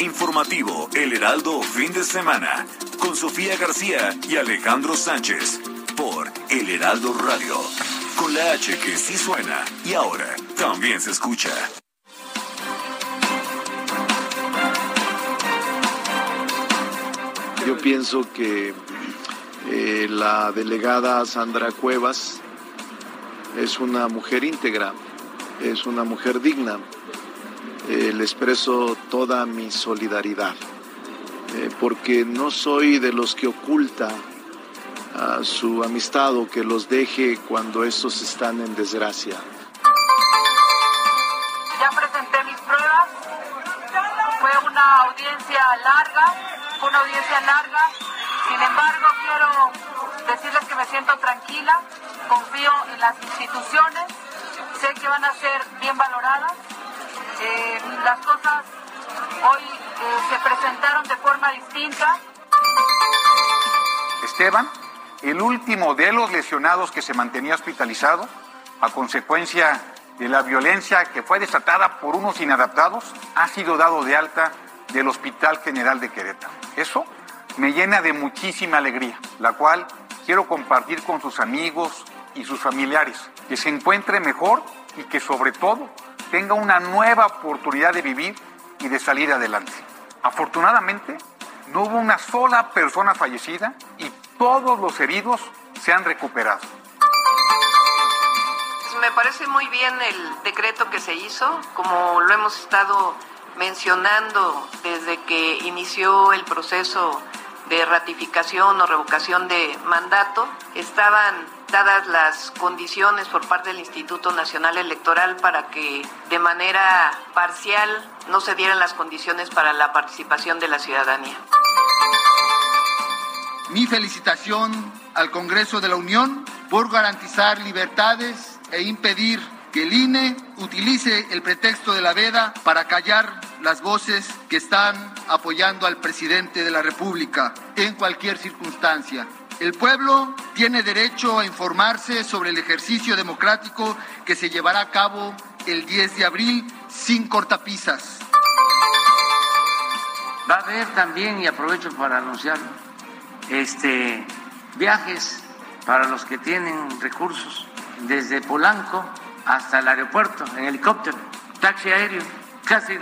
Informativo El Heraldo Fin de Semana con Sofía García y Alejandro Sánchez por El Heraldo Radio. Con la H que sí suena y ahora también se escucha. Yo pienso que eh, la delegada Sandra Cuevas es una mujer íntegra, es una mujer digna. Eh, le expreso toda mi solidaridad, eh, porque no soy de los que oculta a su amistad o que los deje cuando estos están en desgracia. Ya presenté mis pruebas. Fue una audiencia larga, fue una audiencia larga. Sin embargo, quiero decirles que me siento tranquila, confío en las instituciones, sé que van a ser bien valoradas. Eh, las cosas hoy eh, se presentaron de forma distinta. Esteban, el último de los lesionados que se mantenía hospitalizado a consecuencia de la violencia que fue desatada por unos inadaptados, ha sido dado de alta del Hospital General de Querétaro. Eso me llena de muchísima alegría, la cual quiero compartir con sus amigos y sus familiares, que se encuentre mejor y que sobre todo tenga una nueva oportunidad de vivir y de salir adelante. Afortunadamente, no hubo una sola persona fallecida y todos los heridos se han recuperado. Me parece muy bien el decreto que se hizo, como lo hemos estado mencionando desde que inició el proceso de ratificación o revocación de mandato, estaban dadas las condiciones por parte del Instituto Nacional Electoral para que de manera parcial no se dieran las condiciones para la participación de la ciudadanía. Mi felicitación al Congreso de la Unión por garantizar libertades e impedir que el INE utilice el pretexto de la veda para callar las voces que están apoyando al presidente de la República en cualquier circunstancia. El pueblo tiene derecho a informarse sobre el ejercicio democrático que se llevará a cabo el 10 de abril sin cortapisas. Va a haber también, y aprovecho para anunciarlo, este, viajes para los que tienen recursos desde Polanco hasta el aeropuerto en helicóptero, taxi aéreo, casi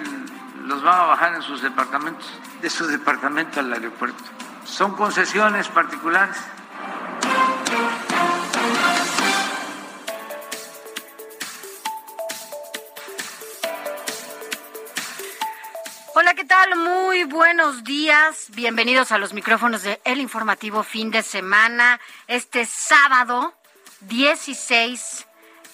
los van a bajar en sus departamentos, de su departamento al aeropuerto. Son concesiones particulares. Hola, ¿qué tal? Muy buenos días. Bienvenidos a los micrófonos de El Informativo Fin de Semana. Este sábado 16,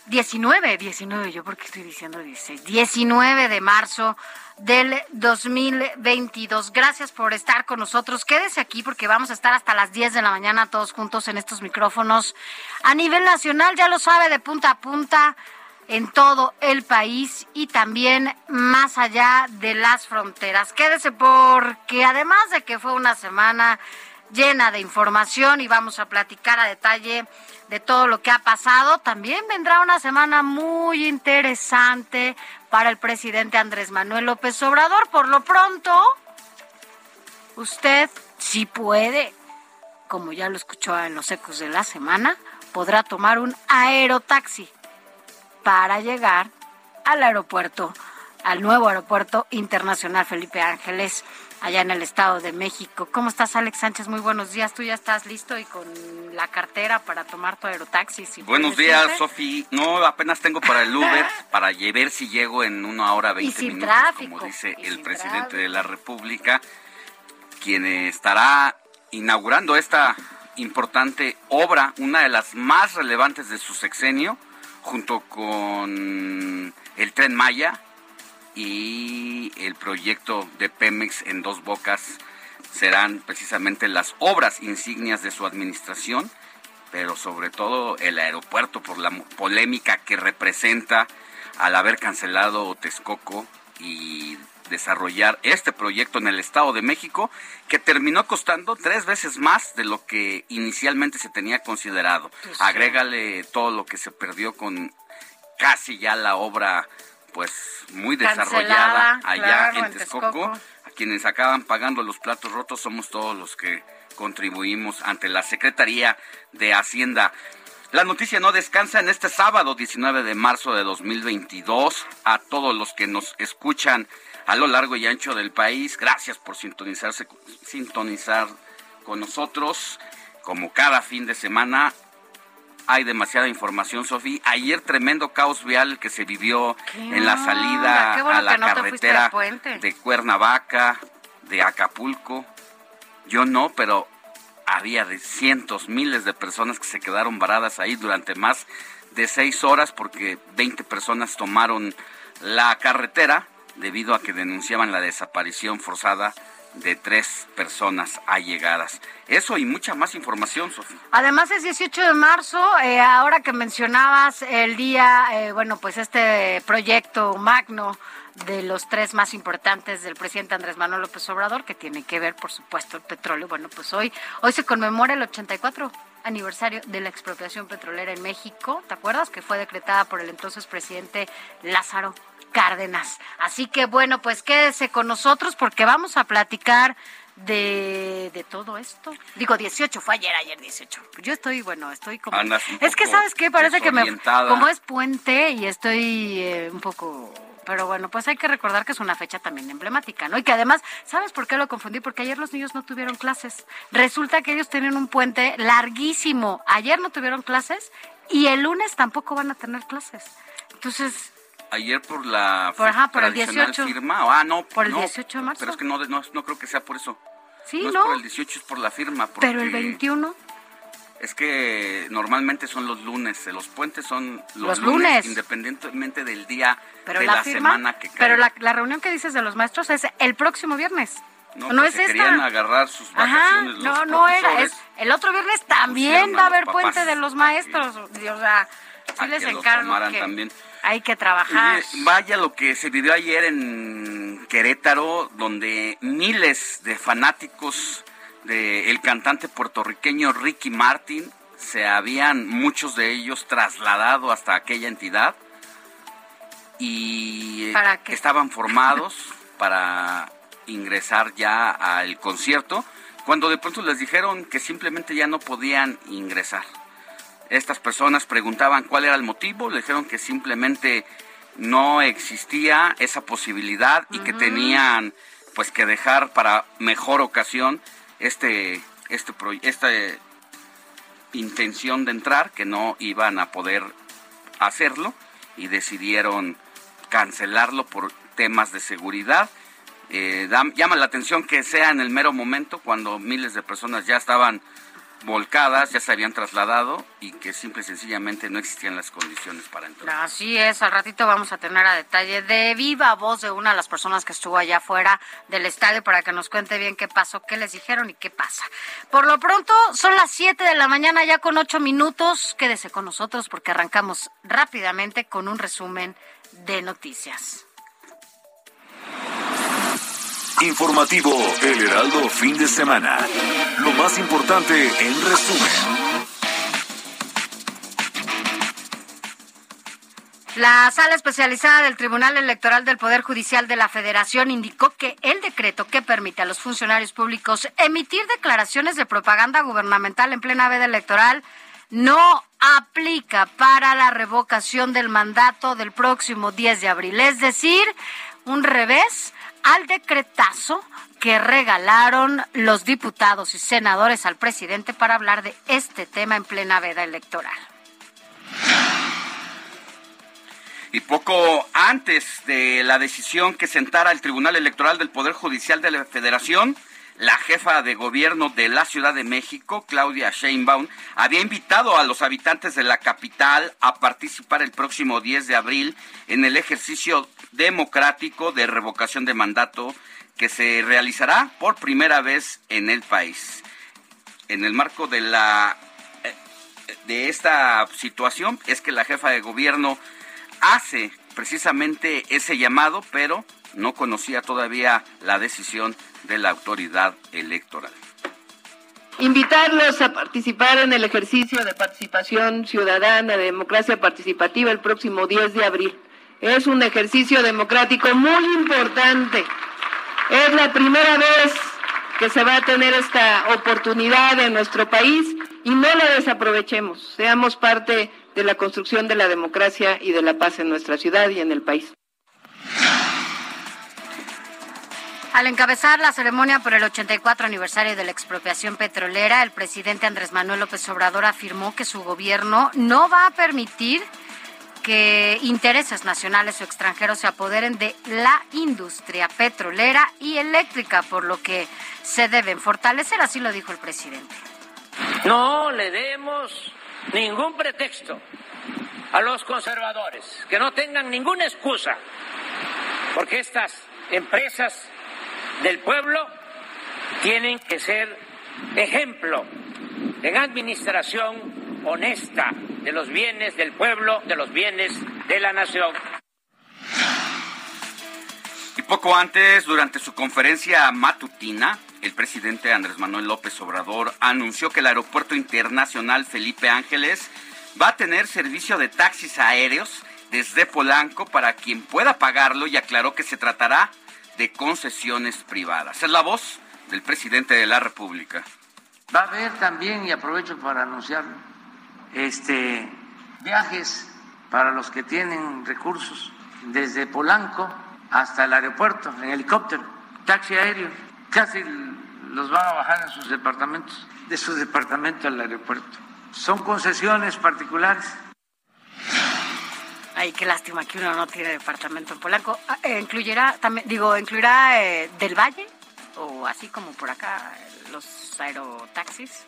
19, 19, yo porque estoy diciendo 16, 19 de marzo del 2022. Gracias por estar con nosotros. Quédese aquí porque vamos a estar hasta las 10 de la mañana todos juntos en estos micrófonos a nivel nacional, ya lo sabe, de punta a punta en todo el país y también más allá de las fronteras. Quédese porque además de que fue una semana llena de información y vamos a platicar a detalle de todo lo que ha pasado, también vendrá una semana muy interesante para el presidente Andrés Manuel López Obrador. Por lo pronto, usted, si puede, como ya lo escuchó en los ecos de la semana, podrá tomar un aerotaxi para llegar al aeropuerto, al nuevo aeropuerto internacional Felipe Ángeles, allá en el Estado de México. ¿Cómo estás, Alex Sánchez? Muy buenos días. ¿Tú ya estás listo y con la cartera para tomar tu aerotaxi? Si buenos días, Sofi. No, apenas tengo para el Uber, para ver si llego en una hora veinte minutos, tráfico, como dice el presidente de la República. quien estará inaugurando esta importante obra, una de las más relevantes de su sexenio, junto con el tren Maya y el proyecto de Pemex en dos bocas serán precisamente las obras insignias de su administración, pero sobre todo el aeropuerto por la polémica que representa al haber cancelado Texcoco y desarrollar este proyecto en el Estado de México, que terminó costando tres veces más de lo que inicialmente se tenía considerado. Pues Agrégale todo lo que se perdió con casi ya la obra pues muy desarrollada allá en Texcoco. A quienes acaban pagando los platos rotos somos todos los que contribuimos ante la Secretaría de Hacienda. La noticia no descansa en este sábado 19 de marzo de 2022. A todos los que nos escuchan a lo largo y ancho del país, gracias por sintonizarse, sintonizar con nosotros. Como cada fin de semana, hay demasiada información, Sofía. Ayer tremendo caos vial que se vivió en la salida a la carretera de Cuernavaca, de Acapulco. Yo no, pero había de cientos, miles de personas que se quedaron varadas ahí durante más de seis horas porque 20 personas tomaron la carretera debido a que denunciaban la desaparición forzada de tres personas allegadas. Eso y mucha más información, Sofía. Además es 18 de marzo, eh, ahora que mencionabas el día, eh, bueno, pues este proyecto magno de los tres más importantes del presidente Andrés Manuel López Obrador, que tiene que ver, por supuesto, el petróleo. Bueno, pues hoy, hoy se conmemora el 84 aniversario de la expropiación petrolera en México. ¿Te acuerdas? Que fue decretada por el entonces presidente Lázaro Cárdenas. Así que bueno, pues quédese con nosotros porque vamos a platicar de, de todo esto. Digo, 18, fue ayer, ayer 18. Yo estoy, bueno, estoy como... Es que, ¿sabes qué? Parece que me... Como es puente y estoy eh, un poco pero bueno, pues hay que recordar que es una fecha también emblemática, ¿no? Y que además, ¿sabes por qué lo confundí? Porque ayer los niños no tuvieron clases. Resulta que ellos tienen un puente larguísimo. Ayer no tuvieron clases y el lunes tampoco van a tener clases. Entonces, ayer por la por, ajá, por el 18 firma ah no por el 18 de marzo pero es que no, no, creo que sea por eso sí no, no, es por el 18 es por la firma pero el 21 es que normalmente son los lunes, los puentes son los, lunes, independientemente del día de la, semana que cae. Pero la, reunión que dices de los maestros es el próximo viernes. No, no es querían agarrar sus vacaciones no, no era. Es, el otro viernes también va a haber puente de los maestros. O sea, sí les encargo que también. Hay que trabajar. vaya lo que se vivió ayer en Querétaro, donde miles de fanáticos del cantante puertorriqueño Ricky Martin. Se habían muchos de ellos trasladado hasta aquella entidad y estaban formados para ingresar ya al concierto, cuando de pronto les dijeron que simplemente ya no podían ingresar. Estas personas preguntaban cuál era el motivo, le dijeron que simplemente no existía esa posibilidad y que tenían pues que dejar para mejor ocasión este, este, esta intención de entrar, que no iban a poder hacerlo y decidieron cancelarlo por temas de seguridad. Eh, llama la atención que sea en el mero momento cuando miles de personas ya estaban volcadas, ya se habían trasladado y que simple y sencillamente no existían las condiciones para entrar. Así es, al ratito vamos a tener a detalle de viva voz de una de las personas que estuvo allá afuera del estadio para que nos cuente bien qué pasó, qué les dijeron y qué pasa. Por lo pronto, son las 7 de la mañana ya con 8 minutos. Quédese con nosotros porque arrancamos rápidamente con un resumen de noticias. Informativo El Heraldo Fin de Semana. Lo más importante en resumen. La sala especializada del Tribunal Electoral del Poder Judicial de la Federación indicó que el decreto que permite a los funcionarios públicos emitir declaraciones de propaganda gubernamental en plena veda electoral no aplica para la revocación del mandato del próximo 10 de abril. Es decir, un revés al decretazo que regalaron los diputados y senadores al presidente para hablar de este tema en plena veda electoral. Y poco antes de la decisión que sentara el Tribunal Electoral del Poder Judicial de la Federación, la jefa de gobierno de la Ciudad de México, Claudia Sheinbaum, había invitado a los habitantes de la capital a participar el próximo 10 de abril en el ejercicio democrático de revocación de mandato que se realizará por primera vez en el país. En el marco de la eh, de esta situación es que la jefa de gobierno hace precisamente ese llamado, pero no conocía todavía la decisión de la autoridad electoral. Invitarlos a participar en el ejercicio de participación ciudadana, de democracia participativa el próximo 10 de abril. Es un ejercicio democrático muy importante. Es la primera vez que se va a tener esta oportunidad en nuestro país y no la desaprovechemos. Seamos parte de la construcción de la democracia y de la paz en nuestra ciudad y en el país. Al encabezar la ceremonia por el 84 aniversario de la expropiación petrolera, el presidente Andrés Manuel López Obrador afirmó que su gobierno no va a permitir que intereses nacionales o extranjeros se apoderen de la industria petrolera y eléctrica, por lo que se deben fortalecer, así lo dijo el presidente. No le demos ningún pretexto a los conservadores, que no tengan ninguna excusa, porque estas empresas del pueblo tienen que ser ejemplo en administración honesta de los bienes del pueblo, de los bienes de la nación. Y poco antes, durante su conferencia matutina, el presidente Andrés Manuel López Obrador anunció que el Aeropuerto Internacional Felipe Ángeles va a tener servicio de taxis aéreos desde Polanco para quien pueda pagarlo y aclaró que se tratará de concesiones privadas. Es la voz del presidente de la República. Va a haber también, y aprovecho para anunciarlo, este, viajes para los que tienen recursos desde Polanco hasta el aeropuerto en helicóptero, taxi aéreo. Casi los van a bajar en sus departamentos, de su departamento al aeropuerto. Son concesiones particulares. Ay, qué lástima que uno no tiene departamento en Polanco. Ah, eh, ¿Incluirá, también, digo, incluirá eh, del Valle? ¿O así como por acá los aerotaxis?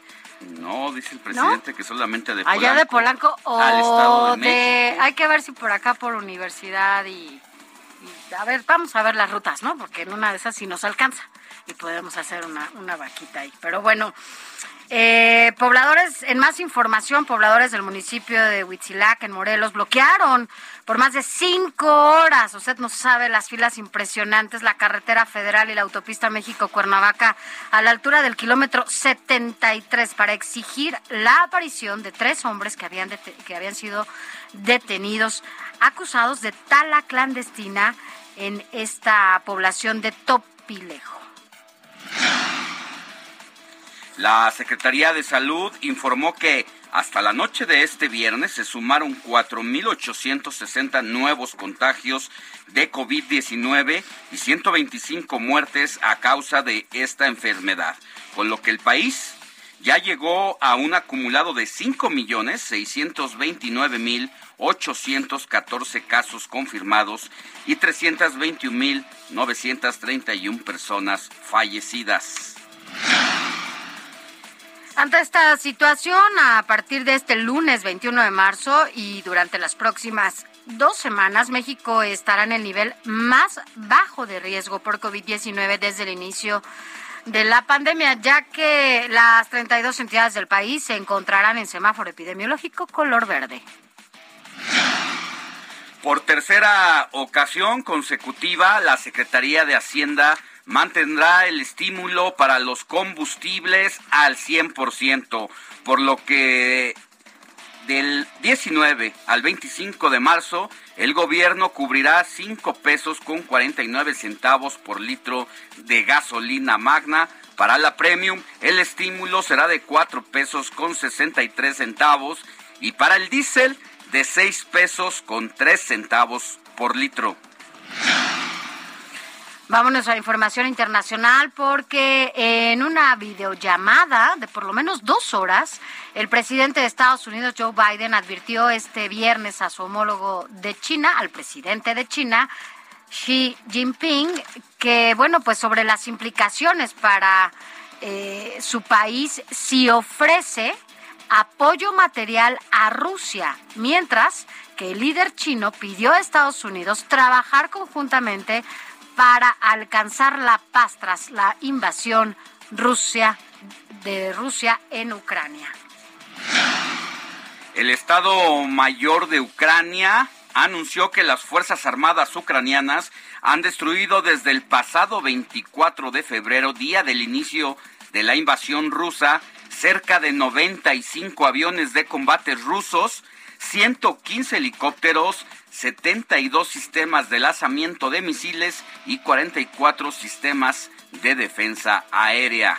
No, dice el presidente que solamente de Polanco. Allá de Polanco o al Estado de, Hay que ver si por acá por universidad y, y, A ver, vamos a ver las rutas, ¿no? Porque en una de esas sí nos alcanza y podemos hacer una, una vaquita ahí. Pero bueno, eh, pobladores, en más información, pobladores del municipio de Huitzilac, en Morelos, bloquearon por más de cinco horas, usted no sabe las filas impresionantes, la carretera federal y la autopista México-Cuernavaca a la altura del kilómetro 73 para exigir la aparición de tres hombres que habían, que habían sido detenidos, acusados de tala clandestina en esta población de Topilejo. La Secretaría de Salud informó que hasta la noche de este viernes se sumaron 4.860 nuevos contagios de COVID-19 y 125 muertes a causa de esta enfermedad, con lo que el país ya llegó a un acumulado de 5.629.814 casos confirmados y 321.931 personas fallecidas. Ante esta situación, a partir de este lunes 21 de marzo y durante las próximas dos semanas, México estará en el nivel más bajo de riesgo por COVID-19 desde el inicio de la pandemia, ya que las 32 entidades del país se encontrarán en semáforo epidemiológico color verde. Por tercera ocasión consecutiva, la Secretaría de Hacienda mantendrá el estímulo para los combustibles al 100%, por lo que del 19 al 25 de marzo el gobierno cubrirá 5 pesos con 49 centavos por litro de gasolina magna. Para la premium el estímulo será de 4 pesos con 63 centavos y para el diésel de 6 pesos con 3 centavos por litro. Vámonos a información internacional porque en una videollamada de por lo menos dos horas, el presidente de Estados Unidos, Joe Biden, advirtió este viernes a su homólogo de China, al presidente de China, Xi Jinping, que bueno, pues sobre las implicaciones para eh, su país si ofrece apoyo material a Rusia, mientras que el líder chino pidió a Estados Unidos trabajar conjuntamente para alcanzar la paz tras la invasión Rusia de Rusia en Ucrania. El Estado Mayor de Ucrania anunció que las Fuerzas Armadas ucranianas han destruido desde el pasado 24 de febrero, día del inicio de la invasión rusa, cerca de 95 aviones de combate rusos, 115 helicópteros, 72 sistemas de lanzamiento de misiles y 44 sistemas de defensa aérea.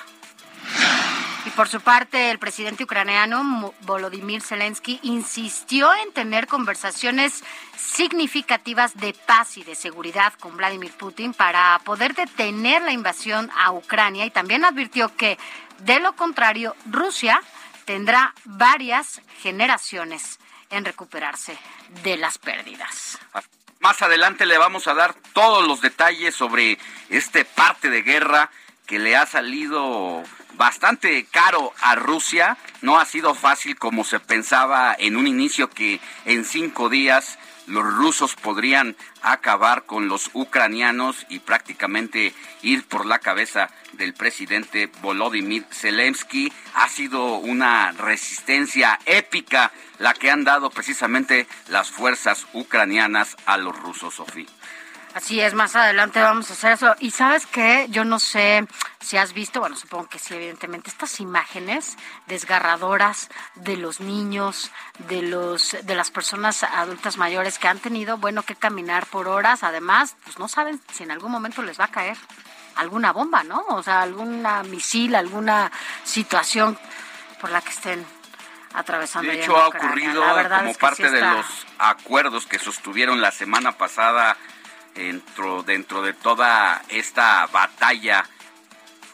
Y por su parte, el presidente ucraniano Volodymyr Zelensky insistió en tener conversaciones significativas de paz y de seguridad con Vladimir Putin para poder detener la invasión a Ucrania y también advirtió que, de lo contrario, Rusia tendrá varias generaciones en recuperarse de las pérdidas. Más adelante le vamos a dar todos los detalles sobre este parte de guerra que le ha salido bastante caro a Rusia. No ha sido fácil como se pensaba en un inicio que en cinco días los rusos podrían acabar con los ucranianos y prácticamente ir por la cabeza del presidente Volodymyr Zelensky. Ha sido una resistencia épica la que han dado precisamente las fuerzas ucranianas a los rusos, Sofía. Así es, más adelante vamos a hacer eso. Y sabes qué, yo no sé si has visto, bueno, supongo que sí, evidentemente, estas imágenes desgarradoras de los niños, de los, de las personas adultas mayores que han tenido, bueno, que caminar por horas. Además, pues no saben si en algún momento les va a caer alguna bomba, ¿no? O sea, alguna misil, alguna situación por la que estén atravesando. De hecho, ha ocurrido como parte de los acuerdos que sostuvieron la semana pasada dentro, dentro de toda esta batalla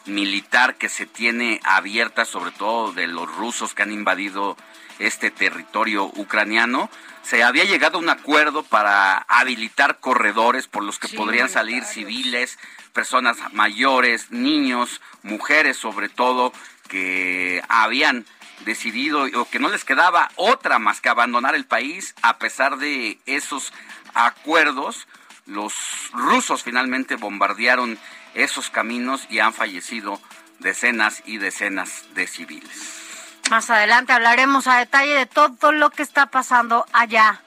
militar que se tiene abierta, sobre todo de los rusos que han invadido este territorio ucraniano, se había llegado a un acuerdo para habilitar corredores por los que podrían salir civiles, personas mayores, niños, mujeres sobre todo, que habían decidido o que no les quedaba otra más que abandonar el país a pesar de esos acuerdos los rusos finalmente bombardearon esos caminos y han fallecido decenas y decenas de civiles. Más adelante hablaremos a detalle de todo lo que está pasando allá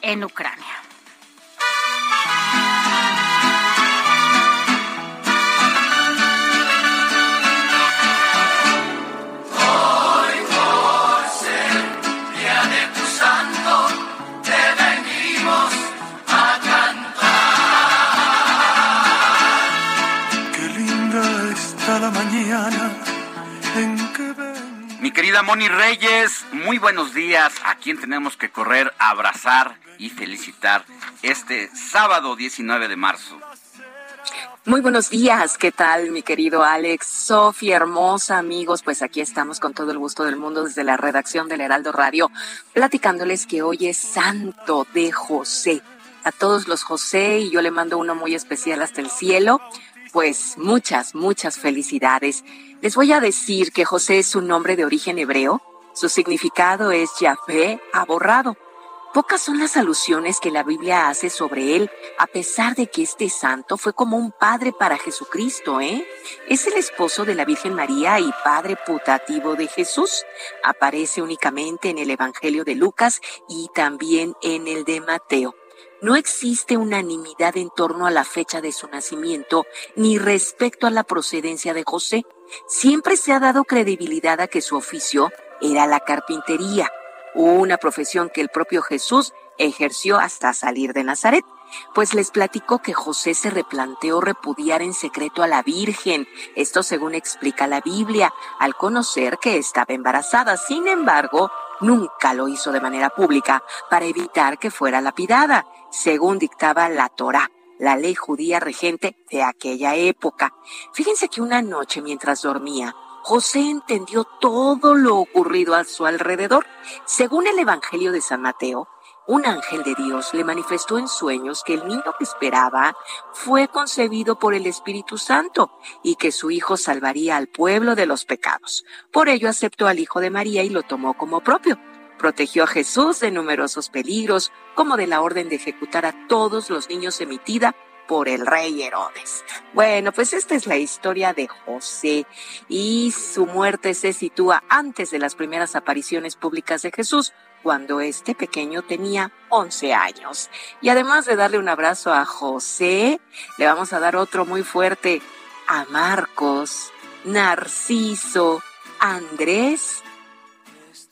en Ucrania. Querida Moni Reyes, muy buenos días. A quien tenemos que correr, abrazar y felicitar este sábado 19 de marzo. Muy buenos días, ¿qué tal mi querido Alex? Sofía, hermosa, amigos, pues aquí estamos con todo el gusto del mundo desde la redacción del Heraldo Radio, platicándoles que hoy es Santo de José. A todos los José y yo le mando uno muy especial hasta el cielo, pues muchas, muchas felicidades. Les voy a decir que José es un nombre de origen hebreo. Su significado es Yahvé aborrado. Pocas son las alusiones que la Biblia hace sobre él, a pesar de que este santo fue como un padre para Jesucristo, ¿eh? Es el esposo de la Virgen María y padre putativo de Jesús. Aparece únicamente en el Evangelio de Lucas y también en el de Mateo. No existe unanimidad en torno a la fecha de su nacimiento ni respecto a la procedencia de José. Siempre se ha dado credibilidad a que su oficio era la carpintería, una profesión que el propio Jesús ejerció hasta salir de Nazaret. Pues les platicó que José se replanteó repudiar en secreto a la Virgen, esto según explica la Biblia, al conocer que estaba embarazada. Sin embargo, nunca lo hizo de manera pública para evitar que fuera lapidada, según dictaba la Torá, la ley judía regente de aquella época. Fíjense que una noche mientras dormía, José entendió todo lo ocurrido a su alrededor. Según el Evangelio de San Mateo, un ángel de Dios le manifestó en sueños que el niño que esperaba fue concebido por el Espíritu Santo y que su hijo salvaría al pueblo de los pecados. Por ello aceptó al hijo de María y lo tomó como propio. Protegió a Jesús de numerosos peligros, como de la orden de ejecutar a todos los niños emitida por el rey Herodes. Bueno, pues esta es la historia de José y su muerte se sitúa antes de las primeras apariciones públicas de Jesús, cuando este pequeño tenía 11 años. Y además de darle un abrazo a José, le vamos a dar otro muy fuerte a Marcos, Narciso, Andrés,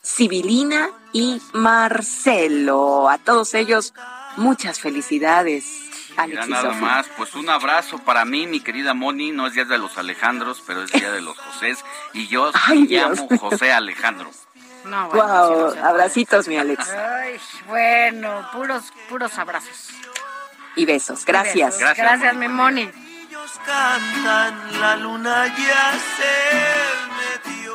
Sibilina y Marcelo. A todos ellos, muchas felicidades. Alex nada más, pues un abrazo para mí, mi querida Moni. No es día de los Alejandros, pero es día de los Josés. Y yo me llamo José Alejandro. No, wow, abracitos, mi Alex. Ay, bueno, puros, puros abrazos. Y besos. Gracias. Gracias, Gracias mi Moni. cantan, la luna ya se metió.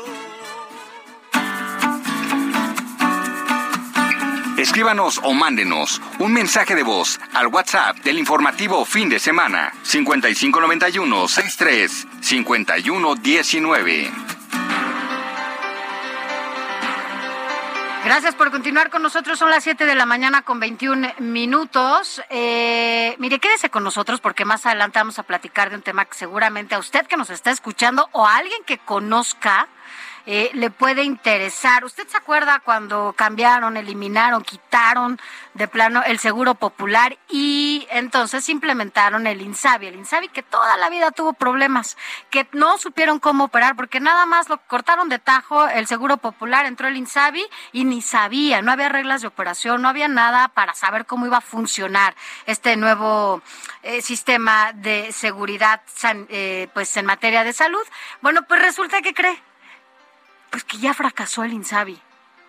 Escríbanos o mándenos un mensaje de voz al WhatsApp del informativo fin de semana 5591 63 5119. Gracias por continuar con nosotros. Son las 7 de la mañana con 21 minutos. Eh, mire, quédese con nosotros porque más adelante vamos a platicar de un tema que seguramente a usted que nos está escuchando o a alguien que conozca eh, le puede interesar. ¿Usted se acuerda cuando cambiaron, eliminaron, quitaron de plano el seguro popular y entonces implementaron el INSABI? El INSABI que toda la vida tuvo problemas, que no supieron cómo operar porque nada más lo cortaron de tajo el seguro popular, entró el INSABI y ni sabía, no había reglas de operación, no había nada para saber cómo iba a funcionar este nuevo eh, sistema de seguridad eh, pues en materia de salud. Bueno, pues resulta que cree pues que ya fracasó el Insabi,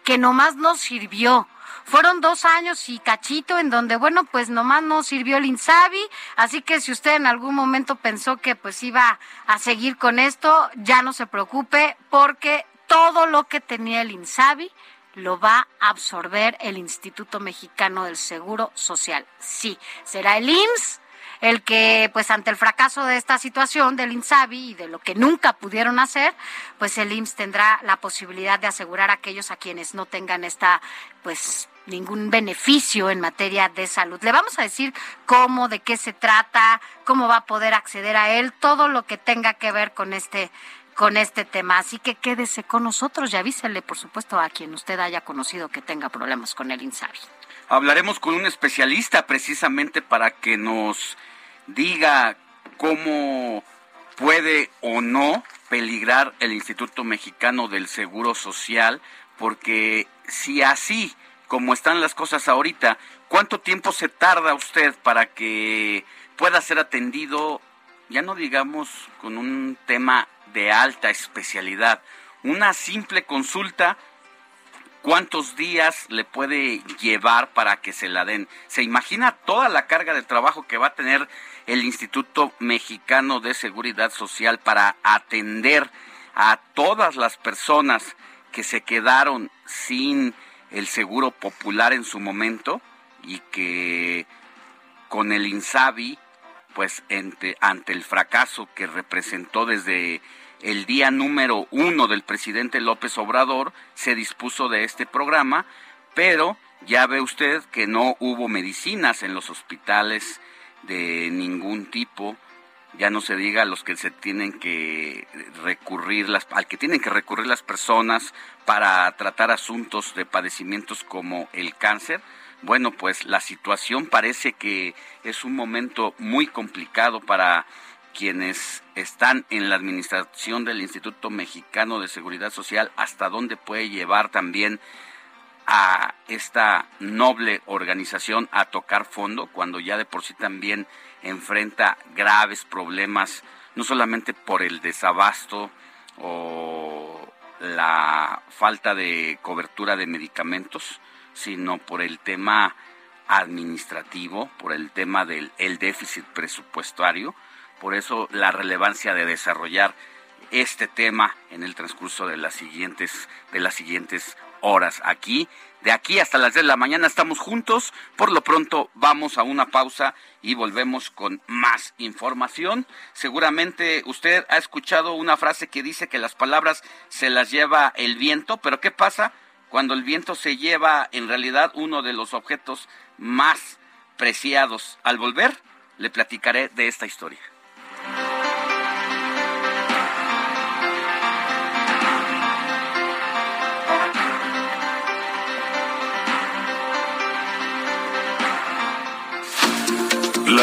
que nomás no sirvió. Fueron dos años y cachito en donde, bueno, pues nomás no sirvió el Insabi, así que si usted en algún momento pensó que pues iba a seguir con esto, ya no se preocupe porque todo lo que tenía el Insabi lo va a absorber el Instituto Mexicano del Seguro Social. Sí, será el IMSS el que, pues ante el fracaso de esta situación del INSABI y de lo que nunca pudieron hacer, pues el IMSS tendrá la posibilidad de asegurar a aquellos a quienes no tengan esta, pues ningún beneficio en materia de salud. Le vamos a decir cómo, de qué se trata, cómo va a poder acceder a él, todo lo que tenga que ver con este con este tema. Así que quédese con nosotros y avísele, por supuesto, a quien usted haya conocido que tenga problemas con el INSABI. Hablaremos con un especialista precisamente para que nos diga cómo puede o no peligrar el Instituto Mexicano del Seguro Social, porque si así como están las cosas ahorita, ¿cuánto tiempo se tarda usted para que pueda ser atendido, ya no digamos con un tema de alta especialidad, una simple consulta cuántos días le puede llevar para que se la den. ¿Se imagina toda la carga de trabajo que va a tener el Instituto Mexicano de Seguridad Social para atender a todas las personas que se quedaron sin el seguro popular en su momento y que con el INSABI, pues ante, el fracaso que representó desde el día número uno del presidente López Obrador, se dispuso de este programa, pero ya ve usted que no hubo medicinas en los hospitales de ningún tipo, ya no se diga a los que se tienen que recurrir las al que tienen que recurrir las personas para tratar asuntos de padecimientos como el cáncer. Bueno, pues la situación parece que es un momento muy complicado para quienes están en la administración del Instituto Mexicano de Seguridad Social, hasta dónde puede llevar también a esta noble organización a tocar fondo cuando ya de por sí también enfrenta graves problemas, no solamente por el desabasto o la falta de cobertura de medicamentos, sino por el tema administrativo, por el tema del el déficit presupuestario, por eso la relevancia de desarrollar este tema en el transcurso de las siguientes de las siguientes horas. Aquí, de aquí hasta las 10 de la mañana estamos juntos. Por lo pronto vamos a una pausa y volvemos con más información. Seguramente usted ha escuchado una frase que dice que las palabras se las lleva el viento, pero ¿qué pasa cuando el viento se lleva en realidad uno de los objetos más preciados? Al volver, le platicaré de esta historia.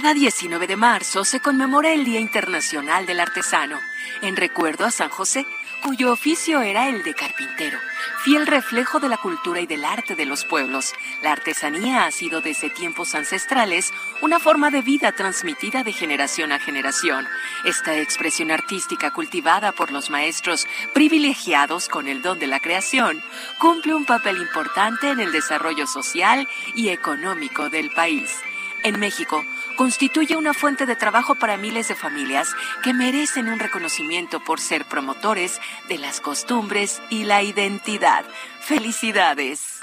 Cada 19 de marzo se conmemora el Día Internacional del Artesano, en recuerdo a San José, cuyo oficio era el de carpintero, fiel reflejo de la cultura y del arte de los pueblos. La artesanía ha sido desde tiempos ancestrales una forma de vida transmitida de generación a generación. Esta expresión artística cultivada por los maestros privilegiados con el don de la creación cumple un papel importante en el desarrollo social y económico del país. En México, constituye una fuente de trabajo para miles de familias que merecen un reconocimiento por ser promotores de las costumbres y la identidad. Felicidades.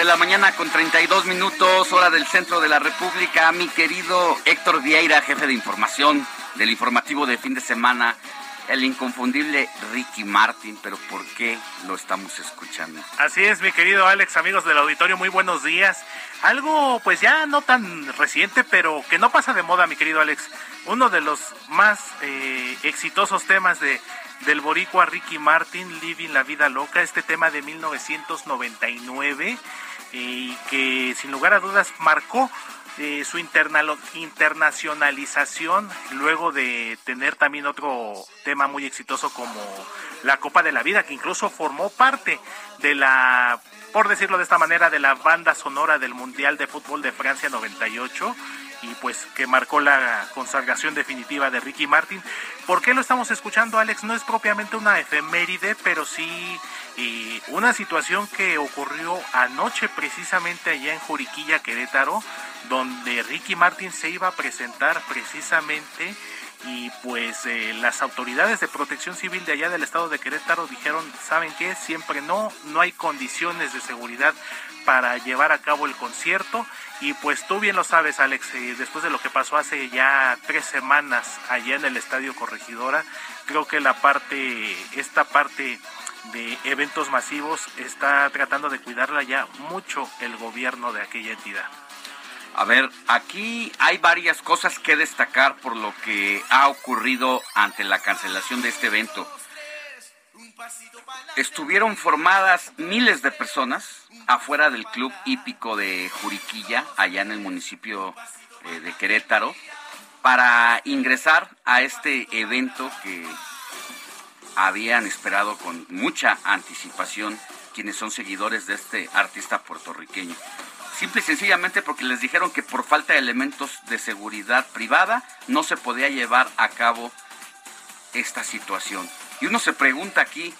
De la mañana con 32 minutos, hora del centro de la República. Mi querido Héctor Vieira, jefe de información del informativo de fin de semana, el inconfundible Ricky Martin. Pero ¿por qué lo estamos escuchando? Así es, mi querido Alex, amigos del auditorio, muy buenos días. Algo, pues ya no tan reciente, pero que no pasa de moda, mi querido Alex. Uno de los más eh, exitosos temas de, del boricua Ricky Martin, Living la Vida Loca, este tema de 1999, y que sin lugar a dudas marcó eh, su internacionalización luego de tener también otro tema muy exitoso como la Copa de la Vida, que incluso formó parte de la, por decirlo de esta manera, de la banda sonora del Mundial de Fútbol de Francia 98 y pues que marcó la consagración definitiva de Ricky Martin. ¿Por qué lo estamos escuchando, Alex? No es propiamente una efeméride, pero sí eh, una situación que ocurrió anoche precisamente allá en Juriquilla, Querétaro, donde Ricky Martin se iba a presentar precisamente y pues eh, las autoridades de protección civil de allá del estado de Querétaro dijeron, ¿saben qué? Siempre no, no hay condiciones de seguridad para llevar a cabo el concierto y pues tú bien lo sabes Alex, eh, después de lo que pasó hace ya tres semanas allá en el Estadio Corregidora, creo que la parte, esta parte de eventos masivos está tratando de cuidarla ya mucho el gobierno de aquella entidad. A ver, aquí hay varias cosas que destacar por lo que ha ocurrido ante la cancelación de este evento. Estuvieron formadas miles de personas afuera del club hípico de Juriquilla, allá en el municipio eh, de Querétaro, para ingresar a este evento que habían esperado con mucha anticipación quienes son seguidores de este artista puertorriqueño. Simple y sencillamente porque les dijeron que por falta de elementos de seguridad privada no se podía llevar a cabo esta situación. Y uno se pregunta aquí,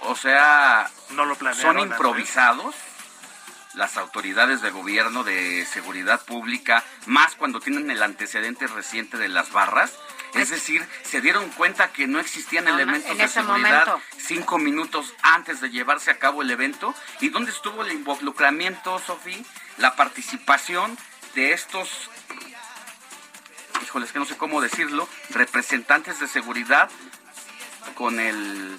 O sea, no lo son improvisados las autoridades de gobierno de seguridad pública, más cuando tienen el antecedente reciente de las barras. Es decir, se dieron cuenta que no existían elementos de seguridad cinco minutos antes de llevarse a cabo el evento. ¿Y dónde estuvo el involucramiento, Sofía? La participación de estos, híjoles, que no sé cómo decirlo, representantes de seguridad con el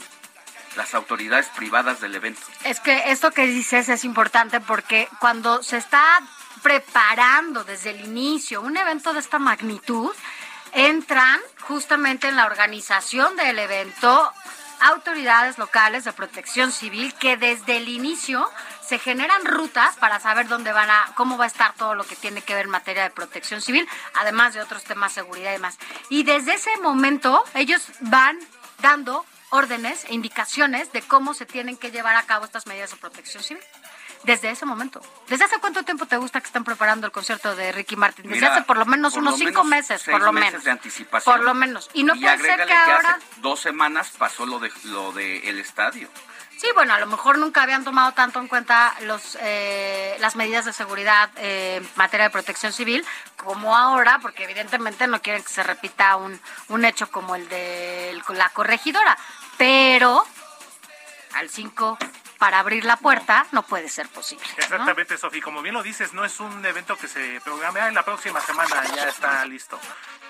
las autoridades privadas del evento. Es que esto que dices es importante porque cuando se está preparando desde el inicio un evento de esta magnitud, entran justamente en la organización del evento autoridades locales de protección civil que desde el inicio se generan rutas para saber dónde van a, cómo va a estar todo lo que tiene que ver en materia de protección civil, además de otros temas de seguridad y demás. Y desde ese momento ellos van dando órdenes e indicaciones de cómo se tienen que llevar a cabo estas medidas de protección civil. Desde ese momento. ¿Desde hace cuánto tiempo te gusta que estén preparando el concierto de Ricky Martin? Desde hace por lo menos unos cinco meses, por lo menos. de anticipación. Por lo menos. Y no puede ser que, ahora... hace dos semanas pasó lo de lo de el estadio. Sí, bueno, a lo mejor nunca habían tomado tanto en cuenta los eh, las medidas de seguridad eh, en materia de protección civil como ahora, porque evidentemente no quieren que se repita un, un hecho como el de la corregidora. Pero al 5 para abrir la puerta no puede ser posible. Exactamente, Sofía. Como bien lo dices, no es un evento que se programe en la próxima semana ya está listo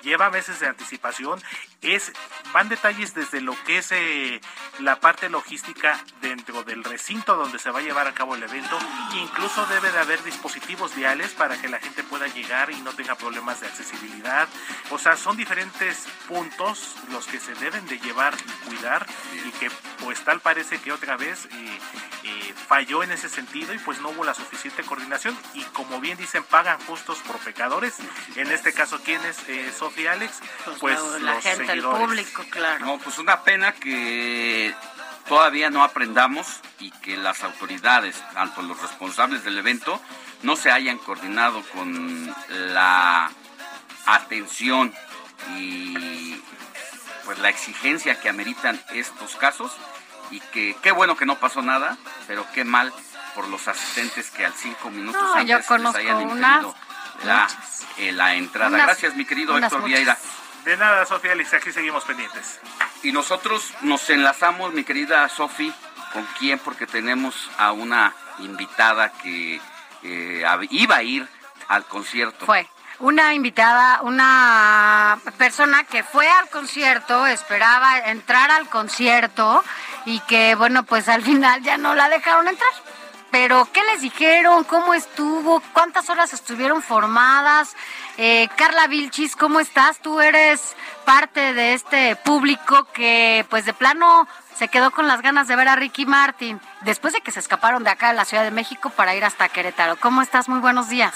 lleva meses de anticipación, es van detalles desde lo que es eh, la parte logística dentro del recinto donde se va a llevar a cabo el evento, incluso debe de haber dispositivos viales para que la gente pueda llegar y no tenga problemas de accesibilidad, o sea, son diferentes puntos los que se deben de llevar y cuidar y que pues tal parece que otra vez eh, eh, falló en ese sentido y pues no hubo la suficiente coordinación. Y como bien dicen pagan justos por pecadores, en este caso quienes eh, y Alex, pues, pues la gente, el público, claro. No, pues una pena que todavía no aprendamos y que las autoridades, tanto los responsables del evento, no se hayan coordinado con la atención y pues la exigencia que ameritan estos casos y que qué bueno que no pasó nada, pero qué mal por los asistentes que al cinco minutos antes les hayan impedido la eh, la entrada. Gracias, mi querido Héctor Vieira. De nada, Sofía Alex, aquí seguimos pendientes. Y nosotros nos enlazamos, mi querida Sofi, ¿con quién? Porque tenemos a una invitada que eh, iba a ir al concierto. Fue una invitada, una persona que fue al concierto, esperaba entrar al concierto y que, bueno, pues al final ya no la dejaron entrar. Pero, ¿qué les dijeron? ¿Cómo estuvo? ¿Cuántas horas estuvieron formadas? Eh, Carla Vilchis, ¿cómo estás? Tú eres parte de este público que, pues de plano, se quedó con las ganas de ver a Ricky Martin después de que se escaparon de acá de la Ciudad de México para ir hasta Querétaro. ¿Cómo estás? Muy buenos días.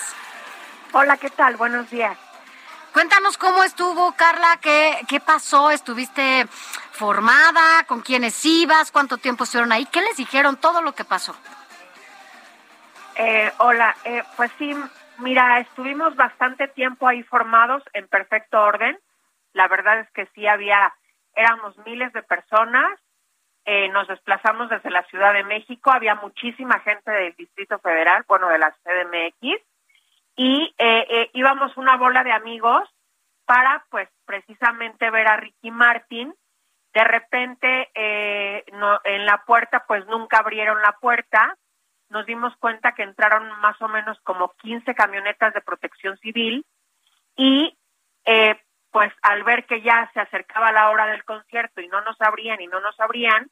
Hola, ¿qué tal? Buenos días. Cuéntanos cómo estuvo, Carla, qué, qué pasó, estuviste formada, con quiénes ibas, cuánto tiempo estuvieron ahí, qué les dijeron, todo lo que pasó. Eh, hola, eh, pues sí, mira, estuvimos bastante tiempo ahí formados en perfecto orden. La verdad es que sí había, éramos miles de personas. Eh, nos desplazamos desde la Ciudad de México, había muchísima gente del Distrito Federal, bueno, de la CDMX, y íbamos una bola de amigos para, pues, precisamente ver a Ricky Martin. De repente, no, en la puerta, pues nunca abrieron la puerta nos dimos cuenta que entraron más o menos como 15 camionetas de protección civil y eh, pues al ver que ya se acercaba la hora del concierto y no nos abrían y no nos abrían,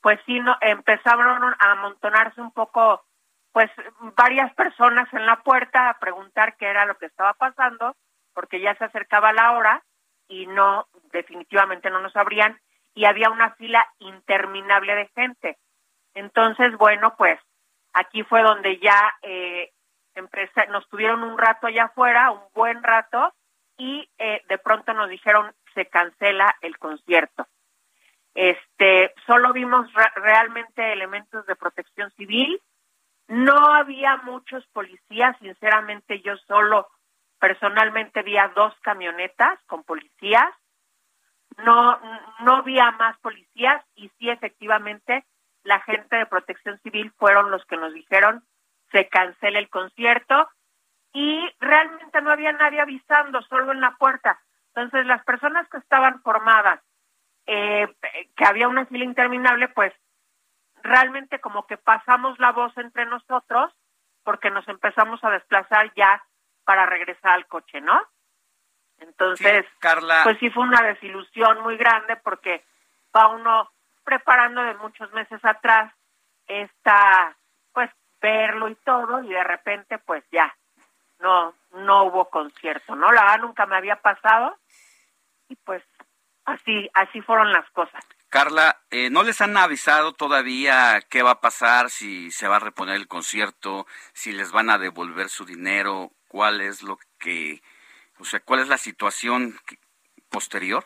pues sí no, empezaron a amontonarse un poco, pues varias personas en la puerta a preguntar qué era lo que estaba pasando, porque ya se acercaba la hora y no, definitivamente no nos abrían y había una fila interminable de gente. Entonces, bueno, pues Aquí fue donde ya eh, nos tuvieron un rato allá afuera, un buen rato, y eh, de pronto nos dijeron se cancela el concierto. Este, solo vimos realmente elementos de protección civil. No había muchos policías, sinceramente yo solo personalmente vi a dos camionetas con policías. No no había más policías y sí efectivamente la gente de Protección Civil fueron los que nos dijeron se cancela el concierto y realmente no había nadie avisando, solo en la puerta. Entonces las personas que estaban formadas, eh, que había una fila interminable, pues realmente como que pasamos la voz entre nosotros porque nos empezamos a desplazar ya para regresar al coche, ¿no? Entonces, Carla. pues sí fue una desilusión muy grande porque va uno preparando de muchos meses atrás esta, pues verlo y todo y de repente pues ya no no hubo concierto, ¿no? La verdad nunca me había pasado y pues así así fueron las cosas. Carla, eh, ¿no les han avisado todavía qué va a pasar, si se va a reponer el concierto, si les van a devolver su dinero, cuál es lo que, o sea, cuál es la situación posterior?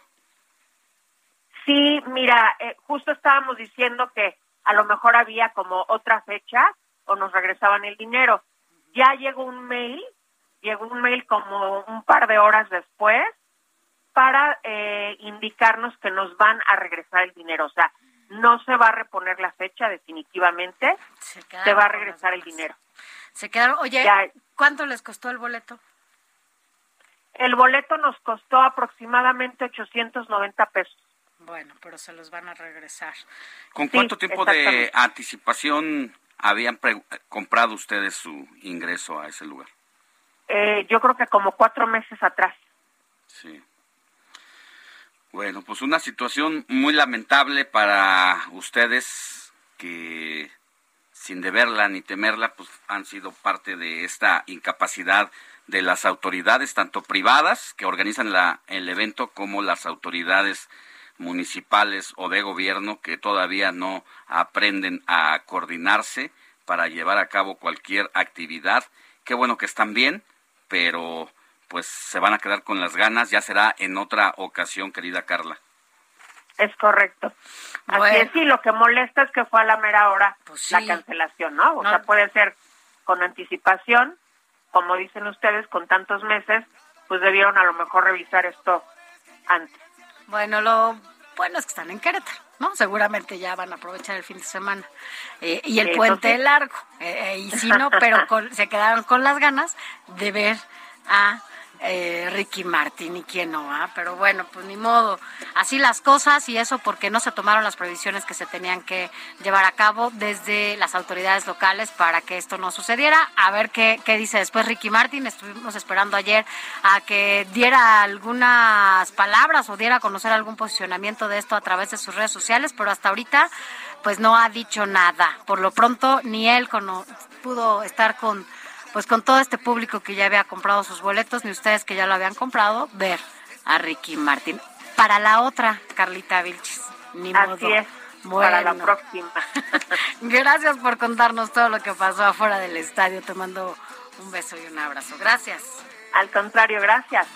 Sí, mira, eh, justo estábamos diciendo que a lo mejor había como otra fecha o nos regresaban el dinero. Ya llegó un mail, llegó un mail como un par de horas después para eh, indicarnos que nos van a regresar el dinero. O sea, no se va a reponer la fecha definitivamente, se, va a regresar el dinero. Se quedaron, oye, Ya. ¿cuánto les costó el boleto? El boleto nos costó aproximadamente 890 pesos. Bueno, pero se los van a regresar. ¿Con Sí, cuánto tiempo de anticipación habían pre- comprado ustedes su ingreso a ese lugar? Eh, yo creo que como cuatro meses atrás. Sí. Bueno, pues una situación muy lamentable para ustedes que sin deberla ni temerla, pues han sido parte de esta incapacidad de las autoridades, tanto privadas que organizan la, el evento, como las autoridades municipales o de gobierno que todavía no aprenden a coordinarse para llevar a cabo cualquier actividad. Qué bueno que están bien, pero pues se van a quedar con las ganas, ya será en otra ocasión, querida Carla. Es correcto. Así Bueno. es, sí, lo que molesta es que fue a la mera hora Pues la cancelación, ¿no? O No. sea, puede ser con anticipación, como dicen ustedes, con tantos meses, pues debieron a lo mejor revisar esto antes. Bueno, lo bueno es que están en Querétaro, ¿no? Seguramente ya van a aprovechar el fin de semana. Eh, y el puente sí. largo. Eh, y si no, pero con- se quedaron con las ganas de ver a eh, Ricky Martin y quién no, ¿ah? Pero bueno, pues ni modo. Así las cosas y eso porque no se tomaron las previsiones que se tenían que llevar a cabo desde las autoridades locales para que esto no sucediera. A ver qué, qué dice después Ricky Martin. Estuvimos esperando ayer a que diera algunas palabras o diera a conocer algún posicionamiento de esto a través de sus redes sociales, pero hasta ahorita pues no ha dicho nada. Por lo pronto ni él pudo estar con pues con todo este público que ya había comprado sus boletos, ni ustedes que ya lo habían comprado, ver a Ricky Martin. Para la otra, Carlita Vilchis. Ni modo. Así es, para la Bueno. próxima. Gracias por contarnos todo lo que pasó afuera del estadio. Te mando un beso y un abrazo. Gracias. Al contrario, gracias.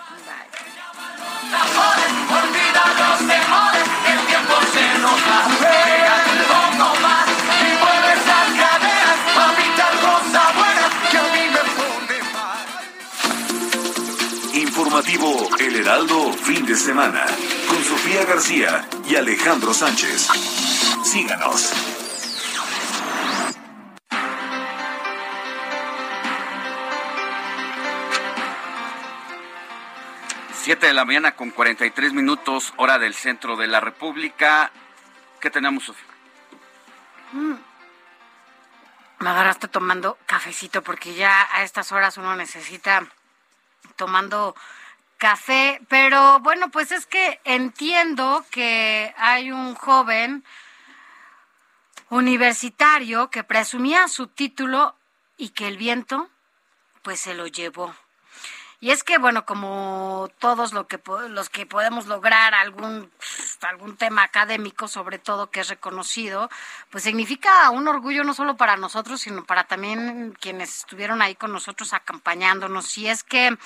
Olvida Heraldo Fin de Semana con Sofía García y Alejandro Sánchez. Síganos. Siete de la mañana con 43 minutos, hora del centro de la República. ¿Qué tenemos, Sofía? Mm. Me agarraste tomando cafecito porque ya a estas horas uno necesita tomando café, pero bueno, pues es que entiendo que hay un joven universitario que presumía su título y que el viento pues se lo llevó. Y es que, bueno, como todos lo que, los que podemos lograr algún, algún tema académico, sobre todo que es reconocido, pues significa un orgullo no solo para nosotros, sino para también quienes estuvieron ahí con nosotros acompañándonos. Y es que,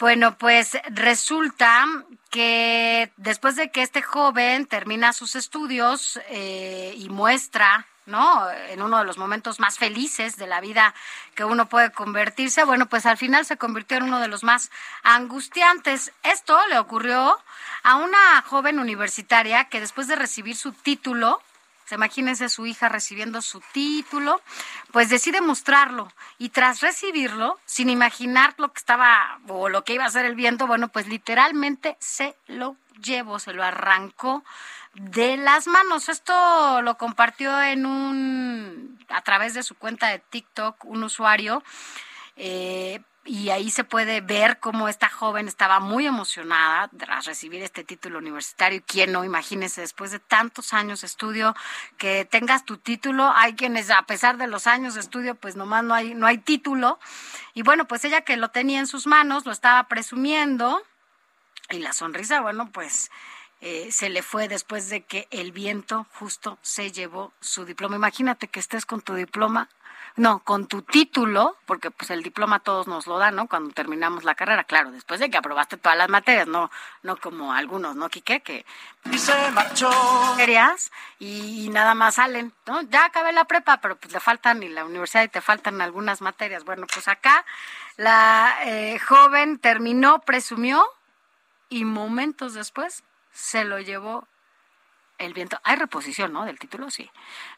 bueno, pues resulta que después de que este joven termina sus estudios eh, y muestra, ¿no? En uno de los momentos más felices de la vida que uno puede convertirse, bueno, pues al final se convirtió en uno de los más angustiantes. Esto le ocurrió a una joven universitaria que después de recibir su título Se imagínense su hija recibiendo su título, pues decide mostrarlo y tras recibirlo, sin imaginar lo que estaba o lo que iba a hacer el viento, bueno, pues literalmente se lo llevó, se lo arrancó de las manos. Esto lo compartió en un a través de su cuenta de TikTok un usuario. Eh, y ahí se puede ver cómo esta joven estaba muy emocionada tras recibir este título universitario. Y quién no, imagínese, después de tantos años de estudio, que tengas tu título. Hay quienes, a pesar de los años de estudio, pues nomás no hay, no hay título. Y bueno, pues ella que lo tenía en sus manos, lo estaba presumiendo. Y la sonrisa, bueno, pues eh, se le fue después de que el viento justo se llevó su diploma. Imagínate que estés con tu diploma no, con tu título, porque pues el diploma todos nos lo dan, ¿no? Cuando terminamos la carrera, claro, después de que aprobaste todas las materias, no, no como algunos, ¿no, Quique? Que y se marchó. Querías y, nada más salen, ¿no? Ya acabé la prepa, pero pues le faltan y la universidad y te faltan algunas materias. Bueno, pues acá la eh, joven terminó, presumió y momentos después se lo llevó el viento. Hay reposición, ¿no? Del título, sí.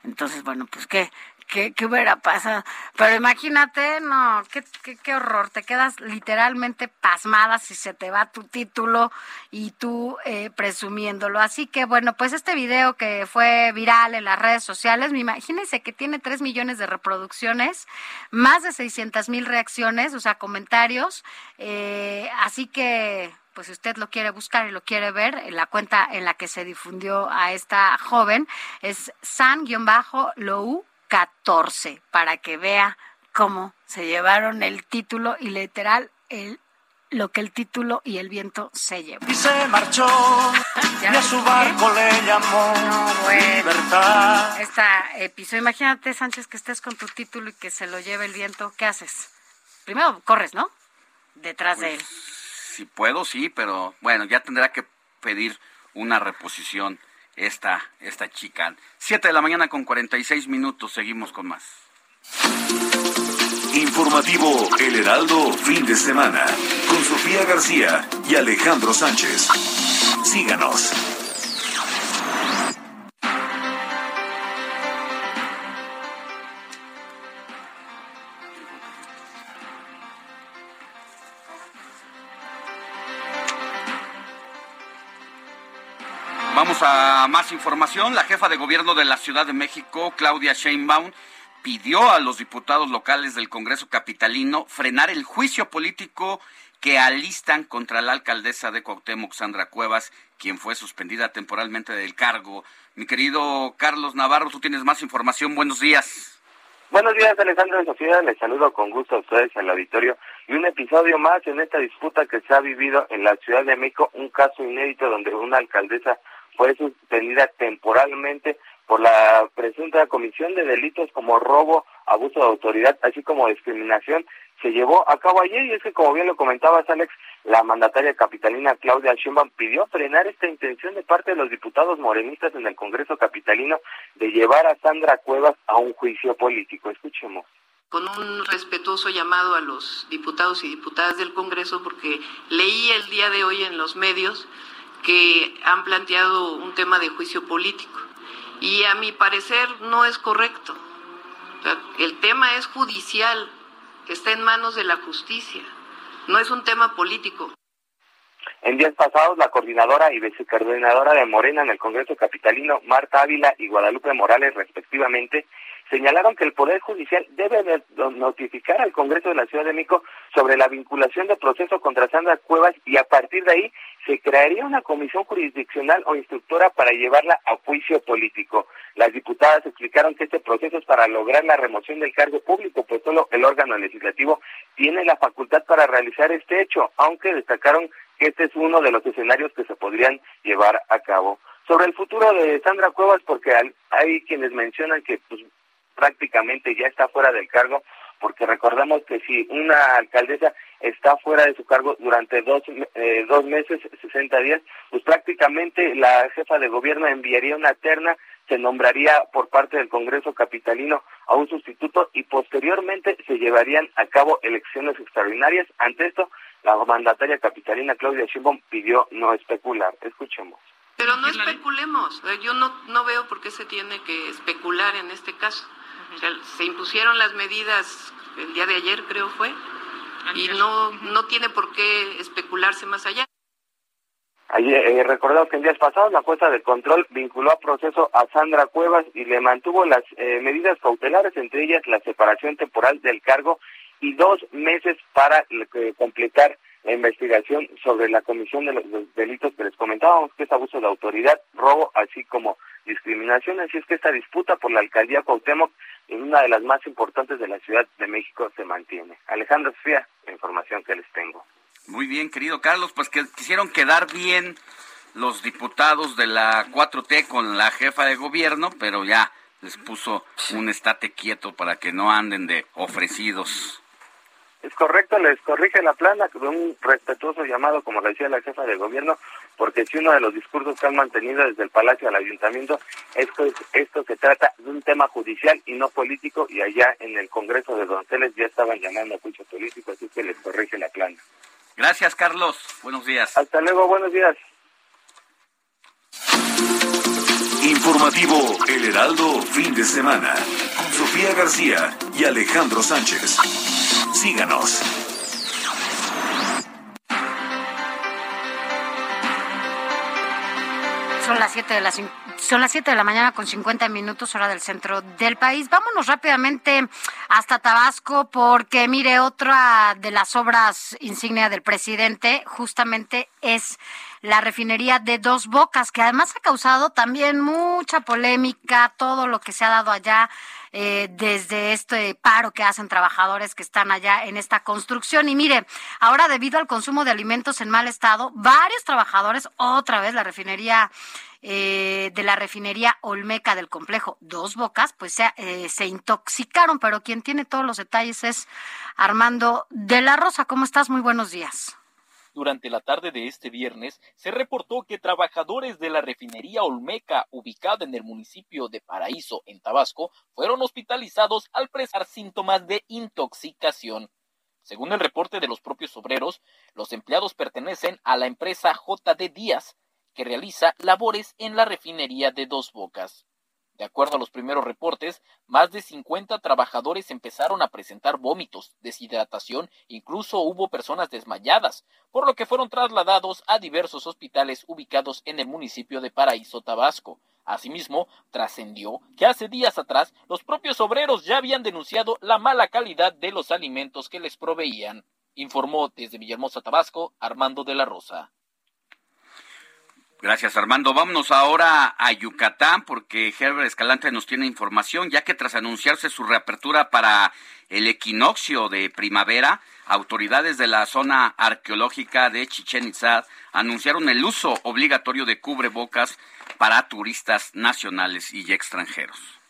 Entonces, bueno, pues qué, qué, qué hubiera pasado. Pero imagínate, no, qué, qué, qué, horror. Te quedas literalmente pasmada si se te va tu título y tú eh, presumiéndolo. Así que, bueno, pues este video que fue viral en las redes sociales, imagínense que tiene 3 millones de reproducciones, más de 600 mil reacciones, o sea, comentarios. Eh, así que pues si usted lo quiere buscar y lo quiere ver, la cuenta en la que se difundió a esta joven es san-lou 14, para que vea cómo se llevaron el título y literal el lo que el título y el viento se llevó. Y se marchó, y a su barco le llamó no, libertad. Esta episodio, imagínate, Sánchez, que estés con tu título y que se lo lleve el viento, ¿qué haces? Primero corres, ¿no? Detrás de Pues, él. Si puedo, sí, pero bueno, ya tendrá que pedir una reposición esta, esta chica. Siete de la mañana con 46 minutos, seguimos con más. Informativo El Heraldo, fin de semana, con Sofía García y Alejandro Sánchez. Síganos. A más información. La jefa de gobierno de la Ciudad de México, Claudia Sheinbaum, pidió a los diputados locales del Congreso Capitalino frenar el juicio político que alistan contra la alcaldesa de Cuauhtémoc, Sandra Cuevas, quien fue suspendida temporalmente del cargo. Mi querido Carlos Navarro, tú tienes más información. Buenos días. Buenos días, Alejandro y Sofía. Les saludo con gusto a ustedes en el auditorio. Y un episodio más en esta disputa que se ha vivido en la Ciudad de México, un caso inédito donde una alcaldesa fue suspendida temporalmente por la presunta comisión de delitos como robo, abuso de autoridad, así como discriminación, se llevó a cabo ayer y es que como bien lo comentabas Alex, la mandataria capitalina Claudia Sheinbaum pidió frenar esta intención de parte de los diputados morenistas en el Congreso capitalino de llevar a Sandra Cuevas a un juicio político. Escuchemos con un respetuoso llamado a los diputados y diputadas del Congreso porque leí el día de hoy en los medios que han planteado un tema de juicio político. Y a mi parecer no es correcto. El tema es judicial, está en manos de la justicia, no es un tema político. En días pasados, la coordinadora y vicecoordinadora de Morena en el Congreso Capitalino, Marta Ávila y Guadalupe Morales, respectivamente, señalaron que el Poder Judicial debe notificar al Congreso de la Ciudad de México sobre la vinculación de proceso contra Sandra Cuevas y a partir de ahí se crearía una comisión jurisdiccional o instructora para llevarla a juicio político. Las diputadas explicaron que este proceso es para lograr la remoción del cargo público, pues solo el órgano legislativo tiene la facultad para realizar este hecho, aunque destacaron que este es uno de los escenarios que se podrían llevar a cabo. Sobre el futuro de Sandra Cuevas, porque hay quienes mencionan que pues, prácticamente ya está fuera del cargo, porque recordemos que si una alcaldesa está fuera de su cargo durante dos, eh, dos meses, 60 días, pues prácticamente la jefa de gobierno enviaría una terna, se nombraría por parte del Congreso Capitalino a un sustituto y posteriormente se llevarían a cabo elecciones extraordinarias. Ante esto, la mandataria capitalina Claudia Sheinbaum pidió no especular. Escuchemos. Pero no especulemos, yo no, no veo por qué se tiene que especular en este caso. Se impusieron las medidas el día de ayer, creo fue, y no, no tiene por qué especularse más allá. Ayer, eh, recordamos que en días pasados la jueza de control vinculó a proceso a Sandra Cuevas y le mantuvo las eh, medidas cautelares, entre ellas la separación temporal del cargo y dos meses para eh, completar la investigación sobre la comisión de los, delitos que les comentábamos, que es abuso de autoridad, robo, así como discriminación. Así es que esta disputa por la alcaldía Cuauhtémoc, en una de las más importantes de la Ciudad de México, se mantiene. Alejandro Sofía, la información que les tengo. Muy bien, querido Carlos, pues que quisieron quedar bien los diputados de la 4T con la jefa de gobierno, pero ya les puso un estate quieto para que no anden de ofrecidos. Es correcto, les corrige la plana con un respetuoso llamado, como decía la jefa de gobierno, porque si uno de los discursos que han mantenido desde el Palacio al Ayuntamiento es que esto se trata de un tema judicial y no político, y allá en el Congreso de Donceles ya estaban llamando a juicio político, así que les corrige la plana. Gracias, Carlos. Buenos días. Hasta luego, buenos días. Informativo El Heraldo, fin de semana, con Sofía García y Alejandro Sánchez. Síganos. Son las 7 de la, son las 7 de la mañana con 50 minutos hora del centro del país. Vámonos rápidamente hasta Tabasco porque mire, otra de las obras insignia del presidente justamente es la refinería de Dos Bocas, que además ha causado también mucha polémica, todo lo que se ha dado allá eh, desde este paro que hacen trabajadores que están allá en esta construcción. Y mire, ahora debido al consumo de alimentos en mal estado, varios trabajadores, otra vez la refinería eh, de la refinería Olmeca del complejo Dos Bocas, pues se, eh, se intoxicaron, pero quien tiene todos los detalles es Armando de la Rosa. ¿Cómo estás? Muy buenos días. Durante la tarde de este viernes se reportó que trabajadores de la refinería Olmeca, ubicada en el municipio de Paraíso, en Tabasco, fueron hospitalizados al presar síntomas de intoxicación. Según el reporte de los propios obreros, los empleados pertenecen a la empresa JD Díaz, que realiza labores en la refinería de Dos Bocas. De acuerdo a los primeros reportes, más de 50 trabajadores empezaron a presentar vómitos, deshidratación, incluso hubo personas desmayadas, por lo que fueron trasladados a diversos hospitales ubicados en el municipio de Paraíso, Tabasco. Asimismo, trascendió que hace días atrás los propios obreros ya habían denunciado la mala calidad de los alimentos que les proveían. Informó desde Villahermosa, Tabasco, Armando de la Rosa. Gracias, Armando. Vámonos ahora a Yucatán porque Herbert Escalante nos tiene información, ya que tras anunciarse su reapertura para el equinoccio de primavera, autoridades de la zona arqueológica de Chichen Itzá anunciaron el uso obligatorio de cubrebocas para turistas nacionales y extranjeros.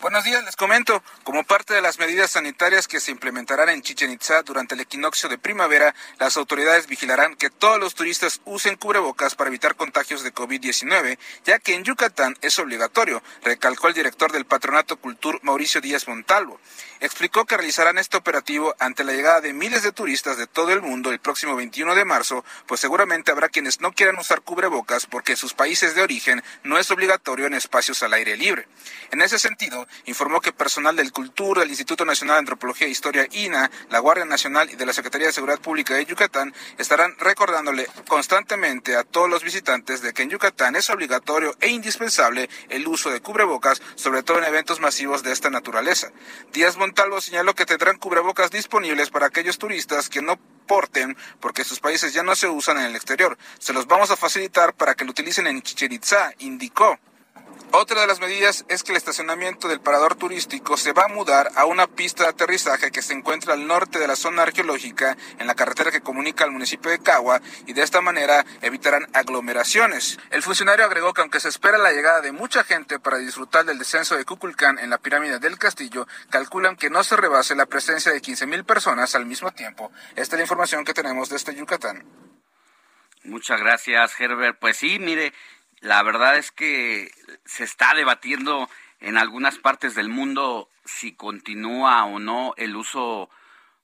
Buenos días, les comento. Como parte de las medidas sanitarias que se implementarán en Chichen Itza durante el equinoccio de primavera, las autoridades vigilarán que todos los turistas usen cubrebocas para evitar contagios de COVID-19, ya que en Yucatán es obligatorio, recalcó el director del Patronato Cultur Mauricio Díaz Montalvo explicó que realizarán este operativo ante la llegada de miles de turistas de todo el mundo el próximo 21 de marzo, pues seguramente habrá quienes no quieran usar cubrebocas porque en sus países de origen no es obligatorio en espacios al aire libre. En ese sentido, informó que personal del Cultura, del Instituto Nacional de Antropología e Historia INA, la Guardia Nacional y de la Secretaría de Seguridad Pública de Yucatán estarán recordándole constantemente a todos los visitantes de que en Yucatán es obligatorio e indispensable el uso de cubrebocas, sobre todo en eventos masivos de esta naturaleza. Díaz Montalvo señaló que tendrán cubrebocas disponibles para aquellos turistas que no porten porque sus países ya no se usan en el exterior. Se los vamos a facilitar para que lo utilicen en Chichen indicó. Otra de las medidas es que el estacionamiento del parador turístico se va a mudar a una pista de aterrizaje que se encuentra al norte de la zona arqueológica en la carretera que comunica al municipio de Cagua y de esta manera evitarán aglomeraciones. El funcionario agregó que aunque se espera la llegada de mucha gente para disfrutar del descenso de Cuculcán en la pirámide del castillo, calculan que no se rebase la presencia de 15.000 personas al mismo tiempo. Esta es la información que tenemos de este Yucatán. Muchas gracias, Herbert. Pues sí, mire, la verdad es que se está debatiendo en algunas partes del mundo si continúa o no el uso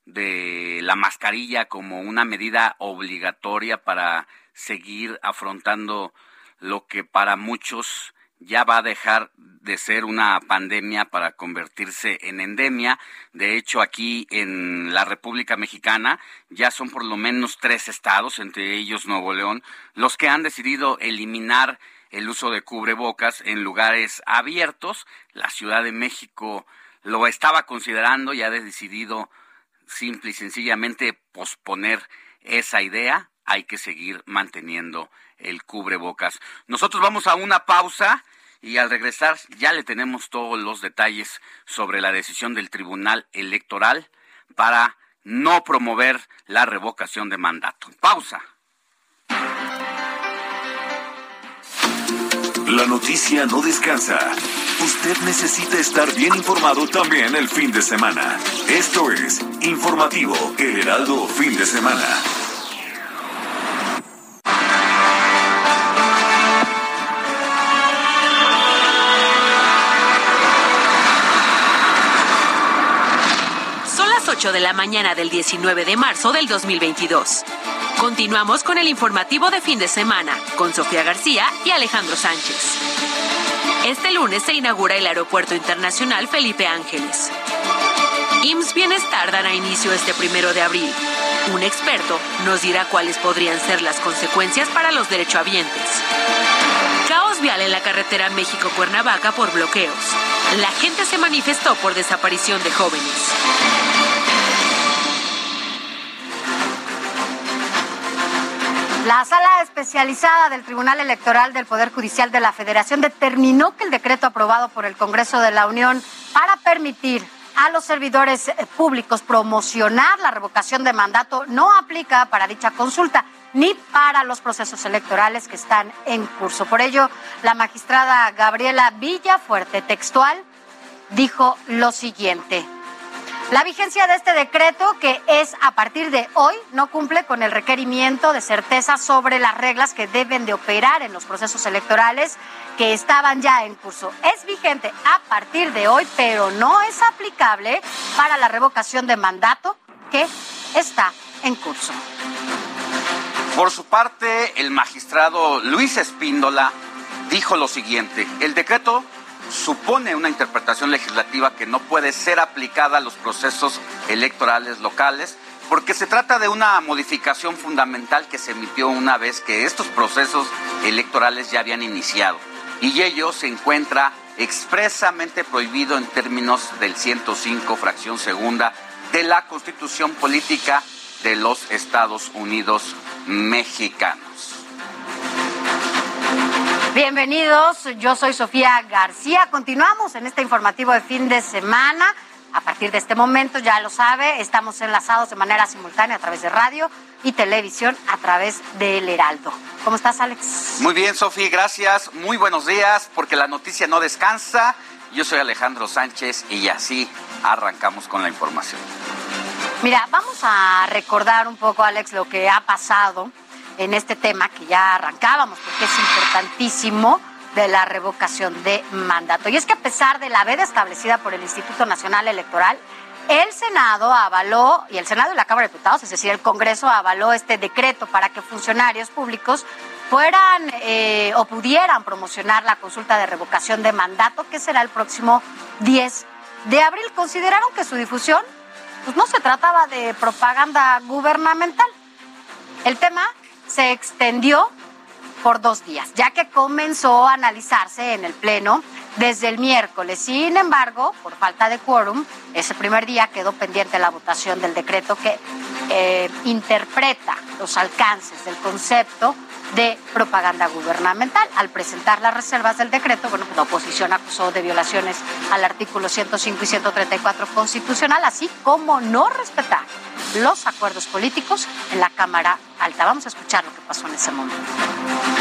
de la mascarilla como una medida obligatoria para seguir afrontando lo que para muchos ya va a dejar de ser una pandemia para convertirse en endemia. De hecho, aquí en la República Mexicana ya son por lo menos tres estados, entre ellos Nuevo León, los que han decidido eliminar el uso de cubrebocas en lugares abiertos. La Ciudad de México lo estaba considerando y ha decidido simple y sencillamente posponer esa idea. Hay que seguir manteniendo el cubrebocas. Nosotros vamos a una pausa y al regresar ya le tenemos todos los detalles sobre la decisión del Tribunal Electoral para no promover la revocación de mandato. Pausa. La noticia no descansa. Usted necesita estar bien informado también el fin de semana. Esto es Informativo El Heraldo Fin de Semana. 8 de la mañana del 19 de marzo del 2022. Continuamos con el informativo de fin de semana con Sofía García y Alejandro Sánchez. Este lunes se inaugura el Aeropuerto Internacional Felipe Ángeles. IMSS Bienestar dará inicio este primero de abril. Un experto nos dirá cuáles podrían ser las consecuencias para los derechohabientes. Caos vial en la carretera México-Cuernavaca por bloqueos. La gente se manifestó por desaparición de jóvenes. La sala especializada del Tribunal Electoral del Poder Judicial de la Federación determinó que el decreto aprobado por el Congreso de la Unión para permitir a los servidores eh, públicos promocionar la revocación de mandato no aplica para dicha consulta ni para los procesos electorales que están en curso. Por ello, la magistrada Gabriela Villafuerte, textual, dijo lo siguiente. La vigencia de este decreto, que es a partir de hoy, no cumple con el requerimiento de certeza sobre las reglas que deben de operar en los procesos electorales que estaban ya en curso. Es vigente a partir de hoy, pero no es aplicable para la revocación de mandato que está en curso. Por su parte, el magistrado Luis Espíndola dijo lo siguiente, el decreto supone una interpretación legislativa que no puede ser aplicada a los procesos electorales locales porque se trata de una modificación fundamental que se emitió una vez que estos procesos electorales ya habían iniciado y ello se encuentra expresamente prohibido en términos del 105 fracción segunda de la Constitución Política de los Estados Unidos Mexicanos. Bienvenidos, yo soy Sofía García. Continuamos en este informativo de fin de semana. A partir de este momento, ya lo sabe, estamos enlazados de manera simultánea a través de radio y televisión a través del Heraldo. ¿Cómo estás, Alex? Muy bien, Sofía, gracias. Muy buenos días, porque la noticia no descansa. Yo soy Alejandro Sánchez y así arrancamos con la información. Mira, vamos a recordar un poco, Alex, lo que ha pasado en este tema que ya arrancábamos, porque es importantísimo de la revocación de mandato. Y es que a pesar de la veda establecida por el Instituto Nacional Electoral, el Senado avaló, y el Senado y la Cámara de Diputados, es decir, el Congreso avaló este decreto para que funcionarios públicos fueran eh, o pudieran promocionar la consulta de revocación de mandato, que será el próximo 10 de abril. Consideraron que su difusión pues, no se trataba de propaganda gubernamental. El tema se extendió por dos días, ya que comenzó a analizarse en el Pleno desde el miércoles. Sin embargo, por falta de quórum, ese primer día quedó pendiente la votación del decreto que eh, interpreta los alcances del concepto de propaganda gubernamental. Al presentar las reservas del decreto, bueno, la oposición acusó de violaciones al artículo 105 y 134 constitucional, así como no respetar los acuerdos políticos en la Cámara Alta. Vamos a escuchar lo que pasó en ese momento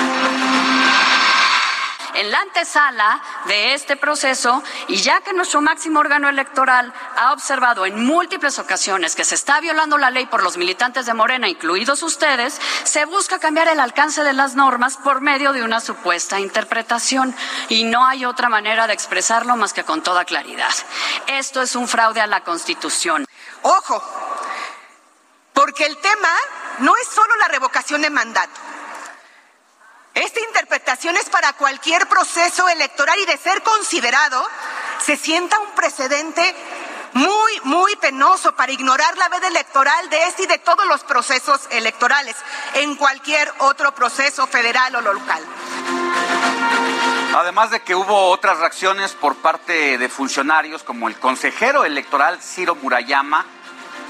en la antesala de este proceso y ya que nuestro máximo órgano electoral ha observado en múltiples ocasiones que se está violando la ley por los militantes de Morena, incluidos ustedes, se busca cambiar el alcance de las normas por medio de una supuesta interpretación y no hay otra manera de expresarlo más que con toda claridad. Esto es un fraude a la Constitución. Ojo, porque el tema no es solo la revocación de mandato. Esta interpretación es para cualquier proceso electoral y de ser considerado, se sienta un precedente muy, muy penoso para ignorar la veda electoral de este y de todos los procesos electorales en cualquier otro proceso federal o local. Además de que hubo otras reacciones por parte de funcionarios como el consejero electoral Ciro Murayama,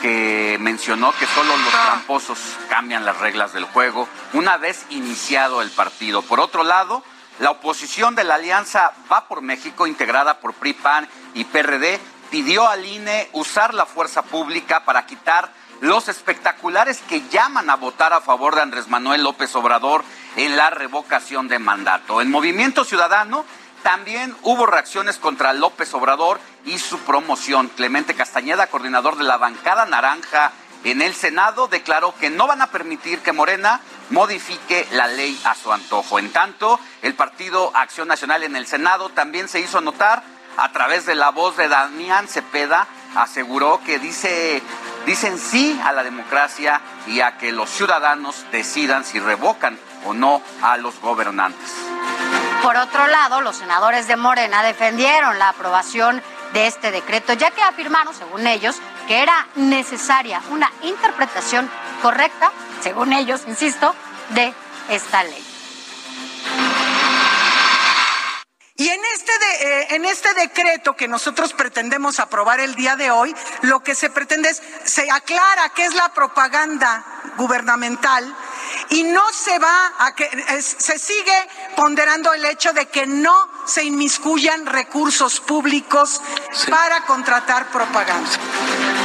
que mencionó que solo los tramposos cambian las reglas del juego una vez iniciado el partido. Por otro lado, la oposición de la alianza Va por México, integrada por PRI, PAN y PRD, pidió al INE usar la fuerza pública para quitar los espectaculares que llaman a votar a favor de Andrés Manuel López Obrador en la revocación de mandato. En Movimiento Ciudadano también hubo reacciones contra López Obrador y su promoción. Clemente Castañeda, coordinador de la bancada naranja en el Senado, declaró que no van a permitir que Morena modifique la ley a su antojo. En tanto, el Partido Acción Nacional en el Senado también se hizo notar a través de la voz de Damián Cepeda, aseguró que dice, dicen sí a la democracia y a que los ciudadanos decidan si revocan o no a los gobernantes. Por otro lado, los senadores de Morena defendieron la aprobación de este decreto, ya que afirmaron, según ellos, que era necesaria una interpretación correcta, según ellos, insisto, de esta ley. Y en este, de, eh, en este decreto que nosotros pretendemos aprobar el día de hoy, lo que se pretende es, se aclara qué es la propaganda gubernamental y no se va a que, se sigue ponderando el hecho de que no se inmiscuyan recursos públicos sí. para contratar propaganda.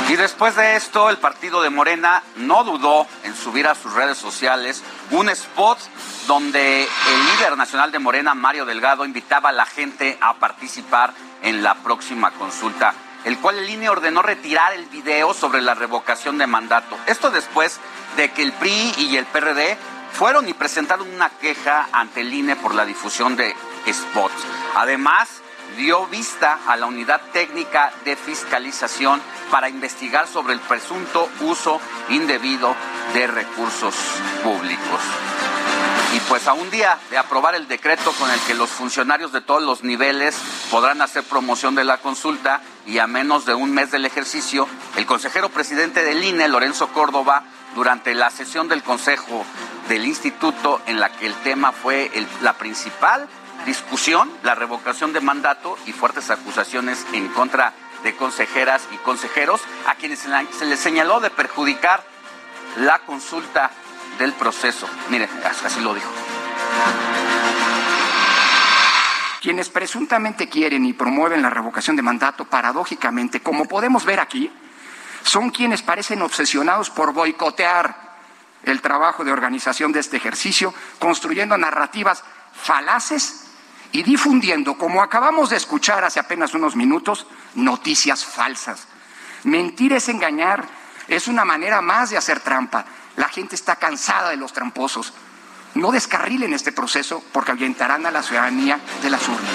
Y después de esto, el partido de Morena no dudó en subir a sus redes sociales un spot donde el líder nacional de Morena, Mario Delgado, invitaba a la gente a participar en la próxima consulta, el cual el INE ordenó retirar el video sobre la revocación de mandato. Esto después de que el PRI y el PRD fueron y presentaron una queja ante el INE por la difusión de spots. Además, dio vista a la unidad técnica de fiscalización para investigar sobre el presunto uso indebido de recursos públicos. Y pues a un día de aprobar el decreto con el que los funcionarios de todos los niveles podrán hacer promoción de la consulta y a menos de un mes del ejercicio, el consejero presidente del INE, Lorenzo Córdoba, durante la sesión del Consejo del Instituto en la que el tema fue la principal discusión, la revocación de mandato y fuertes acusaciones en contra de consejeras y consejeros a quienes se les señaló de perjudicar la consulta del proceso. Mire, así lo dijo. Quienes presuntamente quieren y promueven la revocación de mandato, paradójicamente, como podemos ver aquí, son quienes parecen obsesionados por boicotear el trabajo de organización de este ejercicio, construyendo narrativas falaces y difundiendo, como acabamos de escuchar hace apenas unos minutos, noticias falsas. Mentir es engañar, es una manera más de hacer trampa. La gente está cansada de los tramposos. No descarrilen este proceso porque ahuyentarán a la ciudadanía de las urnas.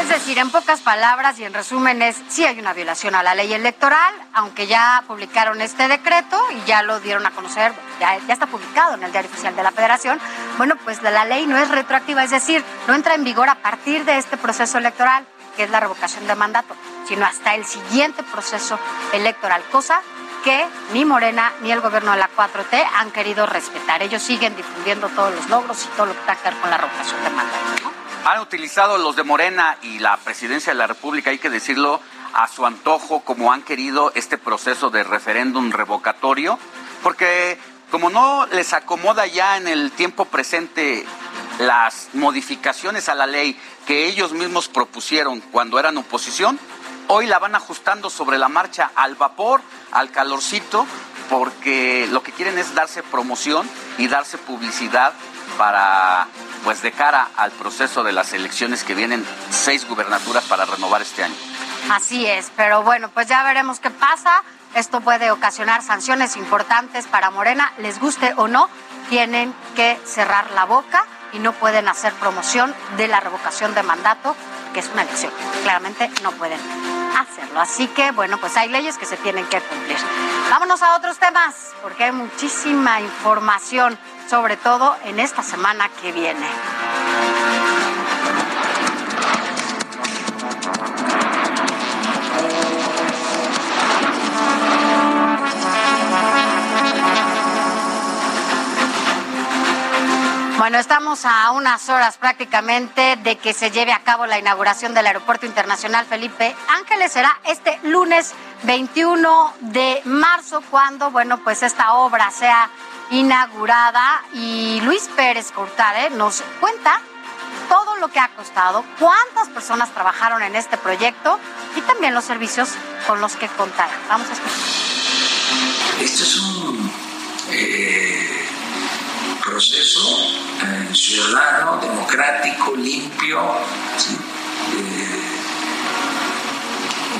Es decir, en pocas palabras y en resumen es, sí hay una violación a la ley electoral, aunque ya publicaron este decreto y ya lo dieron a conocer, ya, ya está publicado en el Diario Oficial de la Federación, bueno, pues la ley no es retroactiva, es decir, no entra en vigor a partir de este proceso electoral, que es la revocación de mandato, sino hasta el siguiente proceso electoral, cosa que ni Morena ni el gobierno de la 4T han querido respetar. Ellos siguen difundiendo todos los logros y todo lo que tenga que ver con la revocación de mandato. Han utilizado los de Morena y la presidencia de la República, hay que decirlo, a su antojo, como han querido este proceso de referéndum revocatorio, porque como no les acomoda ya en el tiempo presente las modificaciones a la ley que ellos mismos propusieron cuando eran oposición, hoy la van ajustando sobre la marcha al vapor, al calorcito, porque lo que quieren es darse promoción y darse publicidad para, pues de cara al proceso de las elecciones que vienen, seis gubernaturas para renovar este año. Así es, pero bueno, pues ya veremos qué pasa. Esto puede ocasionar sanciones importantes para Morena, les guste o no, tienen que cerrar la boca y no pueden hacer promoción de la revocación de mandato que es una elección. Claramente no pueden hacerlo. Así que, bueno, pues hay leyes que se tienen que cumplir. Vámonos a otros temas, porque hay muchísima información, sobre todo en esta semana que viene. Bueno, estamos a unas horas prácticamente de que se lleve a cabo la inauguración del Aeropuerto Internacional Felipe Ángeles. Será este lunes 21 de marzo cuando, bueno, pues esta obra sea inaugurada y Luis Pérez Cortare nos cuenta todo lo que ha costado, cuántas personas trabajaron en este proyecto y también los servicios con los que contará. Vamos a escuchar. Este es un eh, proceso eh, ciudadano, democrático, limpio. Eh,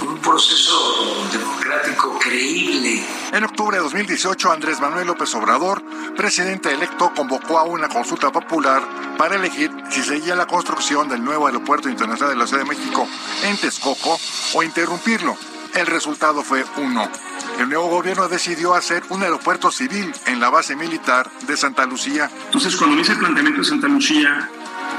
un proceso democrático creíble. En octubre de 2018, Andrés Manuel López Obrador, presidente electo, convocó a una consulta popular para elegir si seguía la construcción del nuevo Aeropuerto Internacional de la Ciudad de México en Texcoco o interrumpirlo. El resultado fue un no. El nuevo gobierno decidió hacer un aeropuerto civil en la base militar de Santa Lucía. Entonces, cuando hice el planteamiento de Santa Lucía,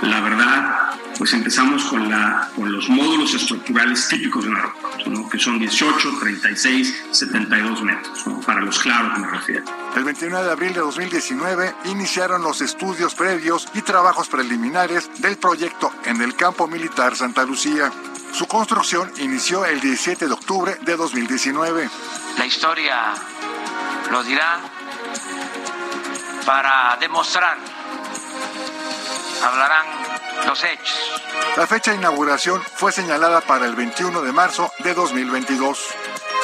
la verdad, pues empezamos con, la, con los módulos estructurales típicos de un aeropuerto, ¿no? que son 18, 36, 72 metros, ¿no? para los claros me refiero. El 29 de abril de 2019 iniciaron los estudios previos y trabajos preliminares del proyecto en el campo militar Santa Lucía. Su construcción inició el 17 de octubre de 2019. La historia lo dirá para demostrar, hablarán los hechos. La fecha de inauguración fue señalada para el 21 de marzo de 2022.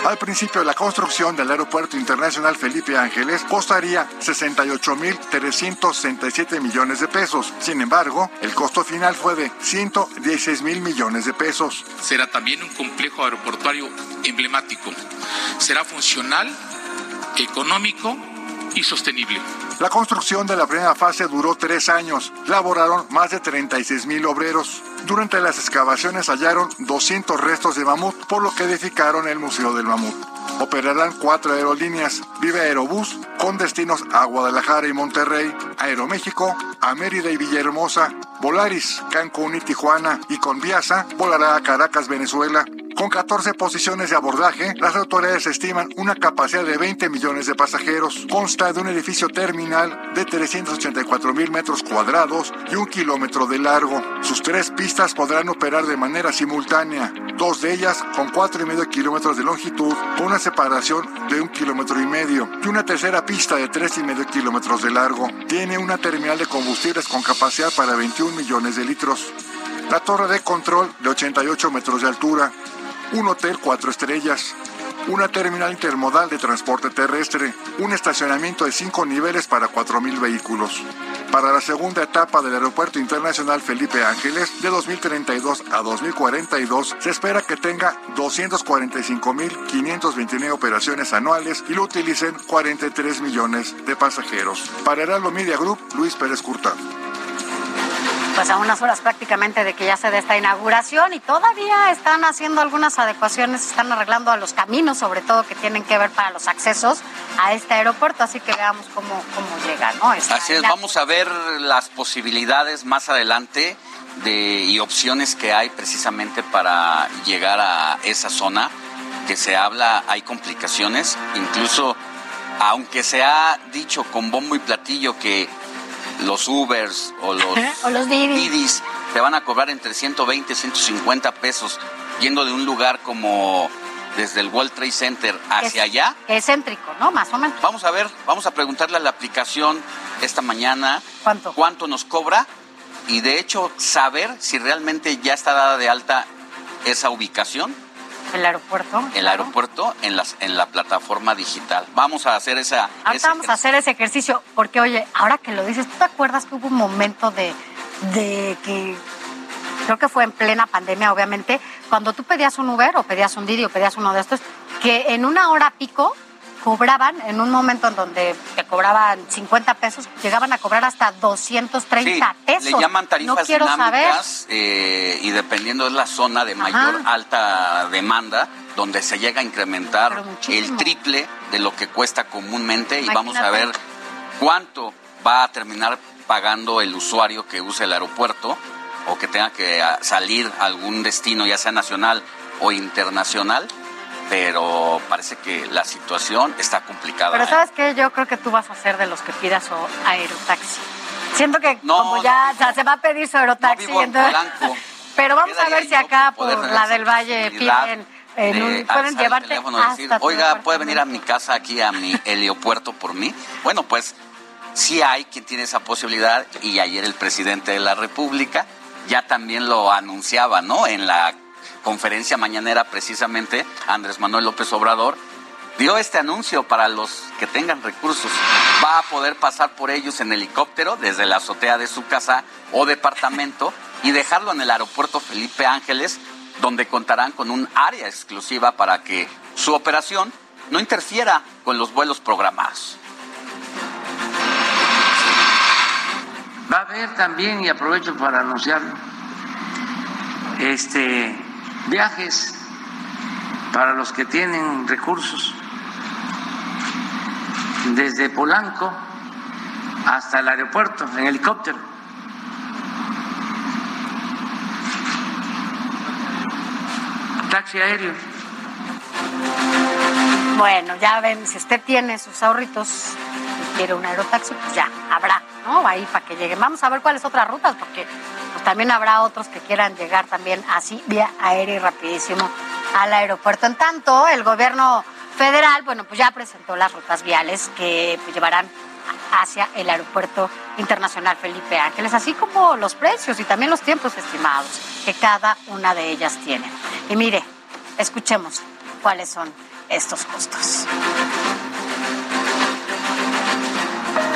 Al principio, la construcción del Aeropuerto Internacional Felipe Ángeles costaría 68.367 millones de pesos. Sin embargo, el costo final fue de 116 mil millones de pesos. Será también un complejo aeroportuario emblemático. Será funcional, económico y sostenible. La construcción de la primera fase duró tres años. Laboraron más de 36 mil obreros. Durante las excavaciones hallaron 200 restos de mamut, por lo que edificaron el Museo del Mamut. Operarán cuatro aerolíneas, Vive Aerobús, con destinos a Guadalajara y Monterrey, Aeroméxico, a Mérida y Villahermosa, Volaris, Cancún y Tijuana, y con Viasa volará a Caracas, Venezuela. Con 14 posiciones de abordaje, las autoridades estiman una capacidad de 20 millones de pasajeros. Consta de un edificio terminal de 384 mil metros cuadrados y un kilómetro de largo. Sus tres pistas podrán operar de manera simultánea, dos de ellas con cuatro y medio kilómetros de longitud, con una separación de un kilómetro y medio, y una tercera pista de tres y medio kilómetros de largo. Tiene una terminal de combustibles con capacidad para 21 millones de litros. La torre de control de 88 metros de altura, un hotel cuatro estrellas, una terminal intermodal de transporte terrestre, un estacionamiento de cinco niveles para 4.000 vehículos. Para la segunda etapa del Aeropuerto Internacional Felipe Ángeles, de 2032 a 2042, se espera que tenga 245.529 operaciones anuales y lo utilicen 43 millones de pasajeros. Para Heraldo Media Group, Luis Pérez Curtado pues a unas horas prácticamente de que ya se dé esta inauguración y todavía están haciendo algunas adecuaciones, están arreglando a los caminos, sobre todo que tienen que ver para los accesos a este aeropuerto, así que veamos cómo, cómo llega, ¿no? Esta así es, vamos a ver las posibilidades más adelante de, y opciones que hay precisamente para llegar a esa zona que se habla, hay complicaciones, incluso aunque se ha dicho con bombo y platillo que los Ubers o los, o los Didis. Te van a cobrar entre 120 y 150 pesos yendo de un lugar como desde el World Trade Center hacia Es- allá. Es céntrico, ¿no? Más o menos. Vamos a ver, vamos a preguntarle a la aplicación esta mañana cuánto, nos cobra y de hecho saber si realmente ya está dada de alta esa ubicación, El aeropuerto. el aeropuerto, en, las, en la plataforma digital. Vamos a hacer esa... Ahorita vamos a hacer ese ejercicio, porque oye, ahora que lo dices, ¿tú te acuerdas que hubo un momento de, de que creo que fue en plena pandemia, obviamente, cuando tú pedías un Uber o pedías un Didi o pedías uno de estos, que en una hora pico cobraban en un momento en donde te cobraban 50 pesos, llegaban a cobrar hasta 230 Sí, pesos. Le llaman tarifas no quiero saber. dinámicas eh, y dependiendo de la zona de mayor alta demanda, donde se llega a incrementar el triple de lo que cuesta comúnmente y vamos a ver cuánto va a terminar pagando el usuario que use el aeropuerto o que tenga que ah, salir a algún destino, ya sea nacional o internacional, pero parece que la situación está complicada. Pero ¿eh? sabes qué, yo creo que tú vas a ser de los que pidas o aerotaxi. Siento que No, como ya o sea, se va a pedir su aerotaxi. vivo en entonces- pero vamos a ver si acá por la del Valle piden, en un- pueden el llevarte teléfono y hasta decir, oiga, ¿puede venir a mi casa aquí a mi heliopuerto por mí? Bueno, pues sí hay quien tiene esa posibilidad y ayer el presidente de la República ya también lo anunciaba, ¿no? En la conferencia mañanera precisamente, Andrés Manuel López Obrador dio este anuncio para los que tengan recursos. Va a poder pasar por ellos en helicóptero desde la azotea de su casa o departamento y dejarlo en el aeropuerto Felipe Ángeles, donde contarán con un área exclusiva para que su operación no interfiera con los vuelos programados. Va a haber también, y aprovecho para anunciarlo, este, viajes para los que tienen recursos, desde Polanco hasta el aeropuerto en helicóptero. Taxi aéreo. Bueno, ya ven, si usted tiene sus ahorritos y quiere un aerotaxi, pues ya, habrá, ¿no? Ahí para que lleguen. Vamos a ver cuáles otras rutas, porque pues, también habrá otros que quieran llegar también así, vía aérea y rapidísimo al aeropuerto. En tanto, el gobierno federal, bueno, pues ya presentó las rutas viales que pues, llevarán hacia el aeropuerto internacional Felipe Ángeles, así como los precios y también los tiempos estimados que cada una de ellas tiene. Y mire, escuchemos cuáles son estos costos.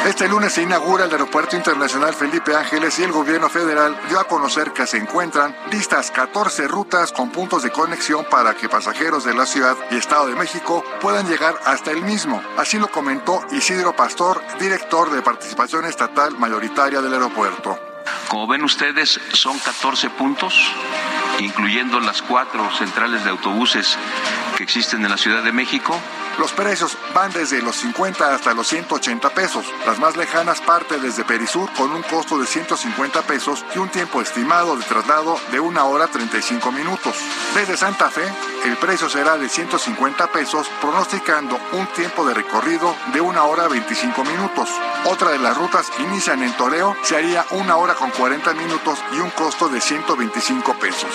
Este lunes se inaugura el Aeropuerto Internacional Felipe Ángeles y el gobierno federal dio a conocer que se encuentran listas 14 rutas con puntos de conexión para que pasajeros de la Ciudad y Estado de México puedan llegar hasta el mismo. Así lo comentó Isidro Pastor, director de participación estatal mayoritaria del aeropuerto. Como ven ustedes, son 14 puntos, incluyendo las cuatro centrales de autobuses existen en la Ciudad de México. Los precios van desde los 50 hasta los 180 pesos. Las más lejanas parte desde Perisur con un costo de 150 pesos y un tiempo estimado de traslado de una hora 35 minutos. Desde Santa Fe, el precio será de 150 pesos, pronosticando un tiempo de recorrido de una hora 25 minutos. Otra de las rutas inician en Toreo, se haría una hora con 40 minutos y un costo de 125 pesos.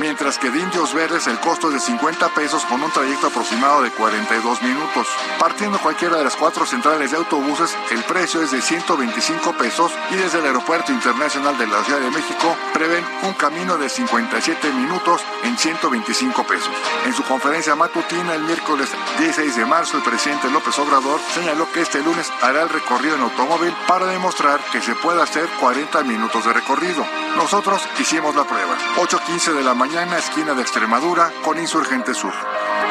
Mientras que de Indios Verdes el costo es de 50 pesos con un trayecto aproximado de 42 minutos. Partiendo cualquiera de las cuatro centrales de autobuses, el precio es de 125 pesos y desde el Aeropuerto Internacional de la Ciudad de México prevén un camino de 57 minutos en 125 pesos. En su conferencia matutina el miércoles 16 de marzo, el presidente López Obrador señaló que este lunes hará el recorrido en automóvil para demostrar que se puede hacer 40 minutos de recorrido. Nosotros hicimos la prueba. 8.15 de la mañana, esquina de Extremadura, con Insurgente Sur.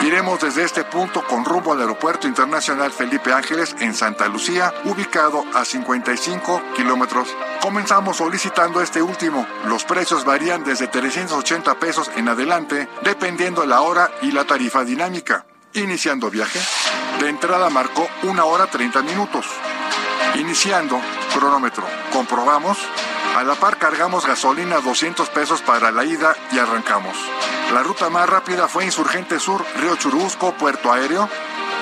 Iremos desde este punto con rumbo al Aeropuerto Internacional Felipe Ángeles en Santa Lucía, ubicado a 55 kilómetros. Comenzamos solicitando este último. Los precios varían desde 380 pesos en adelante, dependiendo la hora y la tarifa dinámica. Iniciando viaje, de entrada marcó una hora 30 minutos. Iniciando cronómetro. Comprobamos. A la par cargamos gasolina 200 pesos para la ida y arrancamos. La ruta más rápida fue Insurgente Sur, Río Churubusco, Puerto Aéreo.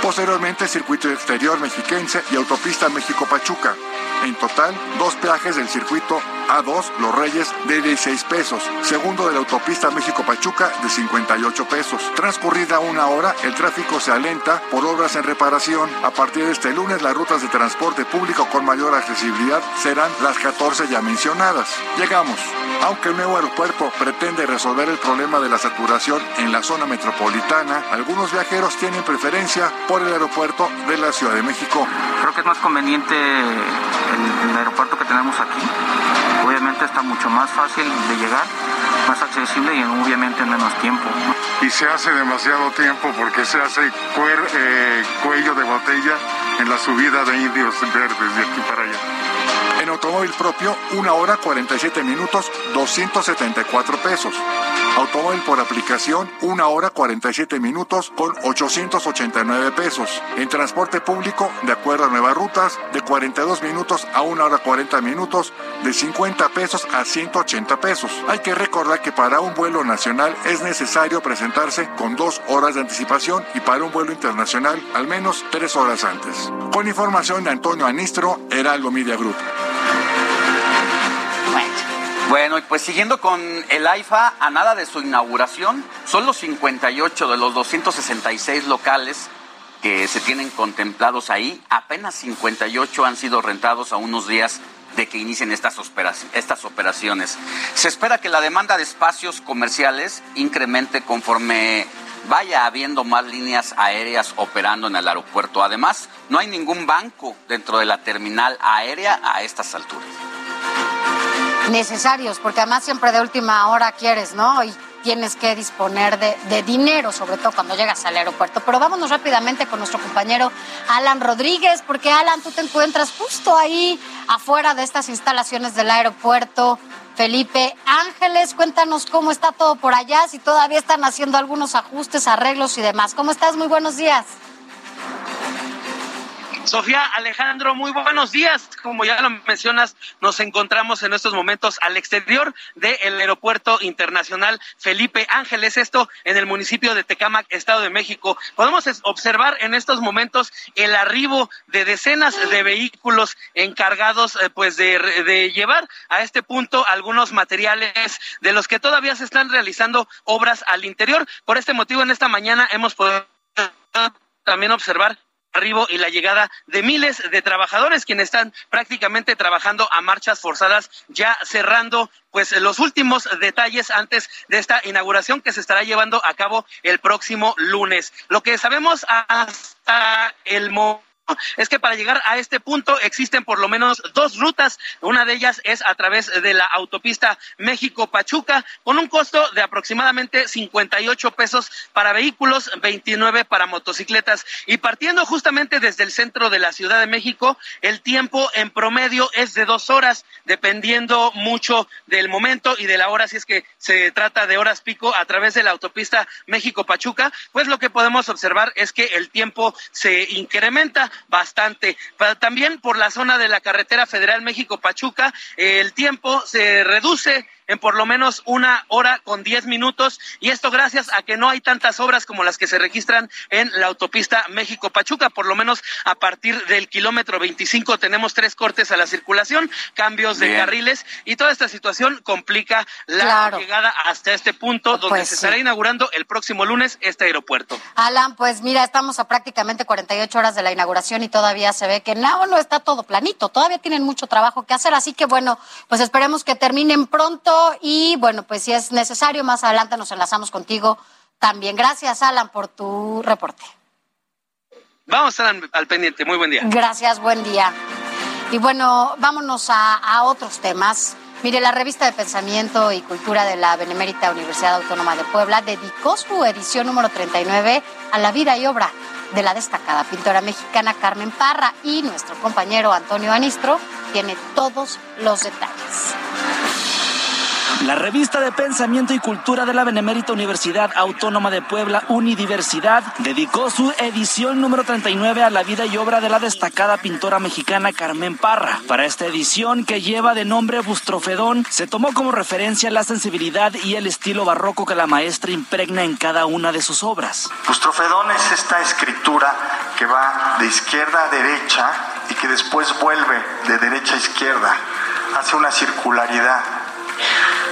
Posteriormente circuito exterior mexiquense y autopista México-Pachuca. En total, dos peajes del circuito A2 Los Reyes de 16 pesos. Segundo de la autopista México-Pachuca de 58 pesos. Transcurrida una hora, el tráfico se alenta por obras en reparación. A partir de este lunes, las rutas de transporte público con mayor accesibilidad serán las 14 ya mencionadas. Llegamos. Aunque el nuevo aeropuerto pretende resolver el problema de la saturación en la zona metropolitana, algunos viajeros tienen preferencia por el aeropuerto de la Ciudad de México. Creo que es más conveniente el, el aeropuerto que tenemos aquí. Obviamente está mucho más fácil de llegar, más accesible y obviamente en menos tiempo. y se hace demasiado tiempo porque se hace eh, cuello de botella en la subida de indios verdes de aquí para allá. En automóvil propio, 1 hora 47 minutos, 274 pesos. Automóvil por aplicación, 1 hora 47 minutos con 889 pesos. En transporte público, de acuerdo a nuevas rutas, de 42 minutos a 1 hora 40 minutos, de 50 pesos a 180 pesos. Hay que recordar que para un vuelo nacional es necesario presentarse con dos horas de anticipación y para un vuelo internacional al menos tres horas antes. Con información de Antonio Anistro, Heraldo Media Group. Bueno, y pues siguiendo con el AIFA, a nada de su inauguración, son los 58 de los 266 locales que se tienen contemplados ahí, apenas 58 han sido rentados a unos días de que inicien estas, estas operaciones. Se espera que la demanda de espacios comerciales incremente conforme vaya habiendo más líneas aéreas operando en el aeropuerto. Además, no hay ningún banco dentro de la terminal aérea a estas alturas necesarios, porque además siempre de última hora quieres, ¿no? Y tienes que disponer de, dinero, sobre todo cuando llegas al aeropuerto. Pero vámonos rápidamente con nuestro compañero Alan Rodríguez, porque Alan, tú te encuentras justo ahí afuera de estas instalaciones del aeropuerto. Felipe Ángeles, cuéntanos cómo está todo por allá, si todavía están haciendo algunos ajustes, arreglos y demás. ¿Cómo estás? Muy buenos días. Sofía Alejandro, muy buenos días. Como ya lo mencionas, nos encontramos en estos momentos al exterior del Aeropuerto Internacional Felipe Ángeles, esto en el municipio de Tecámac, Estado de México. Podemos observar en estos momentos el arribo de decenas de vehículos encargados eh, pues de, de llevar a este punto algunos materiales de los que todavía se están realizando obras al interior. Por este motivo, en esta mañana hemos podido también observar arribo y la llegada de miles de trabajadores quienes están prácticamente trabajando a marchas forzadas, ya cerrando pues los últimos detalles antes de esta inauguración que se estará llevando a cabo el próximo lunes. Lo que sabemos hasta el momento es que para llegar a este punto existen por lo menos dos rutas. Una de ellas es a través de la autopista México-Pachuca, con un costo de aproximadamente 58 pesos para vehículos, 29 para motocicletas. Y partiendo justamente desde el centro de la Ciudad de México, el tiempo en promedio es de dos horas, dependiendo mucho del momento y de la hora, si es que se trata de horas pico a través de la autopista México-Pachuca, pues lo que podemos observar es que el tiempo se incrementa bastante. Pero también por la zona de la carretera federal México-Pachuca, el tiempo se reduce en por lo menos una hora con diez minutos y esto gracias a que no hay tantas obras como las que se registran en la autopista México-Pachuca. Por lo menos a partir del kilómetro 25 tenemos tres cortes a la circulación, cambios de carriles y toda esta situación complica la llegada hasta este punto donde pues se estará inaugurando el próximo lunes este aeropuerto. Alan, pues mira, estamos a prácticamente 48 horas de la inauguración y todavía se ve que no, no está todo planito, todavía tienen mucho trabajo que hacer, así que bueno, pues esperemos que terminen pronto y bueno, pues si es necesario, más adelante nos enlazamos contigo también. Gracias, Alan, por tu reporte. Vamos a estar al pendiente. Muy buen día. Gracias, buen día. Y bueno, vámonos a, a otros temas. Mire, la revista de Pensamiento y Cultura de la Benemérita Universidad Autónoma de Puebla dedicó su edición número 39 a la vida y obra de la destacada pintora mexicana Carmen Parra y nuestro compañero Antonio Anistro tiene todos los detalles. La revista de pensamiento y cultura de la Benemérita Universidad Autónoma de Puebla, Unidiversidad, dedicó su edición número 39 a la vida y obra de la destacada pintora mexicana Carmen Parra. Para esta edición, que lleva de nombre Bustrofedón, se tomó como referencia la sensibilidad y el estilo barroco que la maestra impregna en cada una de sus obras. Bustrofedón es esta escritura que va de izquierda a derecha y que después vuelve de derecha a izquierda. Hace una circularidad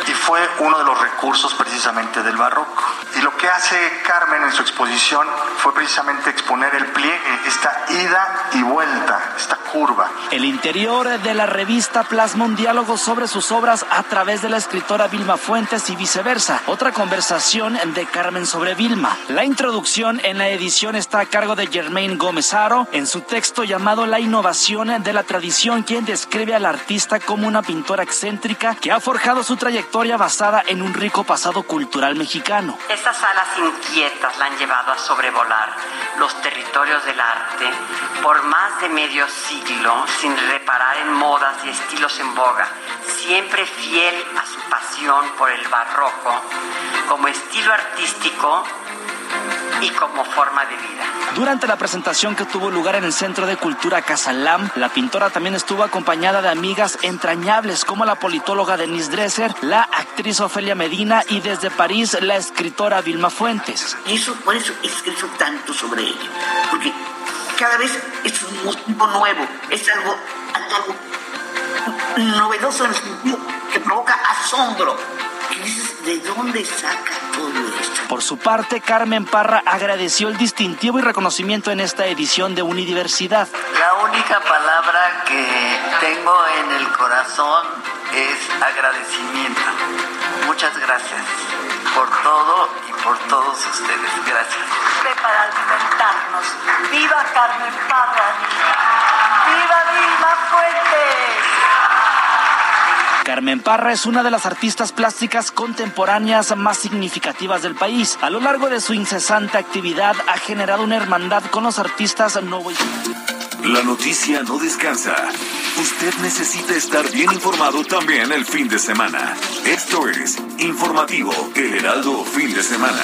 y fue uno de los recursos precisamente del barroco. Y lo que hace Carmen en su exposición fue precisamente exponer el pliegue, esta ida y vuelta, esta curva. El interior de la revista plasma un diálogo sobre sus obras a través de la escritora Vilma Fuentes y viceversa. Otra conversación de Carmen sobre Vilma. La introducción en la edición está a cargo de Germain Gómez Aro en su texto llamado La innovación de la tradición, quien describe al artista como una pintora excéntrica que ha forjado su trayectoria basada en un rico pasado cultural mexicano. esas alas inquietas la han llevado a sobrevolar los territorios del arte por más de medio siglo sin reparar en modas y estilos en boga, siempre fiel a su pasión por el barroco como estilo artístico y como forma de vida. Durante la presentación que tuvo lugar en el Centro de Cultura Casalam, la pintora también estuvo acompañada de amigas entrañables como la politóloga Denise Dresser, la actriz Ofelia Medina y desde París la escritora Vilma Fuentes. Y eso, por eso escrito tanto sobre ello, porque cada vez es un motivo nuevo, es algo, algo novedoso en el sentido que provoca asombro. Que dices, ¿de dónde saca todo esto? Por su parte, Carmen Parra agradeció el distintivo y reconocimiento en esta edición de Unidiversidad. La única palabra que tengo en el corazón es agradecimiento. Muchas gracias por todo y por todos ustedes. Gracias. Para alimentarnos. ¡Viva Carmen Parra! ¡Viva Vilma Fuentes! Carmen Parra es una de las artistas plásticas contemporáneas más significativas del país. A lo largo de su incesante actividad ha generado una hermandad con los artistas nuevo La noticia no descansa. Usted necesita estar bien informado también el fin de semana. Esto es Informativo El Heraldo Fin de Semana.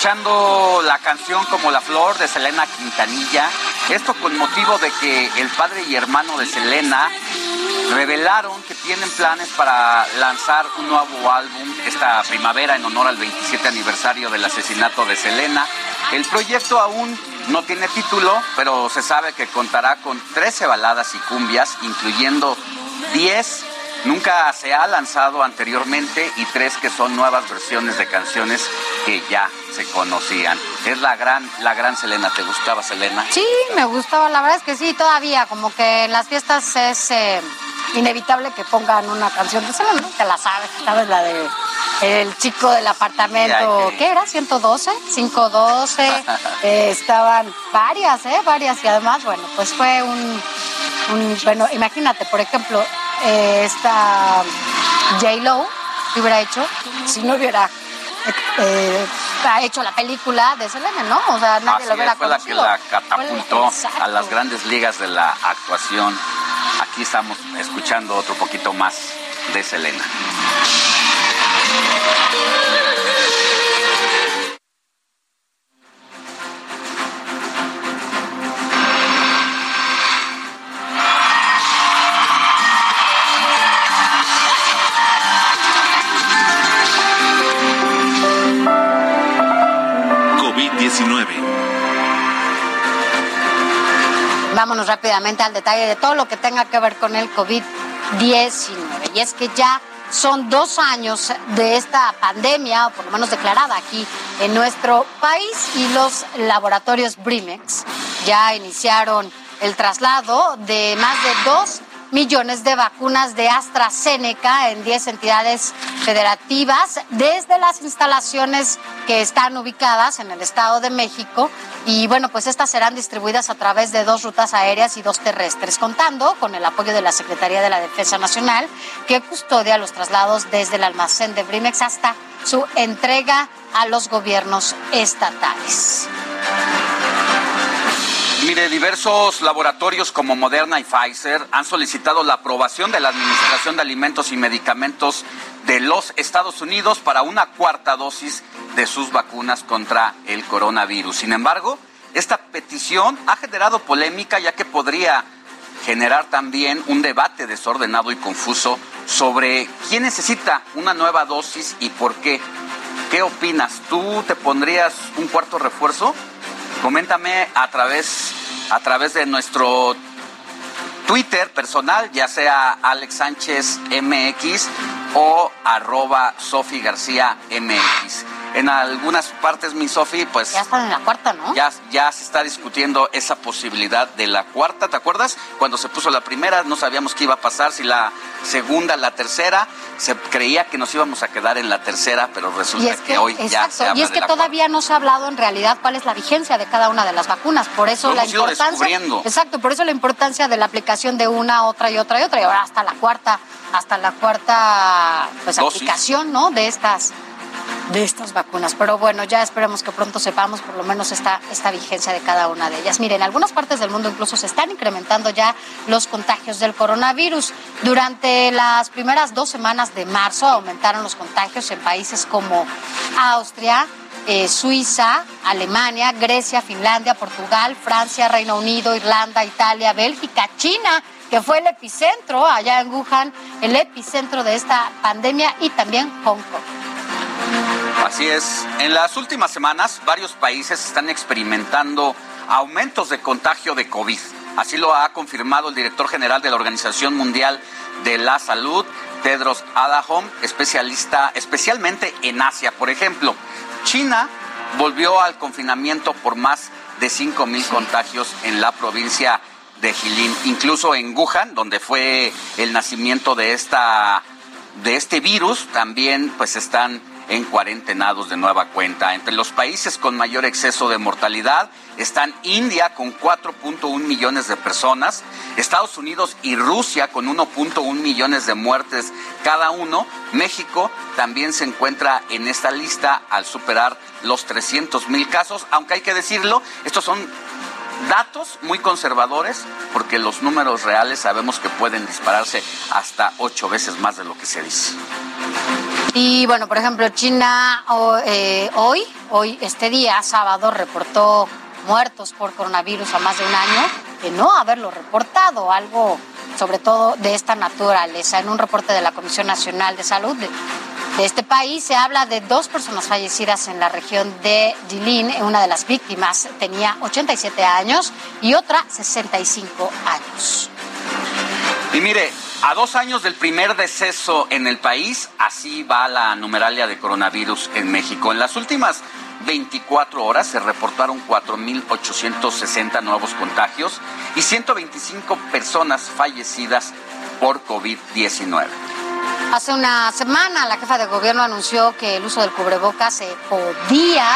Escuchando la canción Como la Flor de Selena Quintanilla. Esto con motivo de que el padre y hermano de Selena revelaron que tienen planes para lanzar un nuevo álbum esta primavera en honor al 27 aniversario del asesinato de Selena. El proyecto aún no tiene título, pero se sabe que contará con 13 baladas y cumbias, incluyendo 10 nunca se ha lanzado anteriormente y tres que son nuevas versiones de canciones que ya se conocían. Es la gran, la gran Selena. ¿Te gustaba Selena? Sí, me gustaba. La verdad es que sí, todavía. Como que en las fiestas es eh, inevitable que pongan una canción de Selena. ¿no? Te la sabes, sabes la de el chico del apartamento, ¿qué era? 112, 512, eh, estaban varias, ¿eh? Varias y además, bueno, pues fue un, un bueno, imagínate, por ejemplo, eh, esta J-Lo que hubiera hecho si no hubiera eh, ha hecho la película de Selena, ¿no? O sea, nadie Así lo hubiera fue la que conocido. la catapultó a las grandes ligas de la actuación. Aquí estamos escuchando otro poquito más de Selena. COVID-19. Vámonos rápidamente al detalle de todo lo que tenga que ver con el COVID-19. Y es que ya son dos años de esta pandemia, o por lo menos declarada aquí en nuestro país, y los laboratorios Brimex ya iniciaron el traslado de más de dos millones de vacunas de AstraZeneca en 10 entidades federativas desde las instalaciones que están ubicadas en el Estado de México. Y bueno, pues estas serán distribuidas a través de dos rutas aéreas y dos terrestres, contando con el apoyo de la Secretaría de la Defensa Nacional, que custodia los traslados desde el almacén de Brimex hasta su entrega a los gobiernos estatales. Mire, diversos laboratorios como Moderna y Pfizer han solicitado la aprobación de la Administración de Alimentos y Medicamentos de los Estados Unidos para una cuarta dosis de sus vacunas contra el coronavirus. Sin embargo, esta petición ha generado polémica ya que podría generar también un debate desordenado y confuso sobre quién necesita una nueva dosis y por qué. ¿Qué opinas? ¿Tú te pondrías un cuarto refuerzo? Coméntame a través, a través de nuestro Twitter personal, ya sea Alex Sánchez MX o arroba Sofi García MX en algunas partes, mi Sofi, pues... Ya están en la cuarta, ¿no? Ya, ya se está discutiendo esa posibilidad de la cuarta, ¿te acuerdas? Cuando se puso la primera no sabíamos qué iba a pasar, si la segunda, la tercera, se creía que nos íbamos a quedar en la tercera, pero resulta que, hoy ya se habla Y es que todavía no se ha hablado en realidad cuál es la vigencia de cada una de las vacunas, por eso la importancia... Exacto, por eso la importancia de la aplicación de una, otra y otra y otra, y ahora hasta la cuarta, hasta la cuarta pues, aplicación, ¿no? De estas de estas vacunas. Pero bueno, ya esperemos que pronto sepamos por lo menos esta, esta vigencia de cada una de ellas. Miren, en algunas partes del mundo incluso se están incrementando ya los contagios del coronavirus. Durante las primeras dos semanas de marzo aumentaron los contagios en países como Austria, eh, Suiza, Alemania, Grecia, Finlandia, Portugal, Francia, Reino Unido, Irlanda, Italia, Bélgica, China que fue el epicentro allá en Wuhan, el epicentro de esta pandemia y también Hong Kong. Así es. En las últimas semanas, varios países están experimentando aumentos de contagio de COVID. Así lo ha confirmado el director general de la Organización Mundial de la Salud, Tedros Adhanom, especialista especialmente en Asia. Por ejemplo, China volvió al confinamiento por más de 5 mil contagios en la provincia de Jilin, incluso en Wuhan, donde fue el nacimiento de esta de este virus, también pues están en cuarentenados de nueva cuenta. Entre los países con mayor exceso de mortalidad están India con 4.1 millones de personas, Estados Unidos y Rusia con 1.1 millones de muertes cada uno. México también se encuentra en esta lista al superar los 300 mil casos, aunque hay que decirlo, estos son datos muy conservadores porque los números reales sabemos que pueden dispararse hasta ocho veces más de lo que se dice. Y bueno, por ejemplo, China eh, hoy, hoy, este día, sábado, reportó muertos por coronavirus a más de un año de no haberlo reportado, algo sobre todo de esta naturaleza. En un reporte de la Comisión Nacional de Salud de, este país se habla de dos personas fallecidas en la región de Jilin. Una de las víctimas tenía 87 años y otra 65 años. Y mire, a dos años del primer deceso en el país, así va la numeralia de coronavirus en México. En las últimas 24 horas se reportaron 4.860 nuevos contagios y 125 personas fallecidas por COVID-19. Hace una semana la jefa de gobierno anunció que el uso del cubrebocas se podía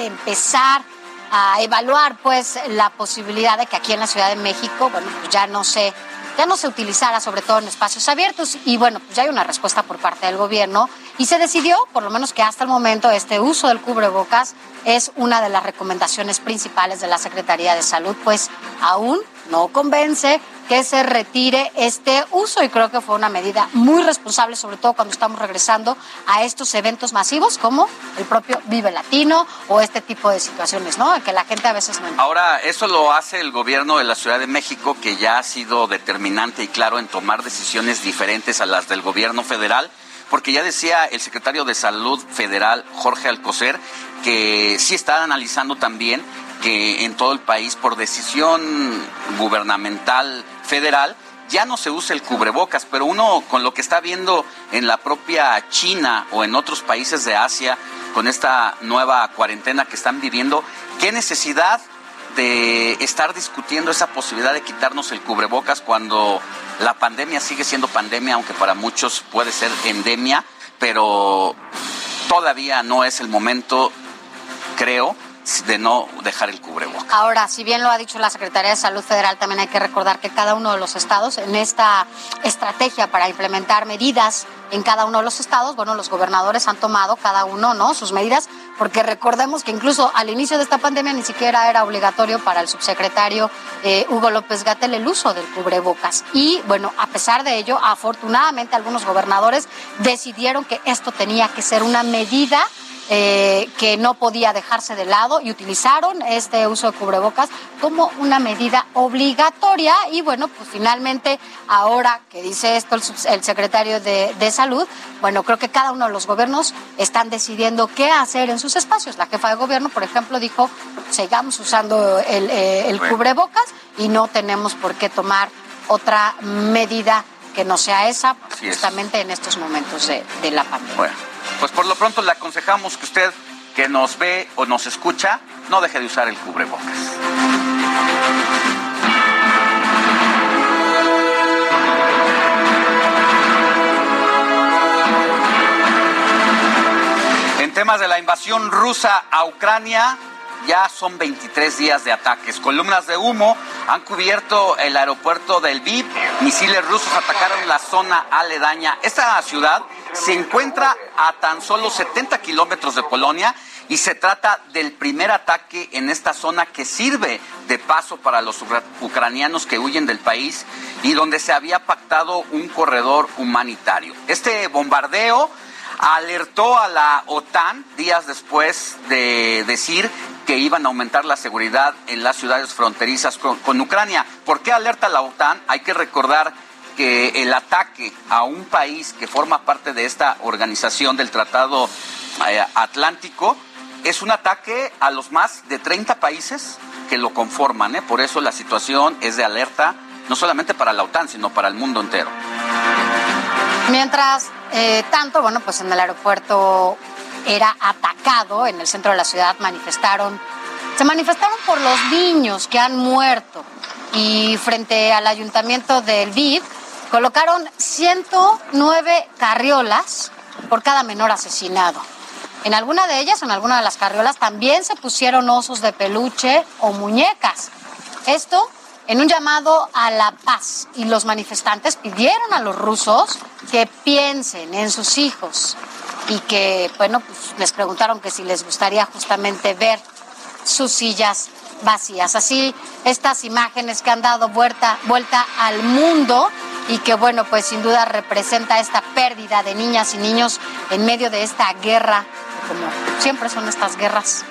empezar a evaluar pues la posibilidad de que aquí en la Ciudad de México, bueno, pues ya no se ya no se utilizara sobre todo en espacios abiertos. Y bueno, pues ya hay una respuesta por parte del gobierno. Y se decidió, por lo menos que hasta el momento, este uso del cubrebocas es una de las recomendaciones principales de la Secretaría de Salud, pues aún no convence que se retire este uso y creo que fue una medida muy responsable, sobre todo cuando estamos regresando a estos eventos masivos como el propio Vive Latino o este tipo de situaciones, ¿no? Que la gente a veces no. Ahora, eso lo hace el gobierno de la Ciudad de México, que ya ha sido determinante y claro en tomar decisiones diferentes a las del gobierno federal porque ya decía el secretario de Salud Federal, Jorge Alcocer, que sí está analizando también que en todo el país, por decisión gubernamental federal, ya no se usa el cubrebocas, pero uno con lo que está viendo en la propia China o en otros países de Asia, con esta nueva cuarentena que están viviendo, ¿qué necesidad de estar discutiendo esa posibilidad de quitarnos el cubrebocas cuando la pandemia sigue siendo pandemia, aunque para muchos puede ser endemia, pero todavía no es el momento, creo, de no dejar el cubrebocas. Ahora, si bien lo ha dicho la Secretaría de Salud Federal, también hay que recordar que cada uno de los estados, en esta estrategia para implementar medidas en cada uno de los estados, bueno, los gobernadores han tomado cada uno, ¿no? Sus medidas porque recordemos que incluso al inicio de esta pandemia ni siquiera era obligatorio para el subsecretario eh, Hugo López Gatel el uso del cubrebocas. Y bueno, a pesar de ello, afortunadamente algunos gobernadores decidieron que esto tenía que ser una medida eh, que no podía dejarse de lado y utilizaron este uso de cubrebocas como una medida obligatoria y bueno, pues finalmente ahora que dice esto el, secretario de, Salud, bueno, creo que cada uno de los gobiernos están decidiendo qué hacer en sus espacios. La jefa de gobierno, por ejemplo, dijo, sigamos usando el, eh, cubrebocas y no tenemos por qué tomar otra medida que no sea esa, justamente en estos momentos de, de la pandemia. Pues por lo pronto le aconsejamos que usted que nos ve o nos escucha no deje de usar el cubrebocas. En temas de la invasión rusa a Ucrania, ya son 23 días de ataques. Columnas de humo han cubierto el aeropuerto del VIP. Misiles rusos atacaron la zona aledaña. Esta ciudad se encuentra a tan solo 70 kilómetros de Polonia y se trata del primer ataque en esta zona que sirve de paso para los ucranianos que huyen del país y donde se había pactado un corredor humanitario. Este bombardeo alertó a la OTAN días después de decir que iban a aumentar la seguridad en las ciudades fronterizas con, Ucrania. ¿Por qué alerta la OTAN? Hay que recordar que el ataque a un país que forma parte de esta organización del Tratado eh, Atlántico es un ataque a los más de 30 países que lo conforman. ¿eh? Por eso la situación es de alerta no solamente para la OTAN, sino para el mundo entero. Mientras eh, tanto, bueno, pues en el aeropuerto era atacado, en el centro de la ciudad manifestaron, se manifestaron por los niños que han muerto y frente al ayuntamiento del VID colocaron 109 carriolas por cada menor asesinado. En alguna de ellas, en alguna de las carriolas, también se pusieron osos de peluche o muñecas. Esto en un llamado a la paz y los manifestantes pidieron a los rusos que piensen en sus hijos y que, bueno, pues les preguntaron que si les gustaría justamente ver sus sillas vacías. Así, estas imágenes que han dado vuelta, vuelta al mundo y que, bueno, pues sin duda representa esta pérdida de niñas y niños en medio de esta guerra, como siempre son estas guerras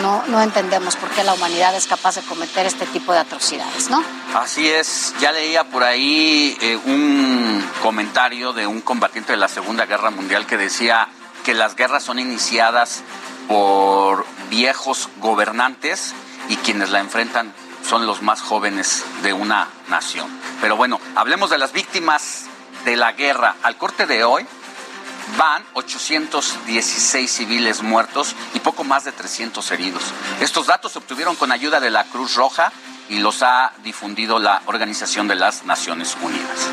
no, no entendemos por qué la humanidad es capaz de cometer este tipo de atrocidades, ¿no? Así es, ya leía por ahí eh, un comentario de un combatiente de la Segunda Guerra Mundial que decía que las guerras son iniciadas por viejos gobernantes y quienes la enfrentan son los más jóvenes de una nación. Pero bueno, hablemos de las víctimas de la guerra. Al corte de hoy, van 816 civiles muertos y poco más de 300 heridos. Estos datos se obtuvieron con ayuda de la Cruz Roja y los ha difundido la Organización de las Naciones Unidas.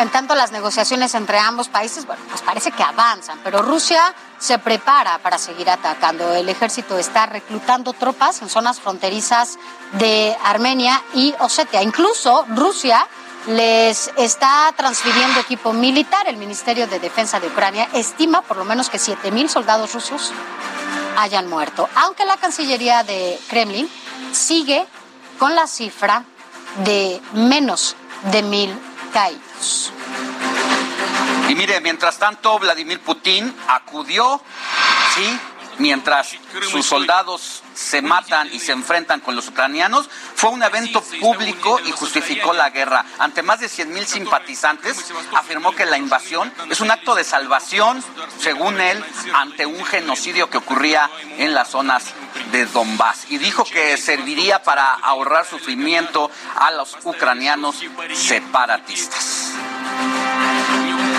En tanto, las negociaciones entre ambos países, bueno, pues parece que avanzan, pero Rusia se prepara para seguir atacando. El ejército está reclutando tropas en zonas fronterizas de Armenia y Osetia. Incluso Rusia les está transfiriendo equipo militar. El Ministerio de Defensa de Ucrania estima por lo menos que 7.000 soldados rusos hayan muerto, aunque la Cancillería de Kremlin sigue con la cifra de menos de mil caídos. Y mire, mientras tanto, Vladimir Putin acudió, sí, mientras sus soldados se matan y se enfrentan con los ucranianos, fue un evento público y justificó la guerra. Ante más de 100.000 simpatizantes, afirmó que la invasión es un acto de salvación, según él, ante un genocidio que ocurría en las zonas de Donbass. Y dijo que serviría para ahorrar sufrimiento a los ucranianos separatistas.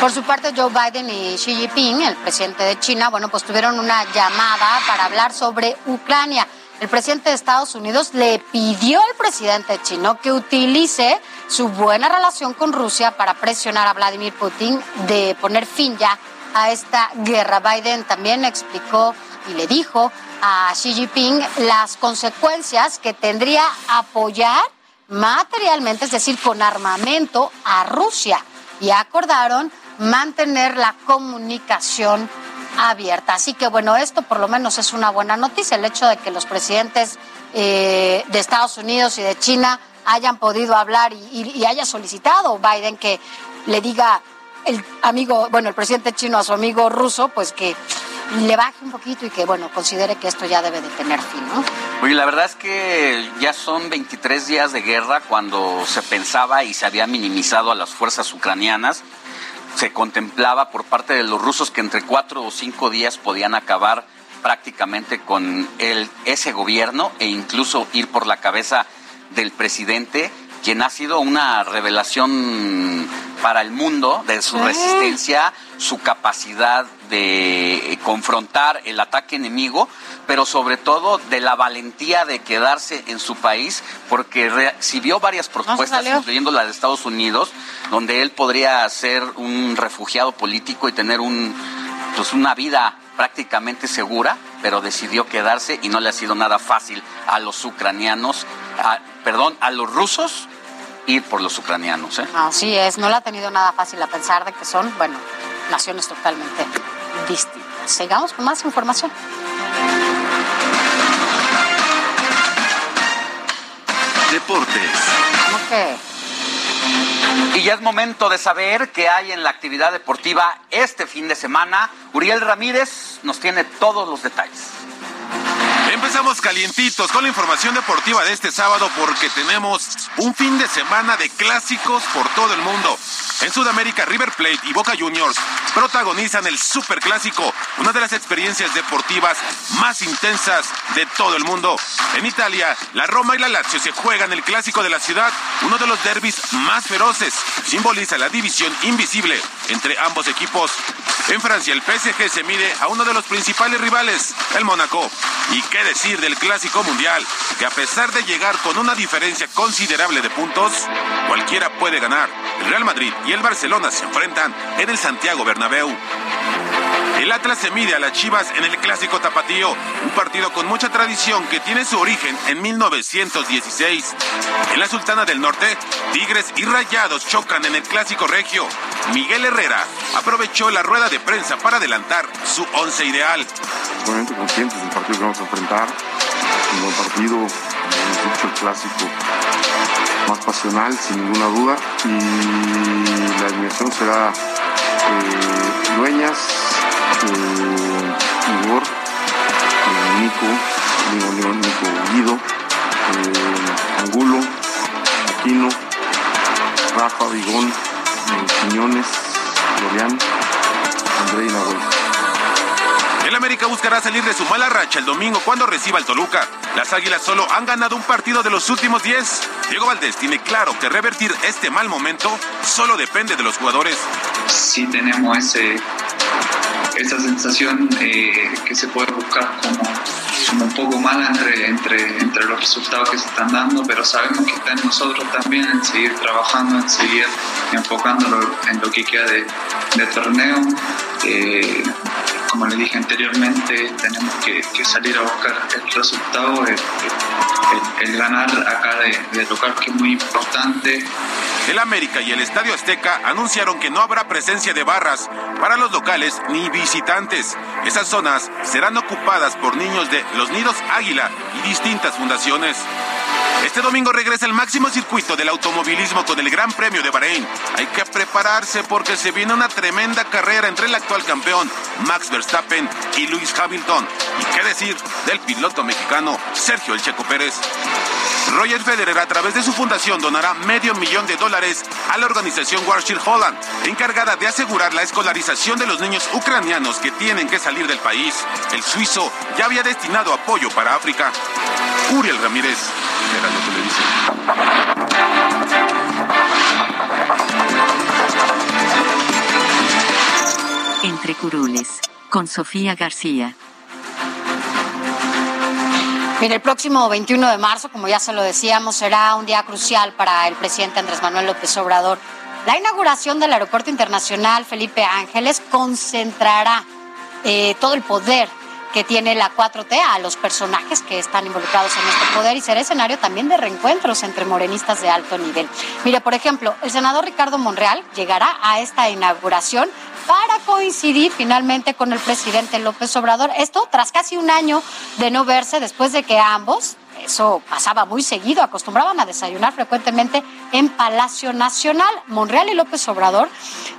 Por su parte, Joe Biden y Xi Jinping, el presidente de China, bueno, pues tuvieron una llamada para hablar sobre Ucrania. El presidente de Estados Unidos le pidió al presidente chino que utilice su buena relación con Rusia para presionar a Vladimir Putin de poner fin ya a esta guerra. Biden también explicó y le dijo a Xi Jinping las consecuencias que tendría apoyar materialmente, es decir, con armamento a Rusia. Y acordaron mantener la comunicación abierta. Así que bueno, esto por lo menos es una buena noticia, el hecho de que los presidentes eh, de Estados Unidos y de China hayan podido hablar y, y haya solicitado Biden que le diga el amigo, bueno, el presidente chino a su amigo ruso, pues que le baje un poquito y que, bueno, considere que esto ya debe de tener fin, ¿no? Oye, la verdad es que ya son 23 días de guerra cuando se pensaba y se había minimizado a las fuerzas ucranianas. Se contemplaba por parte de los rusos que entre cuatro o cinco días podían acabar prácticamente con el, ese gobierno e incluso ir por la cabeza del presidente, quien ha sido una revelación para el mundo de su resistencia, su capacidad de confrontar el ataque enemigo, pero sobre todo de la valentía de quedarse en su país, porque recibió varias propuestas, incluyendo la de Estados Unidos, donde él podría ser un refugiado político y tener un, pues una vida prácticamente segura, pero decidió quedarse y no le ha sido nada fácil a los ucranianos, perdón, a los rusos ir por los ucranianos. ¿eh? Así es, no le ha tenido nada fácil a pensar de que son, bueno, naciones totalmente distintas. Sigamos con más información. Deportes. Y ya es momento de saber qué hay en la actividad deportiva este fin de semana. Uriel Ramírez nos tiene todos los detalles. Empezamos calientitos con la información deportiva de este sábado porque tenemos un fin de semana de clásicos por todo el mundo. En Sudamérica, River Plate y Boca Juniors protagonizan el Superclásico, una de las experiencias deportivas más intensas de todo el mundo. En Italia, la Roma y la Lazio se juegan el clásico de la ciudad, uno de los derbis más feroces. Simboliza la división invisible entre ambos equipos. En Francia, el PSG se mide a uno de los principales rivales, el Mónaco. ¿Y qué decir del Clásico Mundial? Que a pesar de llegar con una diferencia considerable de puntos, cualquiera puede ganar. El Real Madrid y el Barcelona se enfrentan en el Santiago Bernabéu. El Atlas se mide a las Chivas en el Clásico Tapatío, un partido con mucha tradición que tiene su origen en 1916. En la Sultana del Norte, Tigres y Rayados chocan en el Clásico Regio. Miguel Herrera aprovechó la rueda de prensa para adelantar su once ideal. Obviamente conscientes del partido que vamos a enfrentar, un buen partido, dicho el clásico más pasional, sin ninguna duda, y la alineación será eh, Dueñas, eh, Igor, eh, Nico, Nico, Nico Guido, eh, Angulo, Aquino, Rafa, Vigón, eh, Quiñones, Florian, André Nahuel. El América buscará salir de su mala racha el domingo cuando reciba el Toluca. Las Águilas solo han ganado un partido de los últimos 10. Diego Valdés tiene claro que revertir este mal momento solo depende de los jugadores. Sí tenemos ese, esa sensación eh, que se puede buscar como, como un poco mala entre, entre, entre los resultados que se están dando, pero sabemos que está en nosotros también en seguir trabajando, en seguir enfocándolo en lo que queda de, de torneo. Eh, como le dije anteriormente, tenemos que, que, salir a buscar el resultado, el, el, el ganar acá de, de local, que es muy importante. El América y el Estadio Azteca anunciaron que no habrá presencia de barras para los locales ni visitantes. Esas zonas serán ocupadas por niños de los Nidos Águila y distintas fundaciones. Este domingo regresa el máximo circuito del automovilismo con el Gran Premio de Bahrein. Hay que prepararse porque se viene una tremenda carrera entre el actual campeón Max Verstappen y Lewis Hamilton. ¿Y qué decir del piloto mexicano Sergio El Checo Pérez? Roger Federer a través de su fundación donará medio millón de dólares a la organización Warshil Holland, encargada de asegurar la escolarización de los niños ucranianos que tienen que salir del país. El suizo ya había destinado apoyo para África. Uriel Ramírez, era lo que le Entre curules, con Sofía García. Mire, el próximo 21 de marzo, como ya se lo decíamos, será un día crucial para el presidente Andrés Manuel López Obrador. La inauguración del Aeropuerto Internacional Felipe Ángeles concentrará eh, todo el poder que tiene la 4T a los personajes que están involucrados en este poder y será escenario también de reencuentros entre morenistas de alto nivel. Mire, por ejemplo, el senador Ricardo Monreal llegará a esta inauguración para coincidir finalmente con el presidente López Obrador. Esto tras casi un año de no verse después de que ambos eso pasaba muy seguido, acostumbraban a desayunar frecuentemente en Palacio Nacional. Monreal y López Obrador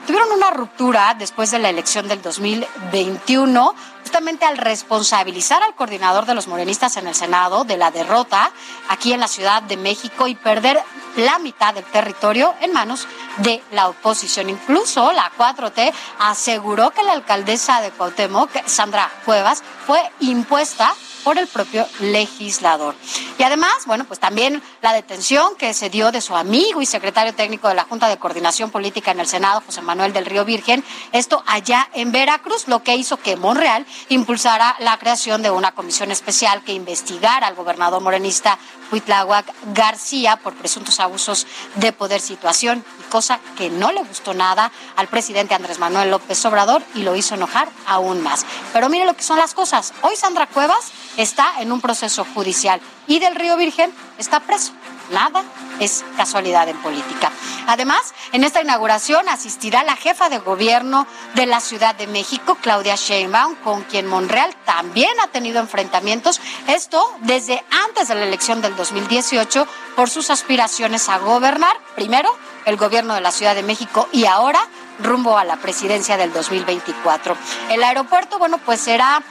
tuvieron una ruptura después de la elección del 2021, justamente al responsabilizar al coordinador de los morenistas en el Senado de la derrota aquí en la Ciudad de México y perder la mitad del territorio en manos de la oposición. Incluso la 4T aseguró que la alcaldesa de Cuauhtémoc, Sandra Cuevas, fue impuesta por el propio legislador. Y además, bueno, pues también la detención que se dio de su amigo y secretario técnico de la Junta de Coordinación Política en el Senado, José Manuel del Río Virgen, esto allá en Veracruz, lo que hizo que Monreal impulsara la creación de una comisión especial que investigara al gobernador morenista Huitláhuac García por presuntos abusos de poder, situación, cosa que no le gustó nada al presidente Andrés Manuel López Obrador y lo hizo enojar aún más. Pero mire lo que son las cosas. Hoy Sandra Cuevas está en un proceso judicial y del Río Virgen está preso. Nada es casualidad en política. Además, en esta inauguración asistirá la jefa de gobierno de la Ciudad de México, Claudia Sheinbaum, con quien Monreal también ha tenido enfrentamientos, esto desde antes de la elección del 2018 por sus aspiraciones a gobernar, primero el gobierno de la Ciudad de México y ahora rumbo a la presidencia del 2024. El aeropuerto, bueno, pues será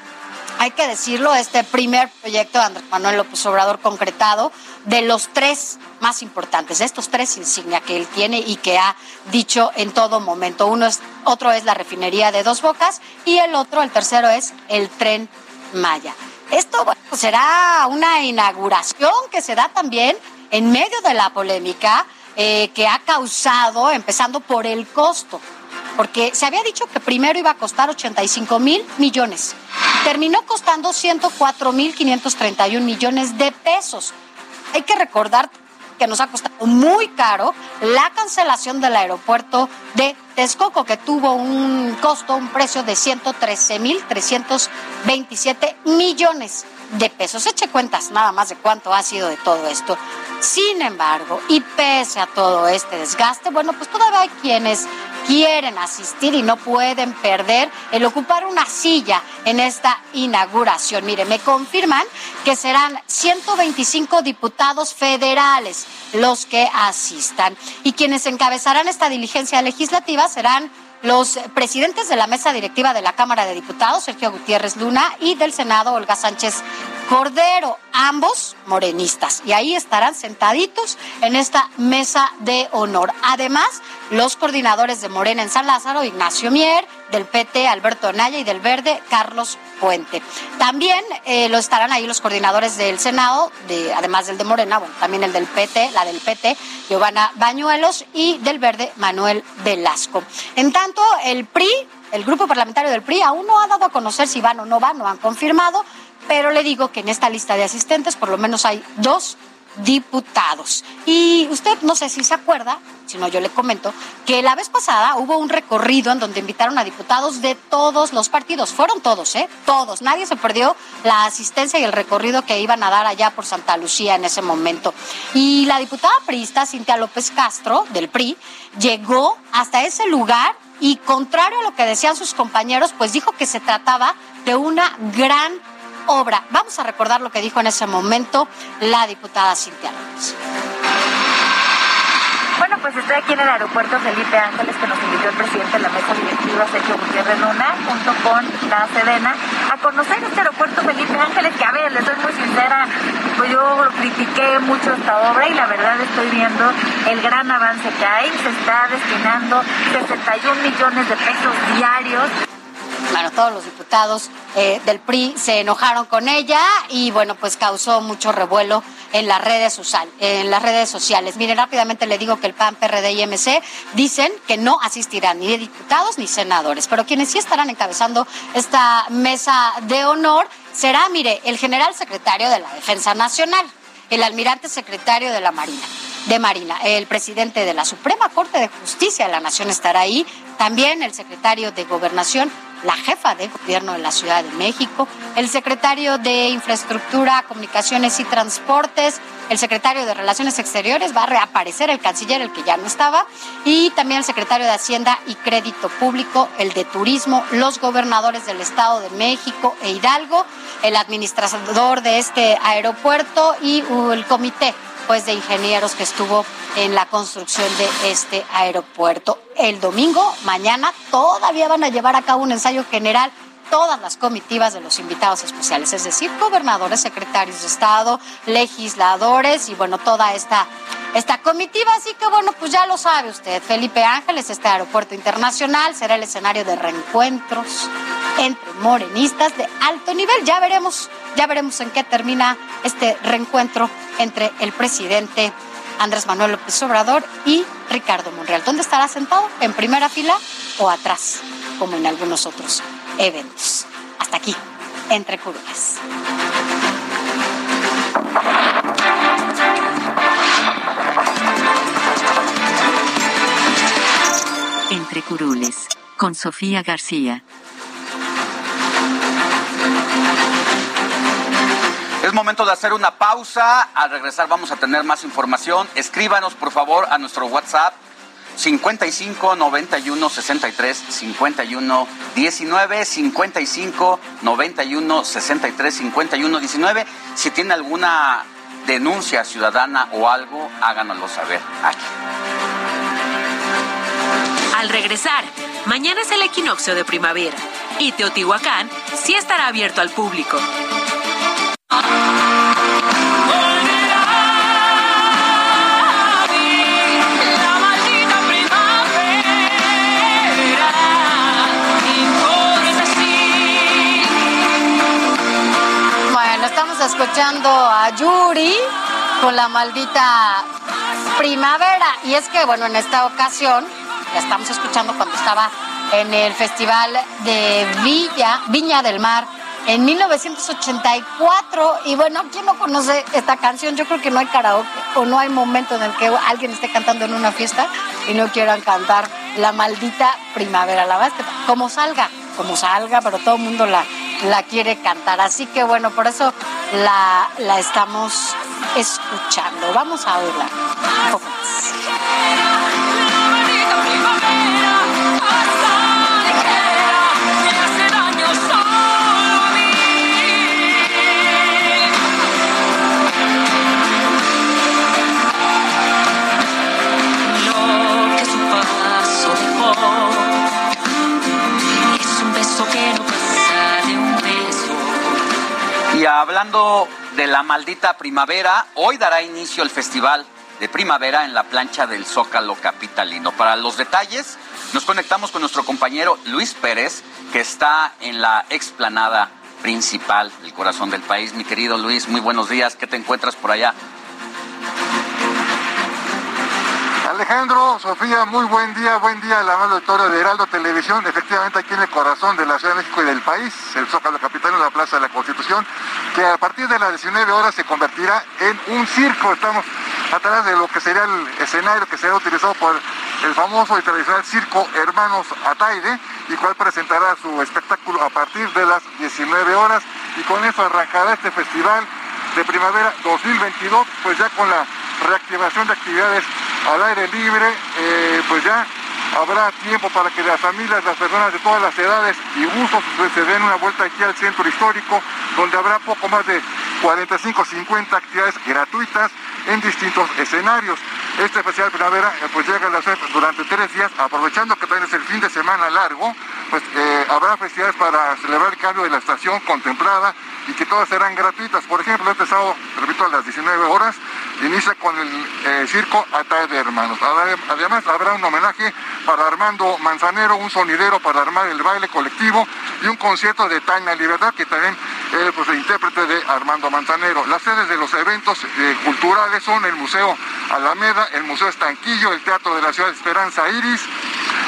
hay que decirlo, este primer proyecto de Andrés Manuel López Obrador concretado de los tres más importantes, de estos tres insignia que él tiene y que ha dicho en todo momento. Uno es, otro es la refinería de Dos Bocas y el otro, el tercero es el tren Maya. Esto será una inauguración que se da también en medio de la polémica eh, que ha causado, empezando por el costo porque se había dicho que primero iba a costar 85 mil millones. Terminó costando 104 mil 531 millones de pesos. Hay que recordar que nos ha costado muy caro la cancelación del aeropuerto de Texcoco, que tuvo un costo, un precio de 113 mil 327 millones de pesos. Eche cuentas nada más de cuánto ha sido de todo esto. Sin embargo, y pese a todo este desgaste, bueno, pues todavía hay quienes quieren asistir y no pueden perder el ocupar una silla en esta inauguración. Mire, me confirman que serán 125 diputados federales los que asistan y quienes encabezarán esta diligencia legislativa serán los presidentes de la mesa directiva de la Cámara de Diputados, Sergio Gutiérrez Luna, y del Senado, Olga Sánchez Cordero, ambos morenistas. Y ahí estarán sentaditos en esta mesa de honor. Además, los coordinadores de Morena en San Lázaro, Ignacio Mier, del PT, Alberto Naya, y del Verde, Carlos Puente. También eh, lo estarán ahí los coordinadores del Senado, de, además del de Morena, bueno, también el del PT, la del PT, Giovanna Bañuelos, y del Verde, Manuel Velasco. En tanto, el PRI, el grupo parlamentario del PRI, aún no ha dado a conocer si van o no van, no han confirmado, pero le digo que en esta lista de asistentes por lo menos hay dos diputados. Y usted no sé si se acuerda, si no yo le comento, que la vez pasada hubo un recorrido en donde invitaron a diputados de todos los partidos. Fueron todos, ¿eh? Todos. Nadie se perdió la asistencia y el recorrido que iban a dar allá por Santa Lucía en ese momento. Y la diputada priista Cintia López Castro, del PRI, llegó hasta ese lugar y contrario a lo que decían sus compañeros, pues dijo que se trataba de una gran obra. Vamos a recordar lo que dijo en ese momento la diputada Cintia López. Bueno, pues estoy aquí en el aeropuerto Felipe Ángeles, que nos invitó el presidente de la mesa directiva, Sergio Gutiérrez Luna, junto con la Sedena, a conocer este aeropuerto Felipe Ángeles, que a ver, les soy muy sincera, pues yo critiqué mucho esta obra y la verdad estoy viendo el gran avance que hay. Se está destinando 61 millones de pesos diarios bueno, todos los diputados eh, del PRI se enojaron con ella y bueno, pues causó mucho revuelo en las redes. En las redes sociales. Miren, rápidamente le digo que el PAN, PRD y MC dicen que no asistirán ni diputados ni senadores, pero quienes sí estarán encabezando esta mesa de honor será, mire, el general secretario de la Defensa Nacional, el almirante secretario de la Marina de Marina. El presidente de la Suprema Corte de Justicia de la Nación estará ahí, también el secretario de Gobernación, la jefa de gobierno de la Ciudad de México, el secretario de Infraestructura, Comunicaciones y Transportes, el secretario de Relaciones Exteriores, va a reaparecer el canciller, el que ya no estaba, y también el secretario de Hacienda y Crédito Público, el de Turismo, los gobernadores del Estado de México e Hidalgo, el administrador de este aeropuerto y el comité de ingenieros que estuvo en la construcción de este aeropuerto. El domingo, mañana, todavía van a llevar a cabo un ensayo general todas las comitivas de los invitados especiales, es decir, gobernadores, secretarios de Estado, legisladores y bueno, toda esta, esta comitiva. Así que bueno, pues ya lo sabe usted, Felipe Ángeles, este aeropuerto internacional será el escenario de reencuentros entre morenistas de alto nivel. Ya veremos, ya veremos en qué termina este reencuentro entre el presidente Andrés Manuel López Obrador y Ricardo Monreal. ¿Dónde estará sentado? ¿En primera fila o atrás? Como en algunos otros eventos. Hasta aquí, entre curules. Entre curules, con Sofía García. Es momento de hacer una pausa. Al regresar vamos a tener más información. Escríbanos, por favor, a nuestro WhatsApp 55 91 63 51 19 55 91 63 51 19. Si tiene alguna denuncia ciudadana o algo, háganoslo saber aquí. Al regresar, mañana es el equinoccio de primavera y Teotihuacán sí estará abierto al público. Escuchando a Yuri con la maldita primavera. Y es que, bueno, en esta ocasión, la estamos escuchando cuando estaba en el Festival de Villa, Viña del Mar en 1984. Y bueno, ¿quién no conoce esta canción? Yo creo que no hay karaoke o no hay momento en el que alguien esté cantando en una fiesta y no quieran cantar la maldita primavera. La verdad como salga, como salga, pero todo el mundo la, la quiere cantar. Así que bueno, por eso la, la estamos escuchando. Vamos a oírla hablando de la maldita primavera, hoy dará inicio el festival de primavera en la plancha del Zócalo Capitalino. Para los detalles, nos conectamos con nuestro compañero Luis Pérez, que está en la explanada principal del corazón del país. Mi querido Luis, muy buenos días. ¿Qué te encuentras por allá? Alejandro, Sofía, muy buen día, buen día la amable auditorio de Heraldo Televisión, efectivamente aquí en el corazón de la Ciudad de México y del país, el Zócalo Capital en la Plaza de la Constitución, que a partir de las 19 horas se convertirá en un circo. Estamos atrás de lo que sería el escenario que será utilizado por el famoso y tradicional circo Hermanos Ataide, y cual presentará su espectáculo a partir de las 19 horas, y con eso arrancará este festival de primavera 2022, pues ya con la reactivación de actividades al aire libre, eh, pues ya habrá tiempo para que las familias, las personas de todas las edades y gustos pues, se den una vuelta aquí al centro histórico, donde habrá poco más de 45, 50 actividades gratuitas en distintos escenarios. Este especial primavera eh, pues llega a la durante tres días, aprovechando que también es el fin de semana largo, pues eh, habrá festividades para celebrar el cambio de la estación contemplada y que todas serán gratuitas. Por ejemplo, este sábado, repito, a las 19 horas, inicia con el eh, circo Atae de Hermanos. Además, habrá un homenaje para Armando Manzanero, un sonidero para armar el baile colectivo y un concierto de Taina Libertad, que también es pues, el intérprete de Armando Manzanero. Las sedes de los eventos eh, son el Museo Alameda, el Museo Estanquillo, el Teatro de la Ciudad de Esperanza Iris,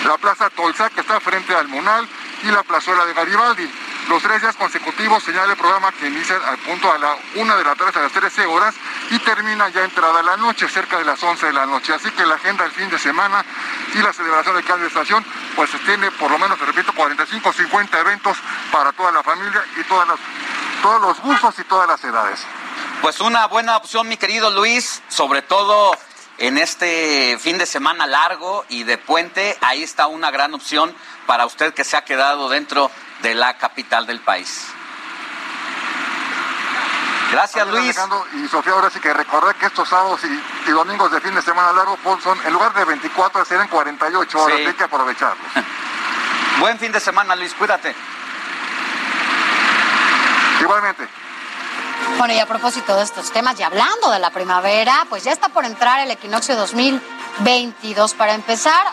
la Plaza Tolsa, que está frente al Munal, y la Plazuela de Garibaldi. Los tres días consecutivos señala el programa que inicia al punto a la una de la tarde a las 13 horas y termina ya entrada la noche, cerca de las 11 de la noche. Así que la agenda del fin de semana y la celebración de estación pues tiene por lo menos, repito, 45 o 50 eventos para toda la familia y todas las, todos los gustos y todas las edades. Pues una buena opción, mi querido Luis, sobre todo en este fin de semana largo y de puente, ahí está una gran opción para usted que se ha quedado dentro de la capital del país. Gracias, Luis. y Sofía, ahora sí que recordar que estos sábados y, domingos de fin de semana largo son, en lugar de 24, serán 48 horas, hay que aprovecharlos. Buen fin de semana, Luis, cuídate. Igualmente. Bueno, y a propósito de estos temas, y hablando de la primavera, pues ya está por entrar el equinoccio 2022. Para empezar,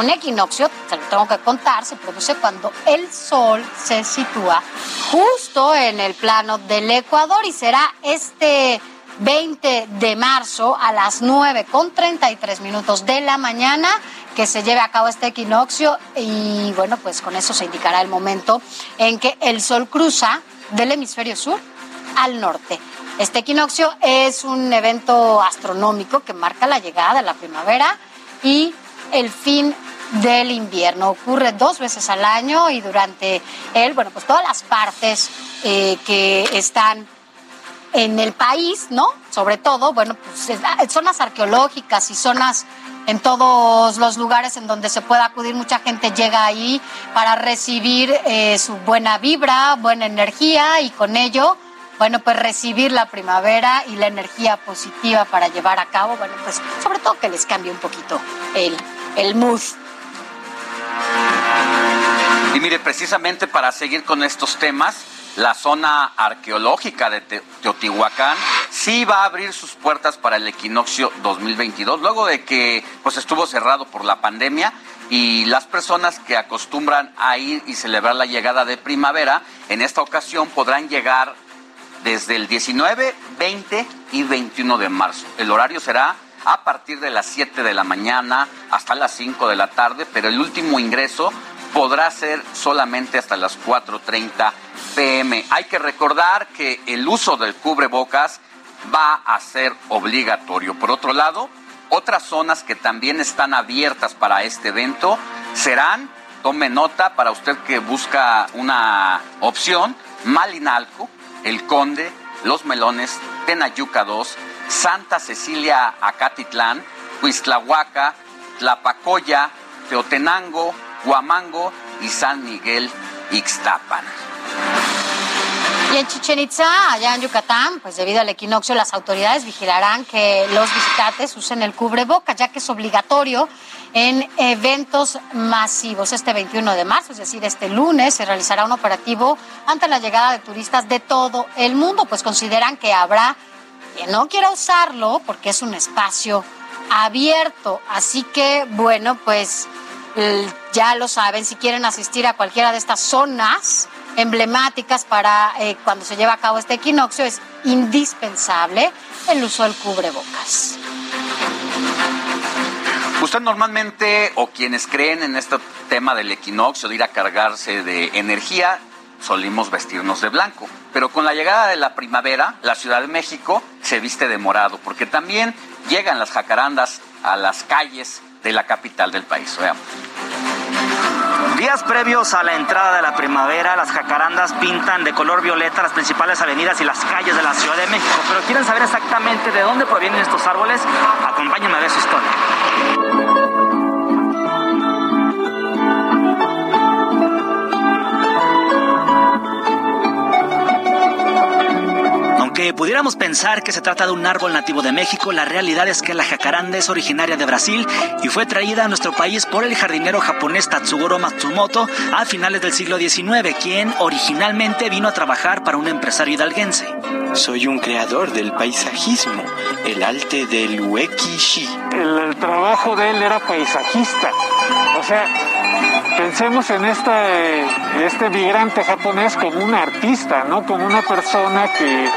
un equinoccio, te lo tengo que contar, se produce cuando el Sol se sitúa justo en el plano del Ecuador y será este 20 de marzo a las 9 con 33 minutos de la mañana que se lleve a cabo este equinoccio y bueno, pues con eso se indicará el momento en que el Sol cruza del hemisferio sur al norte. Este equinoccio es un evento astronómico que marca la llegada de la primavera y el fin del invierno. Ocurre dos veces al año y durante él, bueno, pues todas las partes eh, que están en el país, ¿no? Sobre todo, bueno, pues zonas arqueológicas y zonas en todos los lugares en donde se pueda acudir, mucha gente llega ahí para recibir eh, su buena vibra, buena energía y con ello bueno, pues recibir la primavera y la energía positiva para llevar a cabo, bueno, pues sobre todo que les cambie un poquito el, el mood. Y mire, precisamente para seguir con estos temas, la zona arqueológica de Teotihuacán sí va a abrir sus puertas para el equinoccio 2022, luego de que pues estuvo cerrado por la pandemia y las personas que acostumbran a ir y celebrar la llegada de primavera, en esta ocasión podrán llegar desde el 19, 20 y 21 de marzo. El horario será a partir de las 7 de la mañana hasta las 5 de la tarde, pero el último ingreso podrá ser solamente hasta las 4.30 pm. Hay que recordar que el uso del cubrebocas va a ser obligatorio. Por otro lado, otras zonas que también están abiertas para este evento serán, tome nota para usted que busca una opción, Malinalco, el Conde, Los Melones, Tenayuca 2, Santa Cecilia Acatitlán, Huiztlahuaca, Tlapacoya, Teotenango, Huamango y San Miguel Ixtapan. Y en Chichen Itza, allá en Yucatán, pues debido al equinoccio, las autoridades vigilarán que los visitantes usen el cubreboca, ya que es obligatorio en eventos masivos. Este 21 de marzo, es decir, este lunes, se realizará un operativo ante la llegada de turistas de todo el mundo, pues consideran que habrá quien no quiera usarlo porque es un espacio abierto. Así que, bueno, pues ya lo saben, si quieren asistir a cualquiera de estas zonas emblemáticas para eh, cuando se lleva a cabo este equinoccio, es indispensable el uso del cubrebocas. Usted normalmente, o quienes creen en este tema del equinoccio, de ir a cargarse de energía, solimos vestirnos de blanco. Pero con la llegada de la primavera, la Ciudad de México se viste de morado, porque también llegan las jacarandas a las calles de la capital del país. Veamos. Días previos a la entrada de la primavera, las jacarandas pintan de color violeta las principales avenidas y las calles de la Ciudad de México. Pero quieren saber exactamente de dónde provienen estos árboles, acompáñenme a ver su historia. Aunque pudiéramos pensar que se trata de un árbol nativo de México, la realidad es que la jacaranda es originaria de Brasil y fue traída a nuestro país por el jardinero japonés Tatsugoro Matsumoto a finales del siglo XIX, quien originalmente vino a trabajar para un empresario hidalguense. Soy un creador del paisajismo, el arte del uekishi. El, el trabajo de él era paisajista. O sea, pensemos en este, este migrante japonés como un artista, ¿no? Como una persona que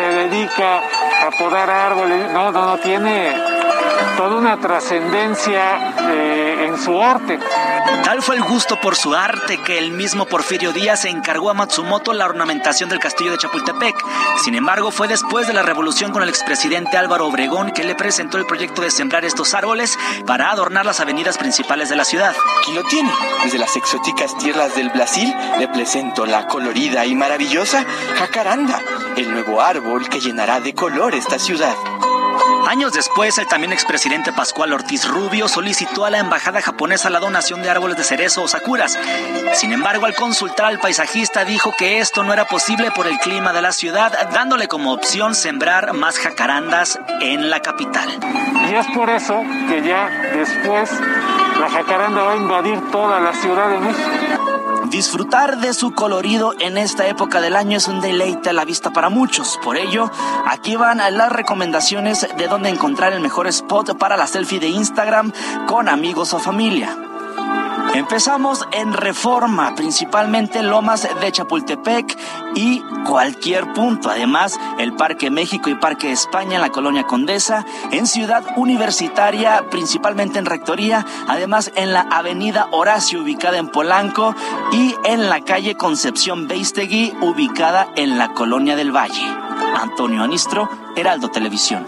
se dedica a podar árboles, no, no, no, tiene toda una trascendencia eh, en su arte. Tal fue el gusto por su arte que el mismo Porfirio Díaz encargó a Matsumoto la ornamentación del castillo de Chapultepec. Sin embargo, fue después de la revolución con el expresidente Álvaro Obregón que le presentó el proyecto de sembrar estos árboles para adornar las avenidas principales de la ciudad. Aquí lo tiene. Desde las exóticas tierras del Brasil le presento la colorida y maravillosa jacaranda, el nuevo árbol que llenará de color esta ciudad. Años después, el también expresidente Pascual Ortiz Rubio solicitó a la embajada japonesa la donación de árboles de cerezo o sakuras. Sin embargo, al consultar al paisajista dijo que esto no era posible por el clima de la ciudad, dándole como opción sembrar más jacarandas en la capital. Y es por eso que ya después la jacaranda va a invadir toda la Ciudad de México. Disfrutar de su colorido en esta época del año es un deleite a la vista para muchos. Por ello, aquí van las recomendaciones de dónde encontrar el mejor spot para la selfie de Instagram con amigos o familia. Empezamos en Reforma, principalmente Lomas de Chapultepec y cualquier punto. Además, el Parque México y Parque España en la Colonia Condesa, en Ciudad Universitaria, principalmente en Rectoría, además en la Avenida Horacio, ubicada en Polanco, y en la calle Concepción Beistegui, ubicada en la Colonia del Valle. Antonio Anistro, Heraldo Televisión.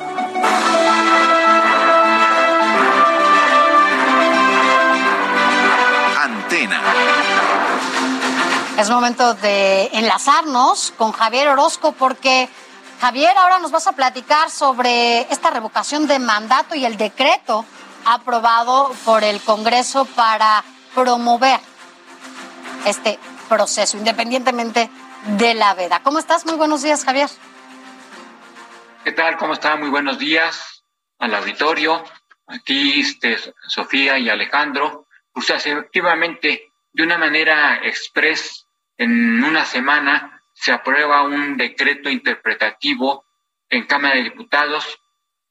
Es momento de enlazarnos con Javier Orozco porque Javier, ahora nos vas a platicar sobre esta revocación de mandato y el decreto aprobado por el Congreso para promover este proceso, independientemente de la veda. ¿Cómo estás? Muy buenos días, Javier. ¿Qué tal? ¿Cómo está? Muy buenos días al auditorio. Aquí este, Sofía y Alejandro. Pues efectivamente, de una manera express, en una semana se aprueba un decreto interpretativo en Cámara de Diputados,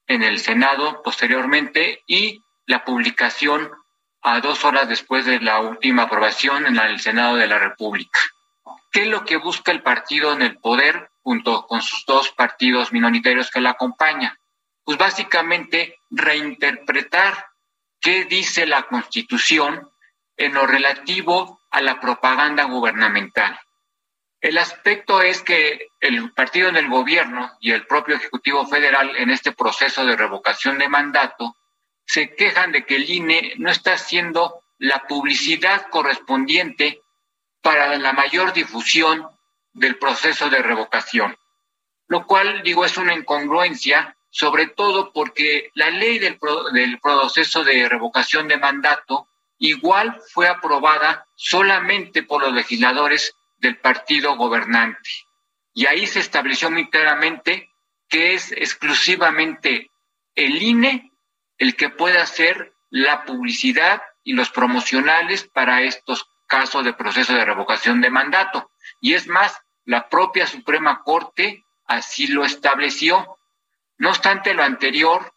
en el Senado posteriormente y la publicación a dos horas después de la última aprobación en el Senado de la República. ¿Qué es lo que busca el partido en el poder junto con sus dos partidos minoritarios que la acompañan? Pues básicamente reinterpretar qué dice la Constitución en lo relativo a la propaganda gubernamental. El aspecto es que el partido en el gobierno y el propio Ejecutivo Federal en este proceso de revocación de mandato se quejan de que el INE no está haciendo la publicidad correspondiente para la mayor difusión del proceso de revocación, lo cual digo es una incongruencia, sobre todo porque la ley del, del proceso de revocación de mandato igual fue aprobada solamente por los legisladores del partido gobernante. Y ahí se estableció muy claramente que es exclusivamente el INE el que puede hacer la publicidad y los promocionales para estos casos de proceso de revocación de mandato. Y es más, la propia Suprema Corte así lo estableció. No obstante lo anterior,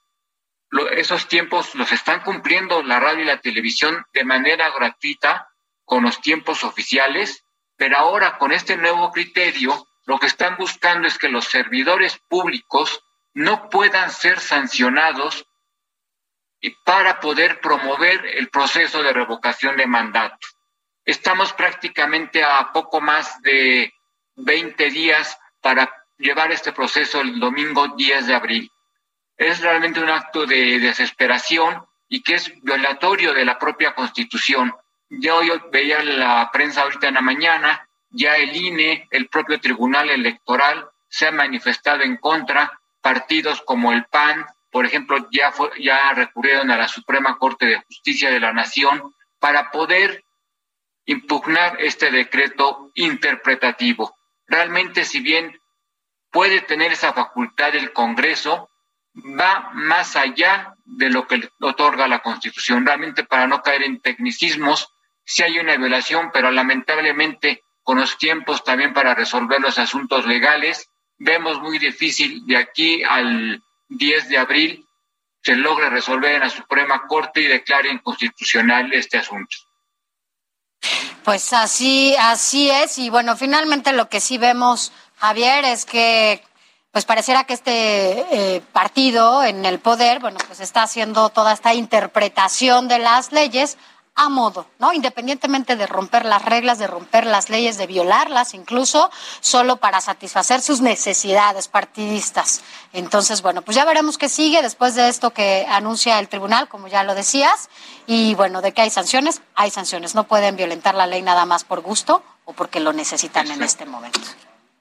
esos tiempos los están cumpliendo la radio y la televisión de manera gratuita con los tiempos oficiales, pero ahora con este nuevo criterio lo que están buscando es que los servidores públicos no puedan ser sancionados para poder promover el proceso de revocación de mandato. Estamos prácticamente a poco más de 20 días para llevar este proceso el domingo 10 de abril es realmente un acto de desesperación y que es violatorio de la propia Constitución. Yo, yo veía la prensa ahorita en la mañana, ya el INE, el propio Tribunal Electoral, se ha manifestado en contra, partidos como el PAN, por ejemplo, ya, ya recurrieron a la Suprema Corte de Justicia de la Nación para poder impugnar este decreto interpretativo. Realmente, si bien puede tener esa facultad el Congreso, va más allá de lo que otorga la Constitución. Realmente, para no caer en tecnicismos, sí hay una violación, pero lamentablemente con los tiempos también para resolver los asuntos legales, vemos muy difícil de aquí al 10 de abril se logre resolver en la Suprema Corte y declare inconstitucional este asunto. Pues así, así es. Y bueno, finalmente lo que sí vemos, Javier, es que pues pareciera que este eh, partido en el poder, bueno, pues está haciendo toda esta interpretación de las leyes a modo, ¿no? Independientemente de romper las reglas, de romper las leyes, de violarlas incluso, solo para satisfacer sus necesidades partidistas. Entonces, bueno, pues ya veremos qué sigue después de esto que anuncia el tribunal, como ya lo decías. Y bueno, de que hay sanciones, hay sanciones. No pueden violentar la ley nada más por gusto o porque lo necesitan en este momento.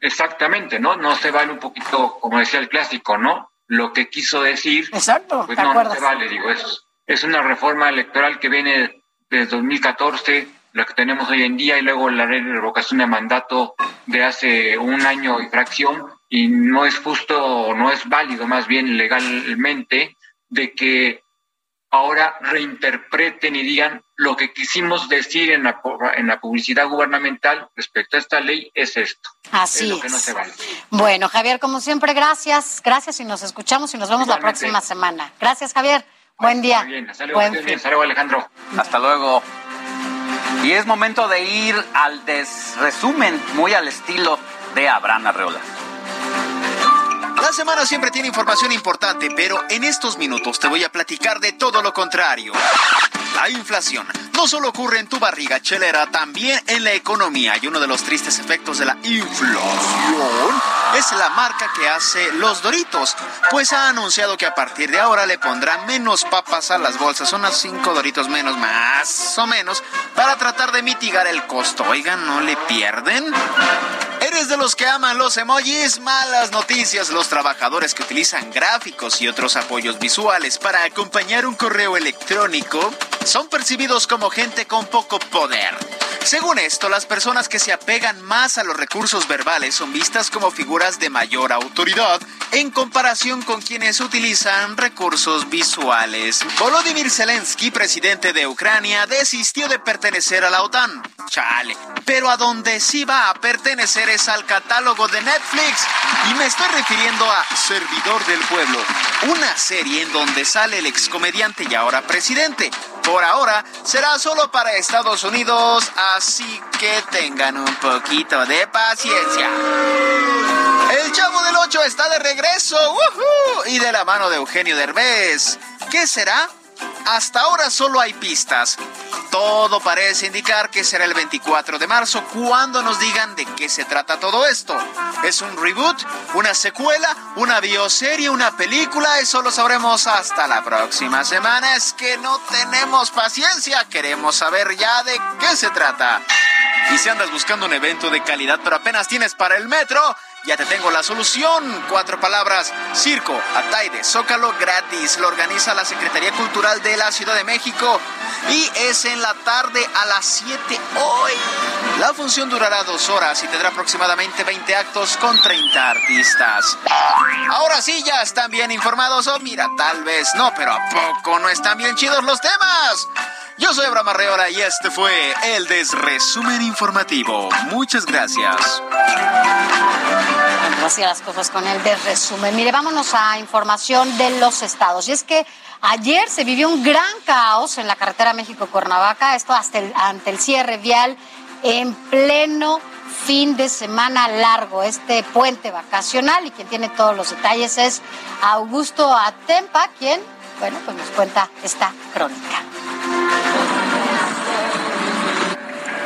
Exactamente, ¿no? No se vale un poquito, como decía el clásico, ¿no? Lo que quiso decir. Exacto, pues no, no se vale, digo, es, es una reforma electoral que viene desde 2014, la que tenemos hoy en día, y luego la revocación de mandato de hace un año y fracción, y no es justo, no es válido más bien legalmente, de que ahora reinterpreten y digan lo que quisimos decir en la, en la publicidad gubernamental respecto a esta ley es esto. Así es. que no se vale. Bueno, Javier, como siempre, gracias. Gracias y nos escuchamos y nos vemos la próxima semana. Gracias, Javier. Buen día. bien, hasta luego, bien. Hasta luego, Alejandro. Hasta luego. Y es momento de ir al desresumen, muy al estilo de Abraham Arreola. Semana siempre tiene información importante, pero en estos minutos te voy a platicar de todo lo contrario. La inflación no solo ocurre en tu barriga chelera, también en la economía. Y uno de los tristes efectos de la inflación es la marca que hace los Doritos, pues ha anunciado que a partir de ahora le pondrá menos papas a las bolsas, unas 5 Doritos menos, más o menos, para tratar de mitigar el costo. Oigan, ¿no le pierden? ¿Eres de los que aman los emojis? Malas noticias. Los trabajadores que utilizan gráficos y otros apoyos visuales para acompañar un correo electrónico son percibidos como gente con poco poder. Según esto, las personas que se apegan más a los recursos verbales son vistas como figuras de mayor autoridad en comparación con quienes utilizan recursos visuales. Volodymyr Zelensky, presidente de Ucrania, desistió de pertenecer a la OTAN. Chale. Pero a donde sí va a pertenecer al catálogo de Netflix. Y me estoy refiriendo a Servidor del Pueblo, una serie en donde sale el excomediante y ahora presidente. Por ahora será solo para Estados Unidos, así que tengan un poquito de paciencia. El Chavo del Ocho está de regreso, y de la mano de Eugenio Derbez. ¿Qué será? Hasta ahora solo hay pistas. Todo parece indicar que será el 24 de marzo cuando nos digan de qué se trata todo esto. ¿Es un reboot? ¿Una secuela? ¿Una bioserie? ¿Una película? Eso lo sabremos hasta la próxima semana. Es que no tenemos paciencia. Queremos saber ya de qué se trata. Y si andas buscando un evento de calidad pero apenas tienes para el metro, ya te tengo la solución. Cuatro palabras. Circo, Ataide, Zócalo gratis. Lo organiza la Secretaría Cultural de la Ciudad de México. Y es en la tarde a las 7 hoy. La función durará dos horas y tendrá aproximadamente 20 actos con 30 artistas. Ahora sí, ya están bien informados. O mira, tal vez no, pero ¿a poco no están bien chidos los temas? Yo soy Abraham Arreola y este fue el Desresumen Informativo. Muchas gracias. Así las cosas con el desresumen. Mire, vámonos a información de los estados. Y es que ayer se vivió un gran caos en la carretera México-Cuernavaca, esto hasta ante el cierre vial en pleno fin de semana largo, este puente vacacional. Y quien tiene todos los detalles es Augusto Atempa, quien, bueno, pues nos cuenta esta crónica.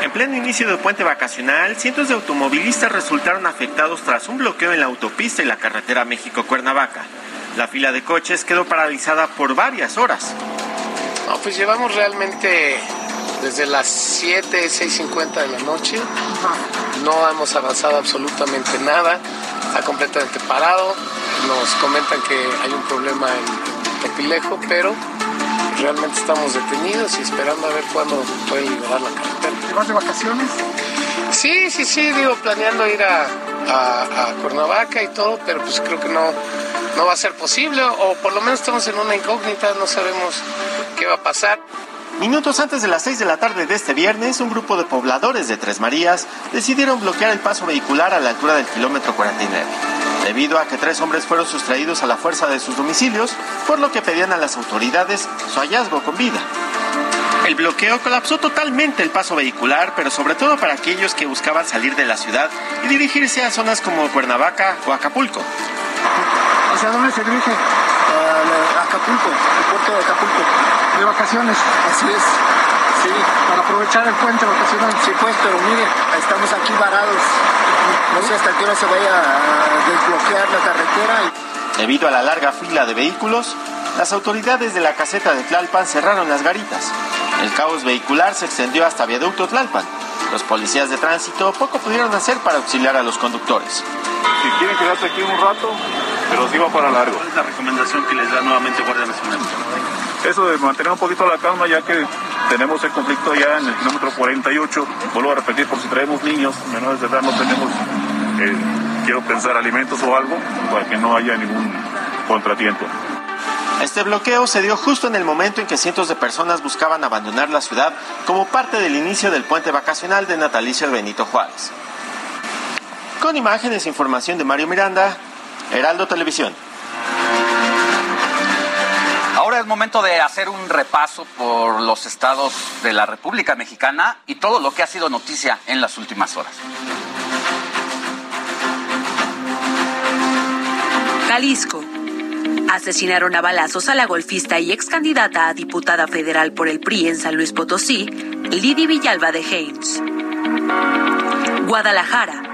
En pleno inicio del puente vacacional, cientos de automovilistas resultaron afectados tras un bloqueo en la autopista y la carretera México-Cuernavaca. La fila de coches quedó paralizada por varias horas. No, pues llevamos realmente desde las 7, 6.50 de la noche. No hemos avanzado absolutamente nada. Está completamente parado. Nos comentan que hay un problema en Tepilejo, pero realmente estamos detenidos y esperando a ver cuándo pueden liberar la carretera. ¿Te vas de vacaciones? Sí, sí, sí, digo, planeando ir a, a, Cuernavaca y todo, pero pues creo que no, no va a ser posible, o por lo menos estamos en una incógnita, no sabemos qué va a pasar. Minutos antes de las 6 de la tarde de este viernes, un grupo de pobladores de Tres Marías decidieron bloquear el paso vehicular a la altura del kilómetro 49, debido a que tres hombres fueron sustraídos a la fuerza de sus domicilios, por lo que pedían a las autoridades su hallazgo con vida. El bloqueo colapsó totalmente el paso vehicular, pero sobre todo para aquellos que buscaban salir de la ciudad y dirigirse a zonas como Cuernavaca o Acapulco. ¿Hacia dónde se dirige? Acapulco, el puerto de Acapulco. ¿De vacaciones? Así es. Sí. Para aprovechar el puente vacacional. Sí, pues, pero mire, estamos aquí varados. No sé hasta qué hora se vaya a desbloquear la carretera. Debido a la larga fila de vehículos, las autoridades de la caseta de Tlalpan cerraron las garitas. El caos vehicular se extendió hasta Viaducto Tlalpan. Los policías de tránsito poco pudieron hacer para auxiliar a los conductores. Si quieren quedarse aquí un rato, pero sí va para largo. ¿Cuál es la recomendación que les da nuevamente Guardia Nacional? Eso de mantener un poquito la calma, ya que tenemos el conflicto ya en el kilómetro 48. Vuelvo a repetir, por si traemos niños menores de edad, no tenemos, eh, quiero pensar, alimentos o algo, para que no haya ningún contratiempo. Este bloqueo se dio justo en el momento en que cientos de personas buscaban abandonar la ciudad como parte del inicio del puente vacacional de natalicio Benito Juárez. Con imágenes e información de Mario Miranda, Heraldo Televisión. Ahora es momento de hacer un repaso por los estados de la República Mexicana y todo lo que ha sido noticia en las últimas horas. Jalisco. Asesinaron a balazos a la golfista y ex candidata a diputada federal por el PRI en San Luis Potosí, Lidy Villalba de Haynes. Guadalajara.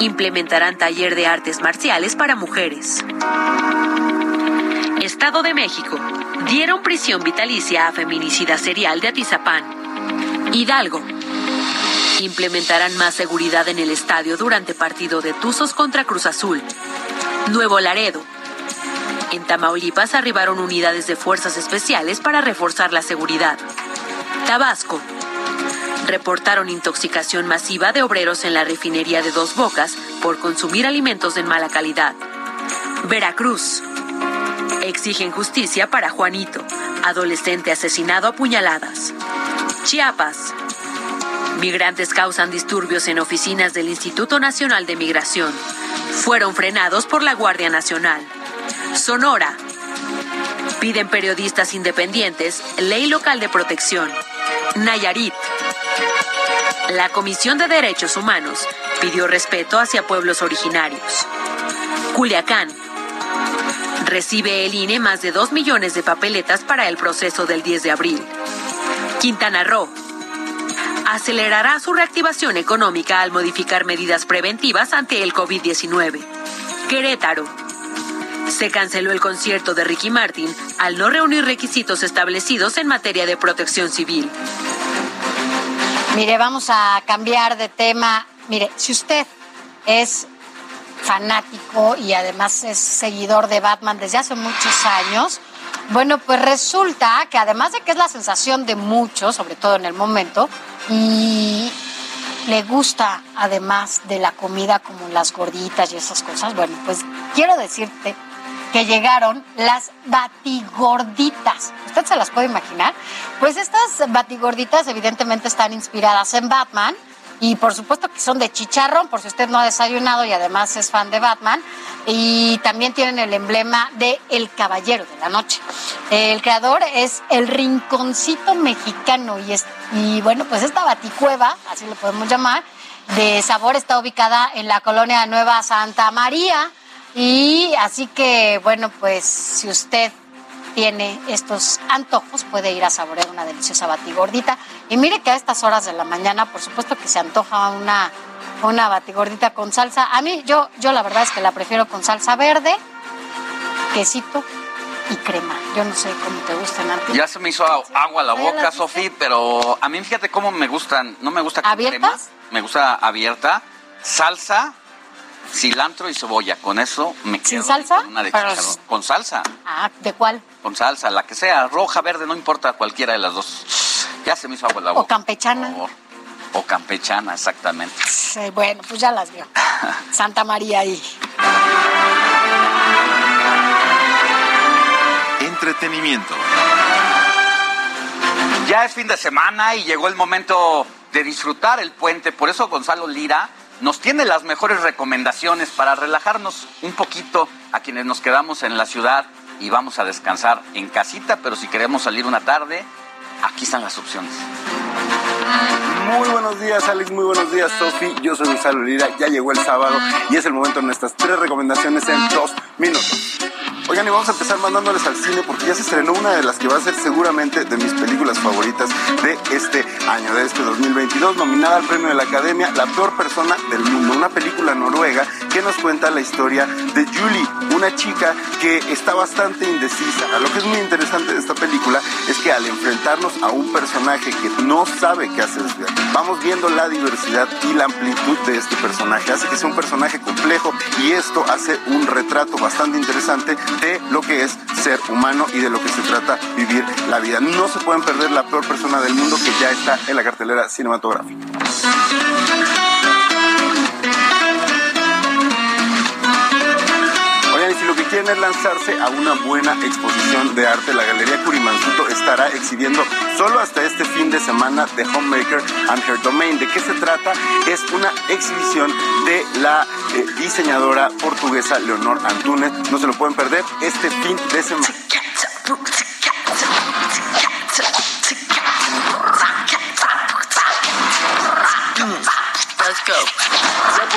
Implementarán taller de artes marciales para mujeres. Estado de México. Dieron prisión vitalicia a feminicida serial de Atizapán. Hidalgo. Implementarán más seguridad en el estadio durante partido de Tuzos contra Cruz Azul. Nuevo Laredo. En Tamaulipas arribaron unidades de fuerzas especiales para reforzar la seguridad. Tabasco. Reportaron intoxicación masiva de obreros en la refinería de Dos Bocas por consumir alimentos de mala calidad. Veracruz. Exigen justicia para Juanito, adolescente asesinado a puñaladas. Chiapas. Migrantes causan disturbios en oficinas del Instituto Nacional de Migración. Fueron frenados por la Guardia Nacional. Sonora. Piden periodistas independientes ley local de protección. Nayarit. La Comisión de Derechos Humanos pidió respeto hacia pueblos originarios. Culiacán. Recibe el INE más de 2 millones de papeletas para el proceso del 10 de abril. Quintana Roo. Acelerará su reactivación económica al modificar medidas preventivas ante el COVID-19. Querétaro. Se canceló el concierto de Ricky Martin al no reunir requisitos establecidos en materia de protección civil. Mire, vamos a cambiar de tema. Mire, si usted es fanático y además es seguidor de Batman desde hace muchos años, bueno, pues resulta que además de que es la sensación de muchos, sobre todo en el momento, y le gusta además de la comida como las gorditas y esas cosas, bueno, pues quiero decirte que llegaron las batigorditas. ¿Usted se las puede imaginar? Pues estas batigorditas evidentemente están inspiradas en Batman y por supuesto que son de chicharrón, por si usted no ha desayunado y además es fan de Batman. Y también tienen el emblema de El Caballero de la Noche. El creador es el Rinconcito Mexicano y, es, y bueno, pues esta baticueva, así lo podemos llamar, de sabor está ubicada en la colonia Nueva Santa María. Y así que, bueno, pues si usted tiene estos antojos, puede ir a saborear una deliciosa batigordita. Y mire que a estas horas de la mañana, por supuesto que se antoja una, una batigordita con salsa. A mí, yo, yo la verdad es que la prefiero con salsa verde, quesito y crema. Yo no sé cómo te gustan a ti. Ya se me hizo agua la boca, Sofi, pero a mí fíjate cómo me gustan. No me gusta con ¿Abiertas? crema, me gusta abierta. Salsa, cilantro y cebolla. Con eso me ¿Sin quedo salsa? con una de Pero-. Con salsa, Ah, ¿de cuál? con salsa, la que sea, roja, verde, no importa cualquiera de las dos. Ya se me hizo agua la O boca. campechana. O campechana, exactamente. Sí, bueno, pues ya las vio. Santa María ahí. Entretenimiento. Ya es fin de semana y llegó el momento de disfrutar el puente. Por eso Gonzalo Lira nos tiene las mejores recomendaciones para relajarnos un poquito a quienes nos quedamos en la ciudad y vamos a descansar en casita, pero si queremos salir una tarde, aquí están las opciones. Muy buenos días, Alex. Muy buenos días, Sofi. Yo soy Gonzalo Lira. Ya llegó el sábado y es el momento de nuestras tres recomendaciones en dos minutos. Oigan, y vamos a empezar mandándoles al cine porque ya se estrenó una de las que va a ser seguramente de mis películas favoritas de este año, de este 2022, nominada al premio de la Academia La peor persona del mundo, una película noruega que nos cuenta la historia de Julie, una chica que está bastante indecisa. Lo que es muy interesante de esta película es que al enfrentarnos a un personaje que no sabe qué hacer, vamos viendo la diversidad y la amplitud de este personaje. Hace que sea un personaje complejo y esto hace un retrato bastante interesante de lo que es ser humano y de lo que se trata vivir la vida. No se pueden perder la peor persona del mundo que ya está en la cartelera cinematográfica. Lanzarse a una buena exposición de arte, la Galería Curimansuto estará exhibiendo solo hasta este fin de semana The Homemaker and Her Domain. ¿De qué se trata? Es una exhibición de la eh, diseñadora portuguesa Leonor Antunes. No se lo pueden perder este fin de semana. Ya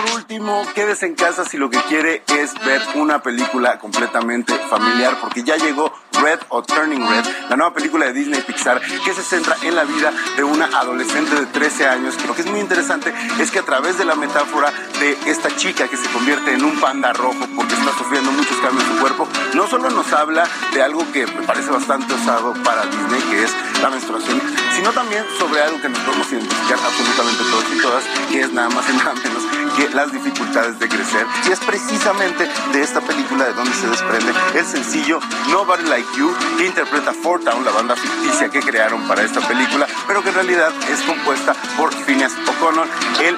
por último, quédese en casa si lo que quiere es ver una película completamente familiar, porque ya llegó Red o Turning Red, la nueva película de Disney Pixar, que se centra en la vida de una adolescente de 13 años. lo que es muy interesante es que a través de la metáfora de esta chica que se convierte en un panda rojo porque está sufriendo muchos cambios en su cuerpo, no solo nos habla de algo que me parece bastante osado para Disney, que es la menstruación, sino también sobre algo que nos podemos identificar absolutamente todos y todas, que es nada más y nada menos las dificultades de crecer. Y es precisamente de esta película de donde se desprende el sencillo Nobody Like You, que interpreta Four Town, la banda ficticia que crearon para esta película, pero que en realidad es compuesta por Phineas O'Connor, el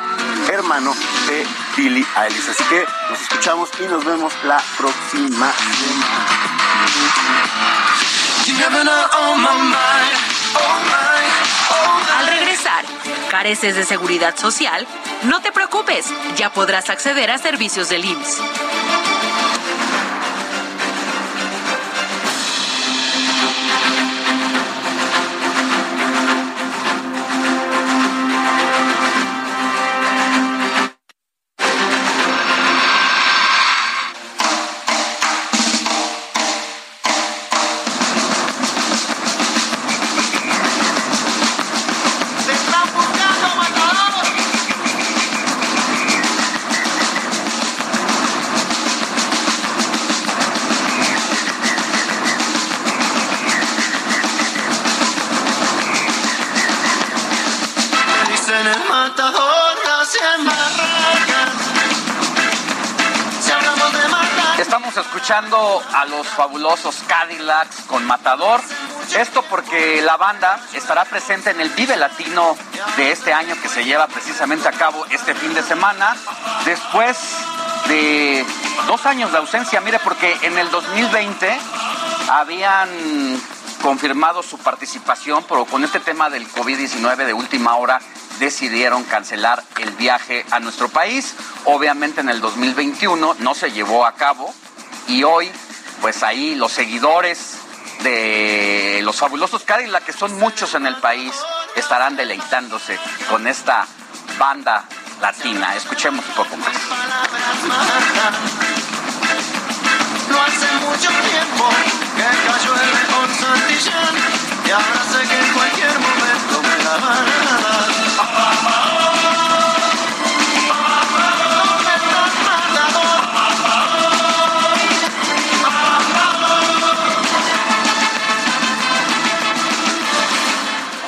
hermano de Billie Eilish. Así que nos escuchamos y nos vemos la próxima Al regresar, careces de seguridad social, no te preocupes, ya podrás acceder a servicios del IMSS. Fabulosos Cadillacs con Matador. Esto porque la banda estará presente en el Vive Latino de este año que se lleva precisamente a cabo este fin de semana. Después de dos años de ausencia, mire, porque en el 2020 habían confirmado su participación, pero con este tema del COVID-19 de última hora decidieron cancelar el viaje a nuestro país. Obviamente en el 2021 no se llevó a cabo y hoy, pues ahí los seguidores de los fabulosos Cadillac, que son muchos en el país, estarán deleitándose con esta banda latina. Escuchemos un poco más. No hace mucho tiempo que cayó el león y ahora sé que en cualquier momento me la van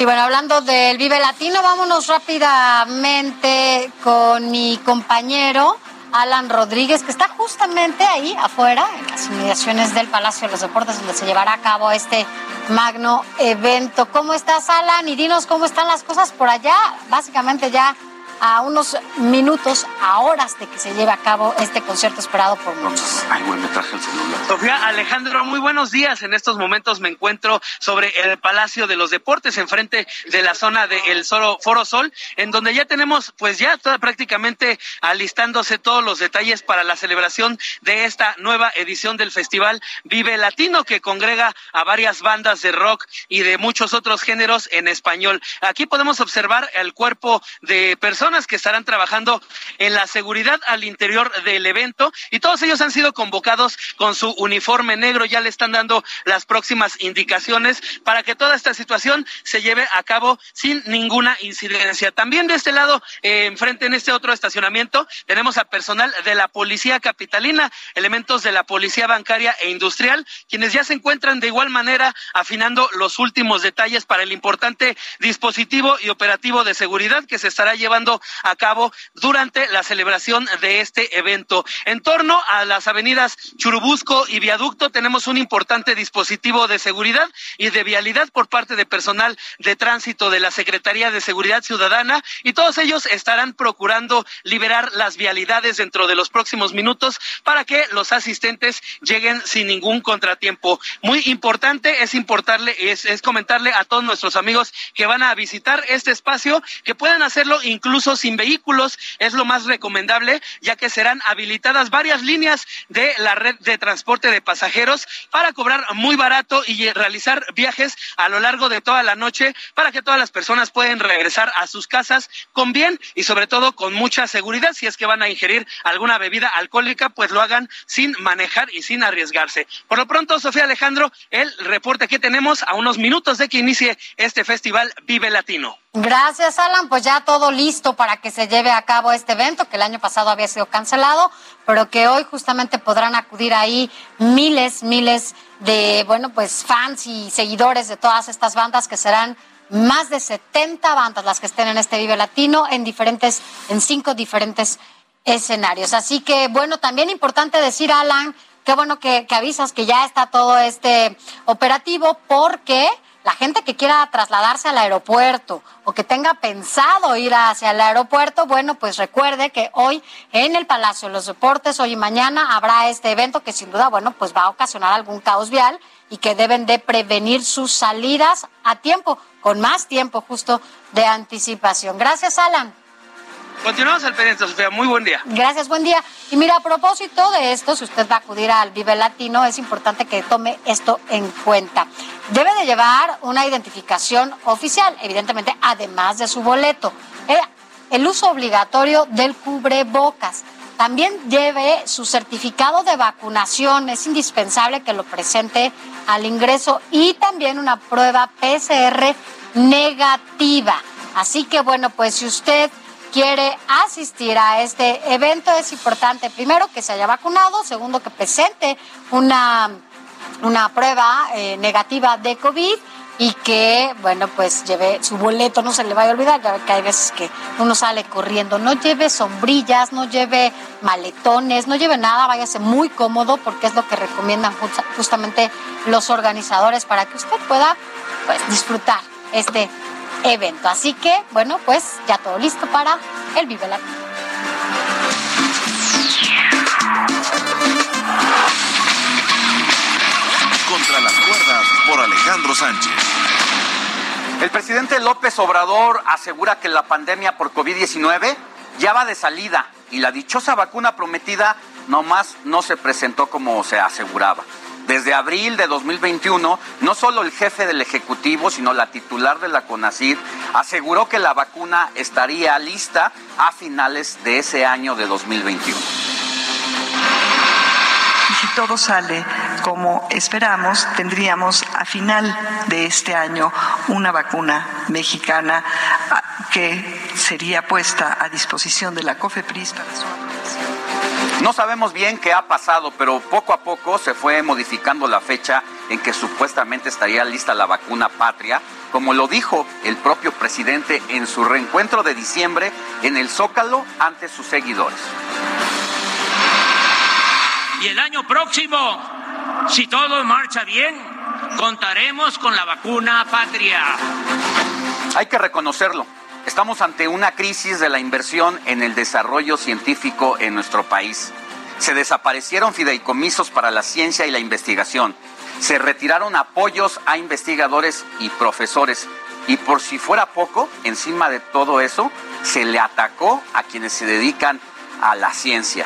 bueno, hablando del Vive Latino, vámonos rápidamente con mi compañero Alan Rodríguez, que está justamente ahí afuera, en las inmediaciones del Palacio de los Deportes, donde se llevará a cabo este magno evento. ¿Cómo estás, Alan? Y dinos cómo están las cosas por allá. Básicamente ya a unos minutos, a horas de que se lleve a cabo este concierto esperado por muchos. Ay, güey, me traje el celular. Sofía Alejandro, muy buenos días. En estos momentos me encuentro sobre el Palacio de los Deportes, enfrente de la zona del Solo Foro Sol, en donde ya tenemos, pues ya toda, prácticamente alistándose todos los detalles para la celebración de esta nueva edición del Festival Vive Latino, que congrega a varias bandas de rock y de muchos otros géneros en español. Aquí podemos observar el cuerpo de personas que estarán trabajando en la seguridad al interior del evento y todos ellos han sido convocados con su uniforme negro, ya le están dando las próximas indicaciones para que toda esta situación se lleve a cabo sin ninguna incidencia. También de este lado, eh, enfrente en este otro estacionamiento, tenemos a personal de la Policía Capitalina, elementos de la Policía Bancaria e Industrial, quienes ya se encuentran de igual manera afinando los últimos detalles para el importante dispositivo y operativo de seguridad que se estará llevando a cabo durante la celebración de este evento. En torno a las avenidas Churubusco y Viaducto tenemos un importante dispositivo de seguridad y de vialidad por parte de personal de tránsito de la Secretaría de Seguridad Ciudadana y todos ellos estarán procurando liberar las vialidades dentro de los próximos minutos para que los asistentes lleguen sin ningún contratiempo. Muy importante es importarle, es, es comentarle a todos nuestros amigos que van a visitar este espacio que puedan hacerlo incluso sin vehículos, es lo más recomendable, ya que serán habilitadas varias líneas de la red de transporte de pasajeros para cobrar muy barato y realizar viajes a lo largo de toda la noche para que todas las personas puedan regresar a sus casas con bien y sobre todo con mucha seguridad. Si es que van a ingerir alguna bebida alcohólica, pues lo hagan sin manejar y sin arriesgarse. Por lo pronto, Sofía Alejandro, el reporte que tenemos a unos minutos de que inicie este festival Vive Latino. Gracias, Alan. Pues ya todo listo para que se lleve a cabo este evento que el año pasado había sido cancelado, pero que hoy justamente podrán acudir ahí miles, miles de, bueno, pues fans y seguidores de todas estas bandas que serán más de 70 bandas las que estén en este Vive Latino en diferentes, en cinco diferentes escenarios. Así que, bueno, también importante decir, Alan, qué bueno que, que avisas que ya está todo este operativo porque la gente que quiera trasladarse al aeropuerto o que tenga pensado ir hacia el aeropuerto, bueno, pues recuerde que hoy en el Palacio de los Deportes, hoy y mañana, habrá este evento que sin duda, bueno, pues va a ocasionar algún caos vial y que deben de prevenir sus salidas a tiempo, con más tiempo justo de anticipación. Gracias, Alan. Continuamos al pendiente, Sofía. Muy buen día. Gracias, buen día. Y mira, a propósito de esto, si usted va a acudir al Vive Latino, es importante que tome esto en cuenta. Debe de llevar una identificación oficial, evidentemente, además de su boleto. Eh, El uso obligatorio del cubrebocas. También lleve su certificado de vacunación. Es indispensable que lo presente al ingreso y también una prueba PCR negativa. Así que bueno, pues si usted quiere asistir a este evento. Es importante primero que se haya vacunado, segundo que presente una, una prueba eh, negativa de COVID y que, bueno, pues lleve su boleto, no se le vaya a olvidar, ya que hay veces que uno sale corriendo, no lleve sombrillas, no lleve maletones, no lleve nada, váyase muy cómodo porque es lo que recomiendan justa- justamente los organizadores para que usted pueda, pues, disfrutar este evento. Así que, bueno, pues ya todo listo para el Vive Latino. Contra las cuerdas por Alejandro Sánchez. El presidente López Obrador asegura que la pandemia por COVID-19 ya va de salida y la dichosa vacuna prometida nomás no se presentó como se aseguraba. Desde abril de 2021, no solo el jefe del Ejecutivo, sino la titular de la CONACID aseguró que la vacuna estaría lista a finales de ese año de 2021. Y si todo sale como esperamos, tendríamos a final de este año una vacuna mexicana ah, que sería puesta a disposición de la COFEPRIS para su aplicación. No sabemos bien qué ha pasado, pero poco a poco se fue modificando la fecha en que supuestamente estaría lista la vacuna patria, como lo dijo el propio presidente en su reencuentro de diciembre en el Zócalo ante sus seguidores. Y el año próximo, si todo marcha bien, contaremos con la vacuna patria. Hay que reconocerlo. Estamos ante una crisis de la inversión en el desarrollo científico en nuestro país. Se desaparecieron fideicomisos para la ciencia y la investigación. Se retiraron apoyos a investigadores y profesores. Y por si fuera poco, encima de todo eso, se le atacó a quienes se dedican a la ciencia.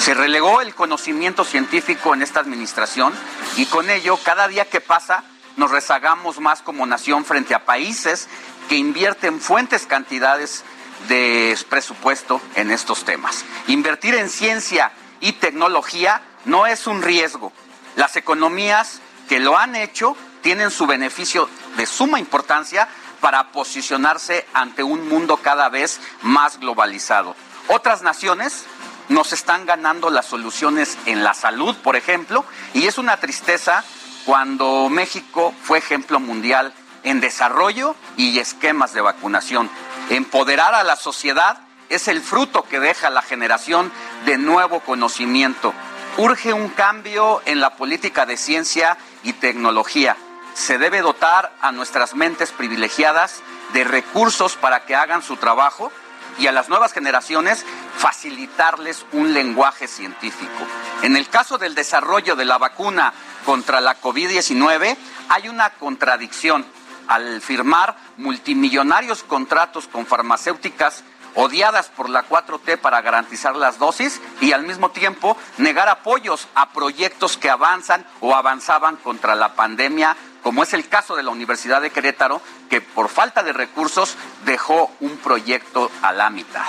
Se relegó el conocimiento científico en esta administración y con ello, cada día que pasa, nos rezagamos más como nación frente a países que invierten fuentes cantidades de presupuesto en estos temas. Invertir en ciencia y tecnología no es un riesgo. Las economías que lo han hecho tienen su beneficio de suma importancia para posicionarse ante un mundo cada vez más globalizado. Otras naciones nos están ganando las soluciones en la salud, por ejemplo, y es una tristeza cuando México fue ejemplo mundial en desarrollo y esquemas de vacunación. Empoderar a la sociedad es el fruto que deja la generación de nuevo conocimiento. Urge un cambio en la política de ciencia y tecnología. Se debe dotar a nuestras mentes privilegiadas de recursos para que hagan su trabajo y a las nuevas generaciones facilitarles un lenguaje científico. En el caso del desarrollo de la vacuna contra la COVID-19, hay una contradicción al firmar multimillonarios contratos con farmacéuticas odiadas por la 4T para garantizar las dosis y al mismo tiempo negar apoyos a proyectos que avanzan o avanzaban contra la pandemia, como es el caso de la Universidad de Querétaro, que por falta de recursos dejó un proyecto a la mitad.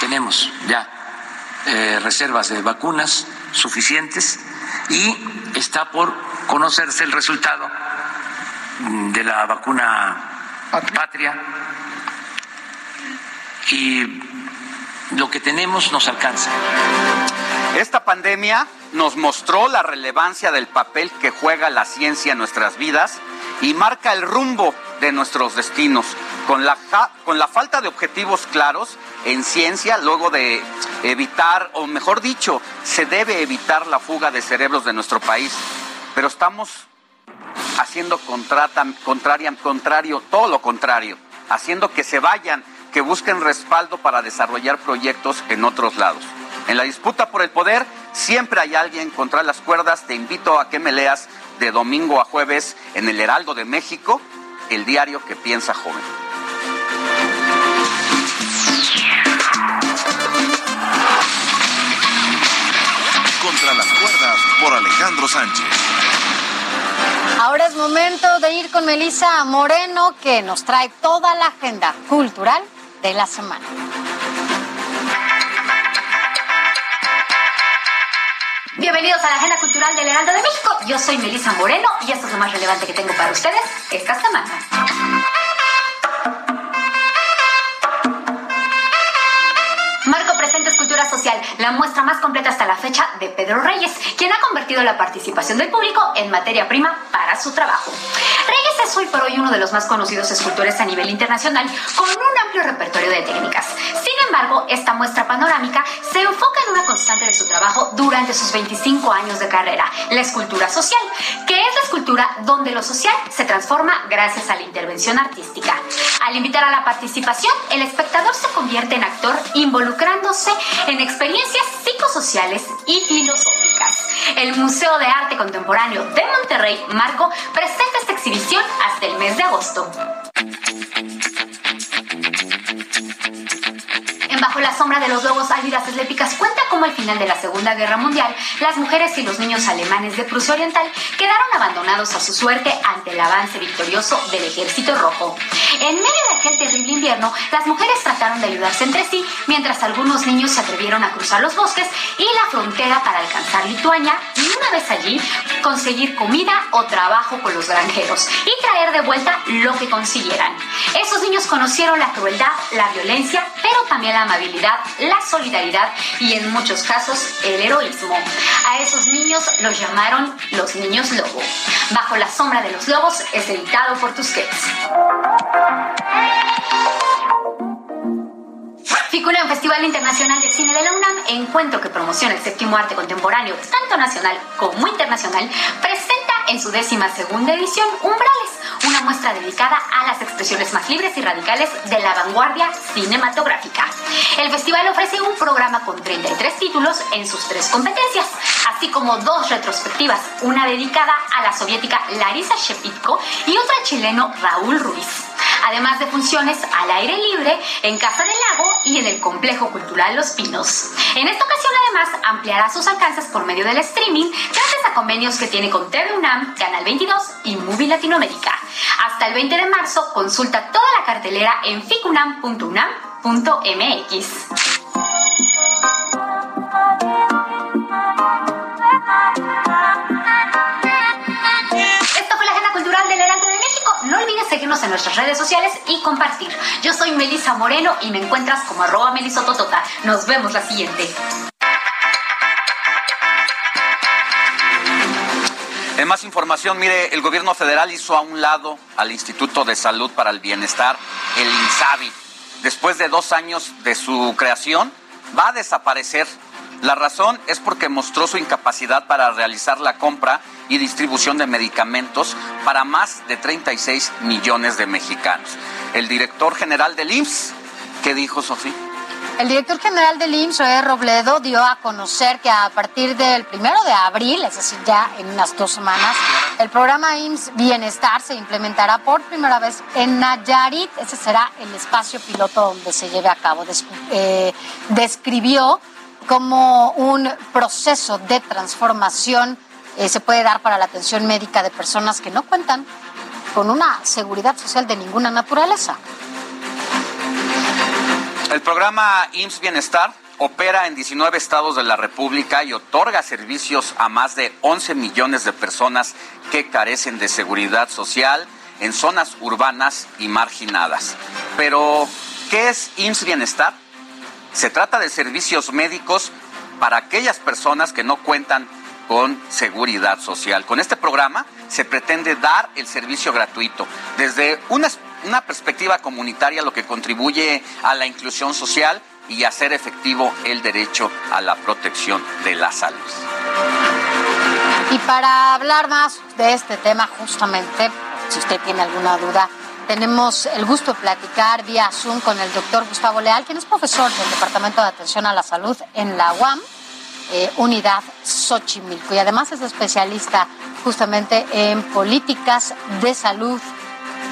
Tenemos ya eh, reservas de vacunas suficientes y está por conocerse el resultado de la vacuna patria y lo que tenemos nos alcanza. Esta pandemia nos mostró la relevancia del papel que juega la ciencia en nuestras vidas y marca el rumbo de nuestros destinos. Con la, con la falta de objetivos claros en ciencia, luego de evitar, o mejor dicho, se debe evitar la fuga de cerebros de nuestro país. Pero estamos haciendo contraria, contrario, todo lo contrario, haciendo que se vayan, que busquen respaldo para desarrollar proyectos en otros lados. En la disputa por el poder siempre hay alguien contra las cuerdas. Te invito a que me leas de domingo a jueves en el Heraldo de México, el diario que piensa joven. Contra las cuerdas por Alejandro Sánchez. Ahora es momento de ir con Melisa Moreno, que nos trae toda la agenda cultural de la semana. Bienvenidos a la Agenda Cultural del Heraldo de México. Yo soy Melisa Moreno y esto es lo más relevante que tengo para ustedes esta semana. Social, la muestra más completa hasta la fecha de Pedro Reyes, quien ha convertido la participación del público en materia prima para su trabajo. Reyes es hoy por hoy uno de los más conocidos escultores a nivel internacional, con un amplio repertorio de técnicas. Sin embargo, esta muestra panorámica se enfoca en una constante de su trabajo durante sus 25 años de carrera, la escultura social, que es la escultura donde lo social se transforma gracias a la intervención artística. Al invitar a la participación, el espectador se convierte en actor involucrándose en experiencias psicosociales y filosóficas. El Museo de Arte Contemporáneo de Monterrey, Marco, presenta esta exhibición hasta el mes de agosto. Bajo la sombra de los lobos álvidas lépicas cuenta cómo al final de la Segunda Guerra Mundial, las mujeres y los niños alemanes de Prusia Oriental quedaron abandonados a su suerte ante el avance victorioso del Ejército Rojo. En medio de aquel terrible invierno, las mujeres trataron de ayudarse entre sí, mientras algunos niños se atrevieron a cruzar los bosques y la frontera para alcanzar Lituania y una vez allí conseguir comida o trabajo con los granjeros y traer de vuelta lo que consiguieran. Esos niños conocieron la crueldad, la violencia, pero también la la solidaridad y en muchos casos el heroísmo. A esos niños los llamaron los niños lobo. Bajo la sombra de los lobos es editado por Tusquets. Ficuna en Festival Internacional de Cine de la UNAM, encuentro que promociona el séptimo arte contemporáneo, tanto nacional como internacional, presenta en su décima segunda edición Umbrales, una muestra dedicada a las expresiones más libres y radicales de la vanguardia cinematográfica. El festival ofrece un programa con 33 títulos en sus tres competencias, así como dos retrospectivas, una dedicada a la soviética Larisa Shepitko y otra chileno Raúl Ruiz además de funciones al aire libre en Casa del Lago y en el Complejo Cultural Los Pinos. En esta ocasión, además, ampliará sus alcances por medio del streaming gracias a convenios que tiene con TV UNAM, Canal 22 y Movie Latinoamérica. Hasta el 20 de marzo, consulta toda la cartelera en ficunam.unam.mx. seguirnos en nuestras redes sociales y compartir. Yo soy Melisa Moreno y me encuentras como arroba melisototota. Nos vemos la siguiente. En más información, mire, el gobierno federal hizo a un lado al Instituto de Salud para el Bienestar, el INSABI. Después de dos años de su creación, va a desaparecer la razón es porque mostró su incapacidad para realizar la compra y distribución de medicamentos para más de 36 millones de mexicanos. El director general del IMSS, ¿qué dijo Sofía? El director general del IMSS, Roe Robledo, dio a conocer que a partir del primero de abril, es decir, ya en unas dos semanas, el programa IMSS Bienestar se implementará por primera vez en Nayarit. Ese será el espacio piloto donde se lleve a cabo. Eh, describió como un proceso de transformación eh, se puede dar para la atención médica de personas que no cuentan con una seguridad social de ninguna naturaleza. El programa IMSS Bienestar opera en 19 estados de la República y otorga servicios a más de 11 millones de personas que carecen de seguridad social en zonas urbanas y marginadas. Pero, ¿qué es IMSS Bienestar? Se trata de servicios médicos para aquellas personas que no cuentan con seguridad social. Con este programa se pretende dar el servicio gratuito desde una, una perspectiva comunitaria, lo que contribuye a la inclusión social y hacer efectivo el derecho a la protección de la salud. Y para hablar más de este tema, justamente, si usted tiene alguna duda, tenemos el gusto de platicar vía Zoom con el doctor Gustavo Leal, quien es profesor del Departamento de Atención a la Salud en la UAM, eh, Unidad Xochimilco, y además es especialista justamente en políticas de salud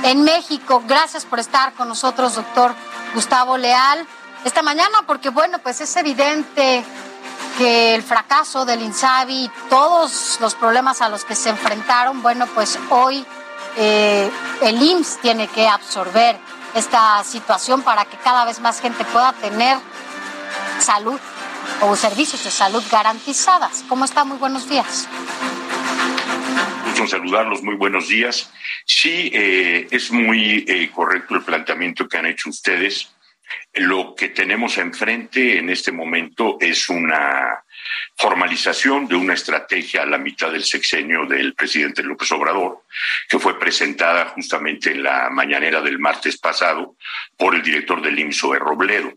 en México. Gracias por estar con nosotros, doctor Gustavo Leal, esta mañana, porque bueno, pues es evidente que el fracaso del INSABI y todos los problemas a los que se enfrentaron, bueno, pues hoy eh, el IMSS tiene que absorber esta situación para que cada vez más gente pueda tener salud o servicios de salud garantizadas. ¿Cómo está? Muy buenos días. Gusto saludarlos, muy buenos días. Sí, eh, es muy eh, correcto el planteamiento que han hecho ustedes. Lo que tenemos enfrente en este momento es una formalización de una estrategia a la mitad del sexenio del presidente López Obrador, que fue presentada justamente en la mañanera del martes pasado por el director del IMSO, Robledo.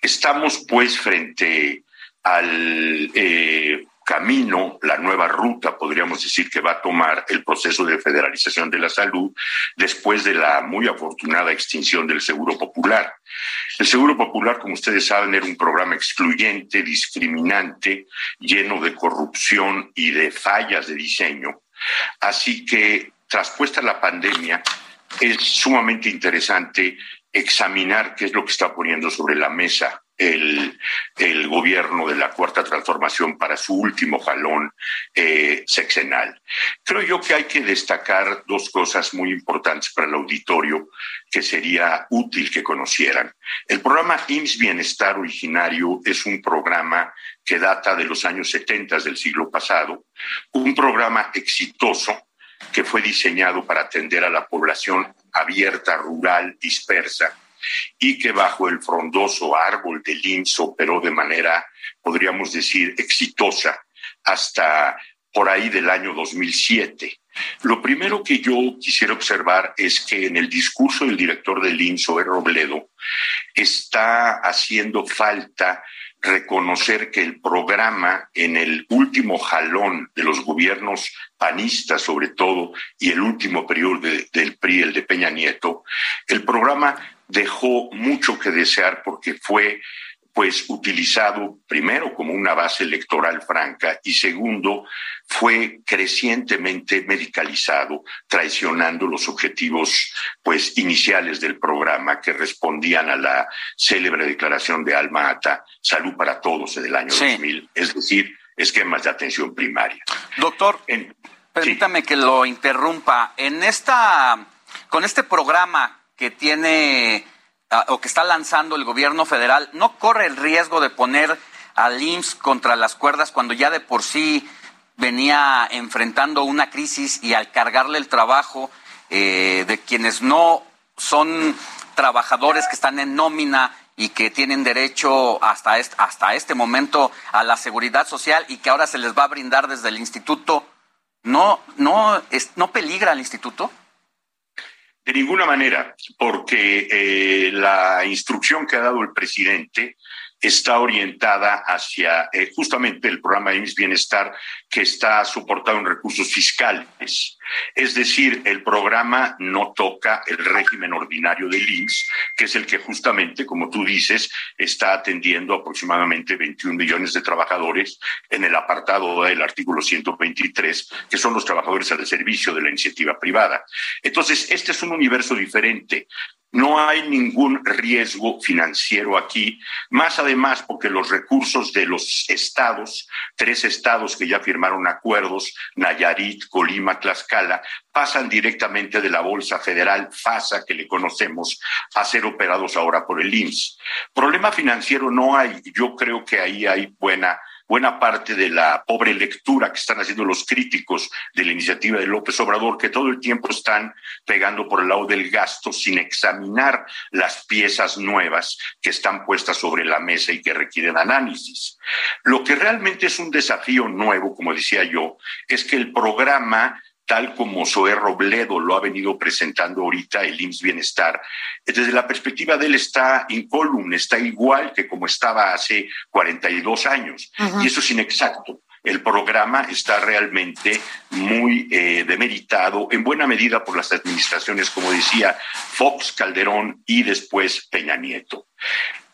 Estamos pues frente al eh, camino, la nueva ruta, podríamos decir, que va a tomar el proceso de federalización de la salud después de la muy afortunada extinción del Seguro Popular. El Seguro Popular, como ustedes saben, era un programa excluyente, discriminante, lleno de corrupción y de fallas de diseño. Así que, traspuesta la pandemia, es sumamente interesante examinar qué es lo que está poniendo sobre la mesa el, gobierno de la Cuarta Transformación para su último jalón eh, sexenal. Creo yo que hay que destacar dos cosas muy importantes para el auditorio que sería útil que conocieran. El programa IMSS Bienestar originario es un programa que data de los años 70 del siglo pasado, un programa exitoso que fue diseñado para atender a la población abierta, rural, dispersa, y que bajo el frondoso árbol del IMSS operó de manera, podríamos decir, exitosa hasta por ahí del año 2007. Lo primero que yo quisiera observar es que en el discurso del director del IMSS, Robledo, está haciendo falta reconocer que el programa en el último jalón de los gobiernos panistas sobre todo y el último periodo del PRI, el de Peña Nieto, el programa dejó mucho que desear porque fue pues utilizado primero como una base electoral franca y segundo fue crecientemente medicalizado, traicionando los objetivos pues iniciales del programa que respondían a la célebre declaración de Alma Ata, Salud para Todos del año 2000, es decir, esquemas de atención primaria. Doctor, permítame que lo interrumpa. En esta con este programa que tiene o que está lanzando el gobierno federal no corre el riesgo de poner al IMSS contra las cuerdas cuando ya de por sí venía enfrentando una crisis y al cargarle el trabajo eh, de quienes no son trabajadores que están en nómina y que tienen derecho hasta este, hasta este momento a la seguridad social y que ahora se les va a brindar desde el instituto, ¿no, no, es, no peligra el instituto? De ninguna manera, porque eh, la instrucción que ha dado el presidente está orientada hacia eh, justamente el programa de Bienestar que está soportado en recursos fiscales. Es decir, el programa no toca el régimen ordinario del IMSS, que es el que justamente, como tú dices, está atendiendo aproximadamente 21 millones de trabajadores en el apartado del artículo 123, que son los trabajadores al servicio de la iniciativa privada. Entonces, este es un universo diferente. No hay ningún riesgo financiero aquí, más además porque los recursos de los estados, tres estados que ya firmaron acuerdos, Nayarit, Colima, Tlaxcala, pasan directamente de la Bolsa Federal FASA, que le conocemos, a ser operados ahora por el IMSS. Problema financiero no hay, yo creo que ahí hay buena buena parte de la pobre lectura que están haciendo los críticos de la iniciativa de López Obrador, que todo el tiempo están pegando por el lado del gasto sin examinar las piezas nuevas que están puestas sobre la mesa y que requieren análisis. Lo que realmente es un desafío nuevo, como decía yo, es que el programa tal como Zoé Robledo lo ha venido presentando ahorita el IMSS Bienestar, desde la perspectiva de él está incólume, está igual que como estaba hace 42 años. Y eso es inexacto. El programa está realmente muy eh, demeritado, en buena medida por las administraciones, como decía Fox, Calderón y después Peña Nieto.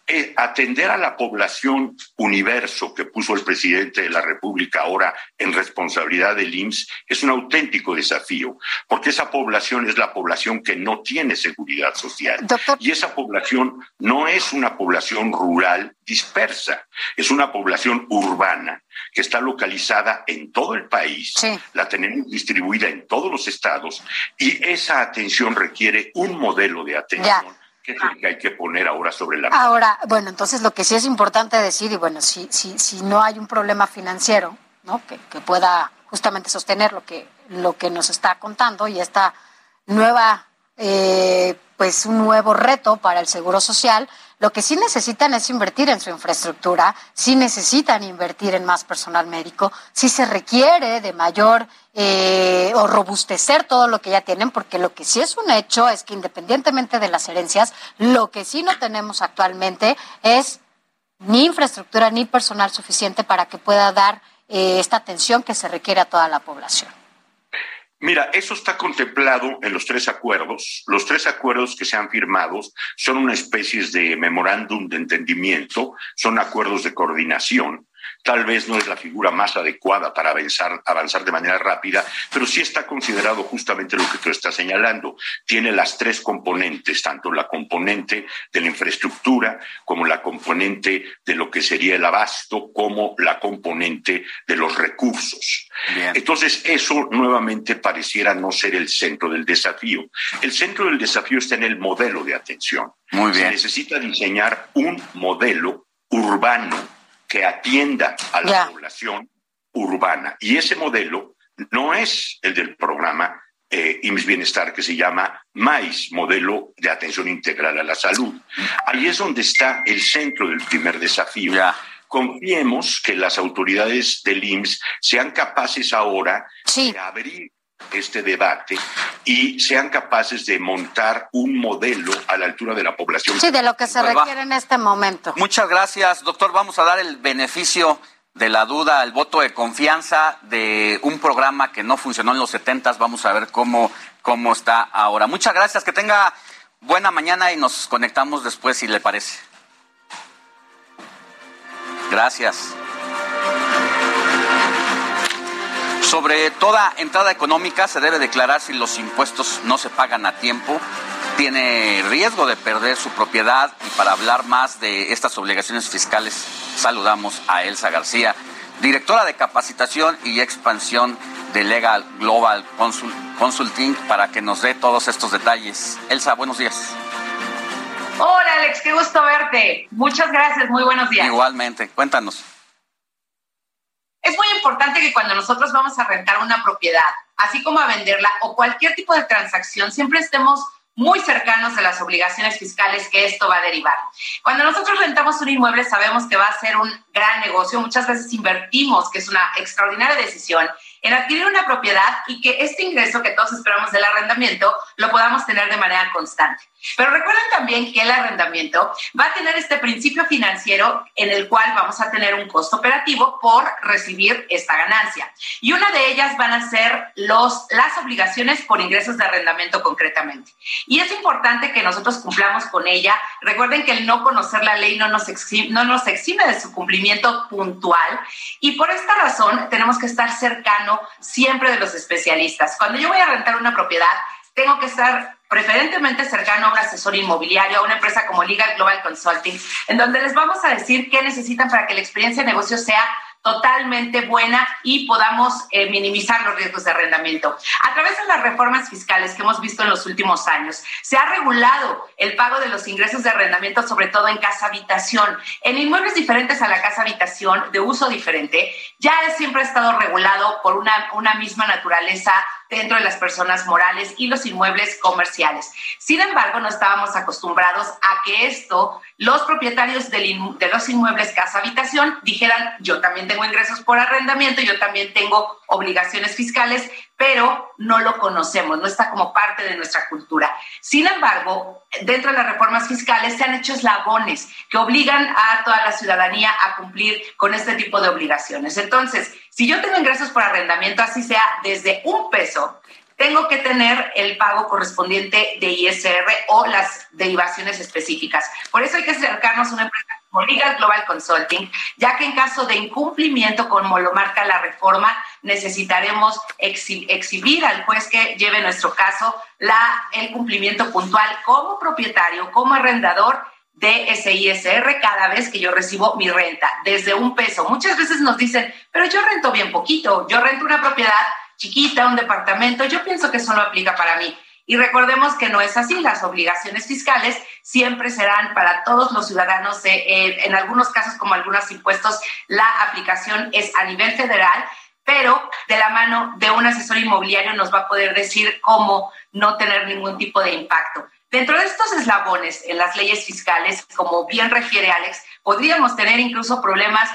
Eh, atender a la población universo que puso el presidente de la República ahora en responsabilidad del IMSS es un auténtico desafío, porque esa población es la población que no tiene seguridad social. Y esa población no es una población rural dispersa, es una población urbana que está localizada en todo el país, la tenemos distribuida en todos los estados y esa atención requiere un modelo de atención. ¿Qué es lo que hay que poner ahora sobre la mesa? Ahora, bueno, entonces lo que sí es importante decir, y bueno, si, si, si no hay un problema financiero, ¿no? Que, que pueda justamente sostener lo que, lo que nos está contando y esta nueva, eh, pues un nuevo reto para el Seguro Social, lo que sí necesitan es invertir en su infraestructura, sí necesitan invertir en más personal médico, sí se requiere de mayor eh, o robustecer todo lo que ya tienen, porque lo que sí es un hecho es que independientemente de las herencias, lo que sí no tenemos actualmente es ni infraestructura ni personal suficiente para que pueda dar eh, esta atención que se requiere a toda la población. Mira, eso está contemplado en los tres acuerdos. Los tres acuerdos que se han firmado son una especie de memorándum de entendimiento, son acuerdos de coordinación Tal vez no es la figura más adecuada para avanzar, avanzar de manera rápida, pero sí está considerado justamente lo que tú estás señalando. Tiene las tres componentes, tanto la componente de la infraestructura como la componente de lo que sería el abasto, como la componente de los recursos. Entonces, eso nuevamente pareciera no ser el centro del desafío. El centro del desafío está en el modelo de atención. Muy bien. Se necesita diseñar un modelo urbano que atienda a la población urbana. Y ese modelo no es el del programa eh, IMSS Bienestar, que se llama MAIS, Modelo de Atención Integral a la Salud. Ahí es donde está el centro del primer desafío. Confiemos que las autoridades del IMSS sean capaces ahora de abrir este debate y sean capaces de montar un modelo a la altura de la población. Sí, de lo que se va. requiere en este momento. Muchas gracias, doctor. Vamos a dar el beneficio de la duda, el voto de confianza de un programa que no funcionó en los 70. Vamos a ver cómo, cómo está ahora. Muchas gracias, que tenga buena mañana y nos conectamos después, si le parece. Gracias. Sobre toda entrada económica se debe declarar si los impuestos no se pagan a tiempo. Tiene riesgo de perder su propiedad y para hablar más de estas obligaciones fiscales saludamos a Elsa García, directora de capacitación y expansión de Legal Global Consul- Consulting, para que nos dé todos estos detalles. Elsa, buenos días. Hola Alex, qué gusto verte. Muchas gracias, muy buenos días. Igualmente, cuéntanos. Es muy importante que cuando nosotros vamos a rentar una propiedad, así como a venderla o cualquier tipo de transacción, siempre estemos muy cercanos a las obligaciones fiscales que esto va a derivar. Cuando nosotros rentamos un inmueble sabemos que va a ser un gran negocio, muchas veces invertimos, que es una extraordinaria decisión, en adquirir una propiedad y que este ingreso que todos esperamos del arrendamiento lo podamos tener de manera constante. Pero recuerden también que el arrendamiento va a tener este principio financiero en el cual vamos a tener un costo operativo por recibir esta ganancia. Y una de ellas van a ser los, las obligaciones por ingresos de arrendamiento concretamente. Y es importante que nosotros cumplamos con ella. Recuerden que el no conocer la ley no nos, exime, no nos exime de su cumplimiento puntual. Y por esta razón tenemos que estar siempre de los especialistas. Cuando yo voy a rentar una propiedad, tengo que estar preferentemente cercano a un asesor inmobiliario, a una empresa como Legal Global Consulting, en donde les vamos a decir qué necesitan para que la experiencia de negocio sea totalmente buena y podamos eh, minimizar los riesgos de arrendamiento. A través de las reformas fiscales que hemos visto en los últimos años, se ha regulado el pago de los ingresos de arrendamiento, sobre todo en casa habitación. En inmuebles diferentes a la casa habitación, de uso diferente, ya siempre ha estado regulado por una, una misma naturaleza dentro de las personas morales y los inmuebles comerciales. Sin embargo, no estábamos acostumbrados a que esto, los propietarios de los inmuebles casa habitación dijeran, yo también tengo ingresos por arrendamiento, yo también tengo obligaciones fiscales, pero no lo conocemos, no está como parte de nuestra cultura. Sin embargo, dentro de las reformas fiscales se han hecho eslabones que obligan a toda la ciudadanía a cumplir con este tipo de obligaciones. Entonces, si yo tengo ingresos por arrendamiento, así sea desde un peso, tengo que tener el pago correspondiente de ISR o las derivaciones específicas. Por eso hay que acercarnos a una empresa Legal Global Consulting, ya que en caso de incumplimiento, como lo marca la reforma, necesitaremos exhi- exhibir al juez que lleve nuestro caso la, el cumplimiento puntual como propietario, como arrendador de ese ISR cada vez que yo recibo mi renta, desde un peso. Muchas veces nos dicen, pero yo rento bien poquito, yo rento una propiedad chiquita, un departamento, yo pienso que eso no aplica para mí. Y recordemos que no es así, las obligaciones fiscales siempre serán para todos los ciudadanos, eh, en algunos casos como algunos impuestos, la aplicación es a nivel federal, pero de la mano de un asesor inmobiliario nos va a poder decir cómo no tener ningún tipo de impacto. Dentro de estos eslabones en las leyes fiscales, como bien refiere Alex, podríamos tener incluso problemas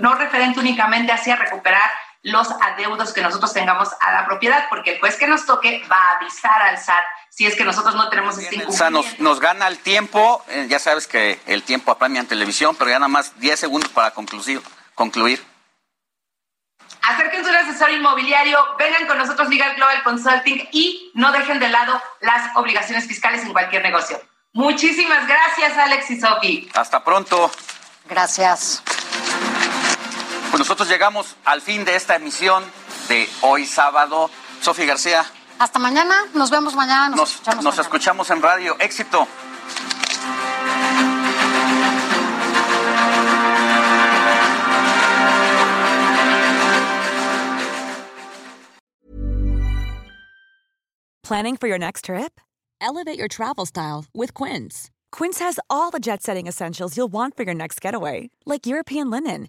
no referente únicamente hacia recuperar los adeudos que nosotros tengamos a la propiedad, porque el juez que nos toque va a avisar al SAT si es que nosotros no tenemos este O sea, incumplimiento. nos, nos gana el tiempo, eh, ya sabes que el tiempo apremia en televisión, pero ya nada más 10 segundos para concluir. concluir. Acérquense a un asesor inmobiliario, vengan con nosotros Legal Global Consulting y no dejen de lado las obligaciones fiscales en cualquier negocio. Muchísimas gracias, Alex y Sofi. Hasta pronto. Gracias. Pues nosotros llegamos al fin de esta emisión de hoy sábado. Sofía García, Hasta mañana. Nos vemos mañana. Nos, nos, escuchamos nos mañana. escuchamos en radio. Éxito. Planning for your next trip? Elevate your travel style with Quince. Quince has all the jet setting essentials you'll want for your next getaway, like European linen,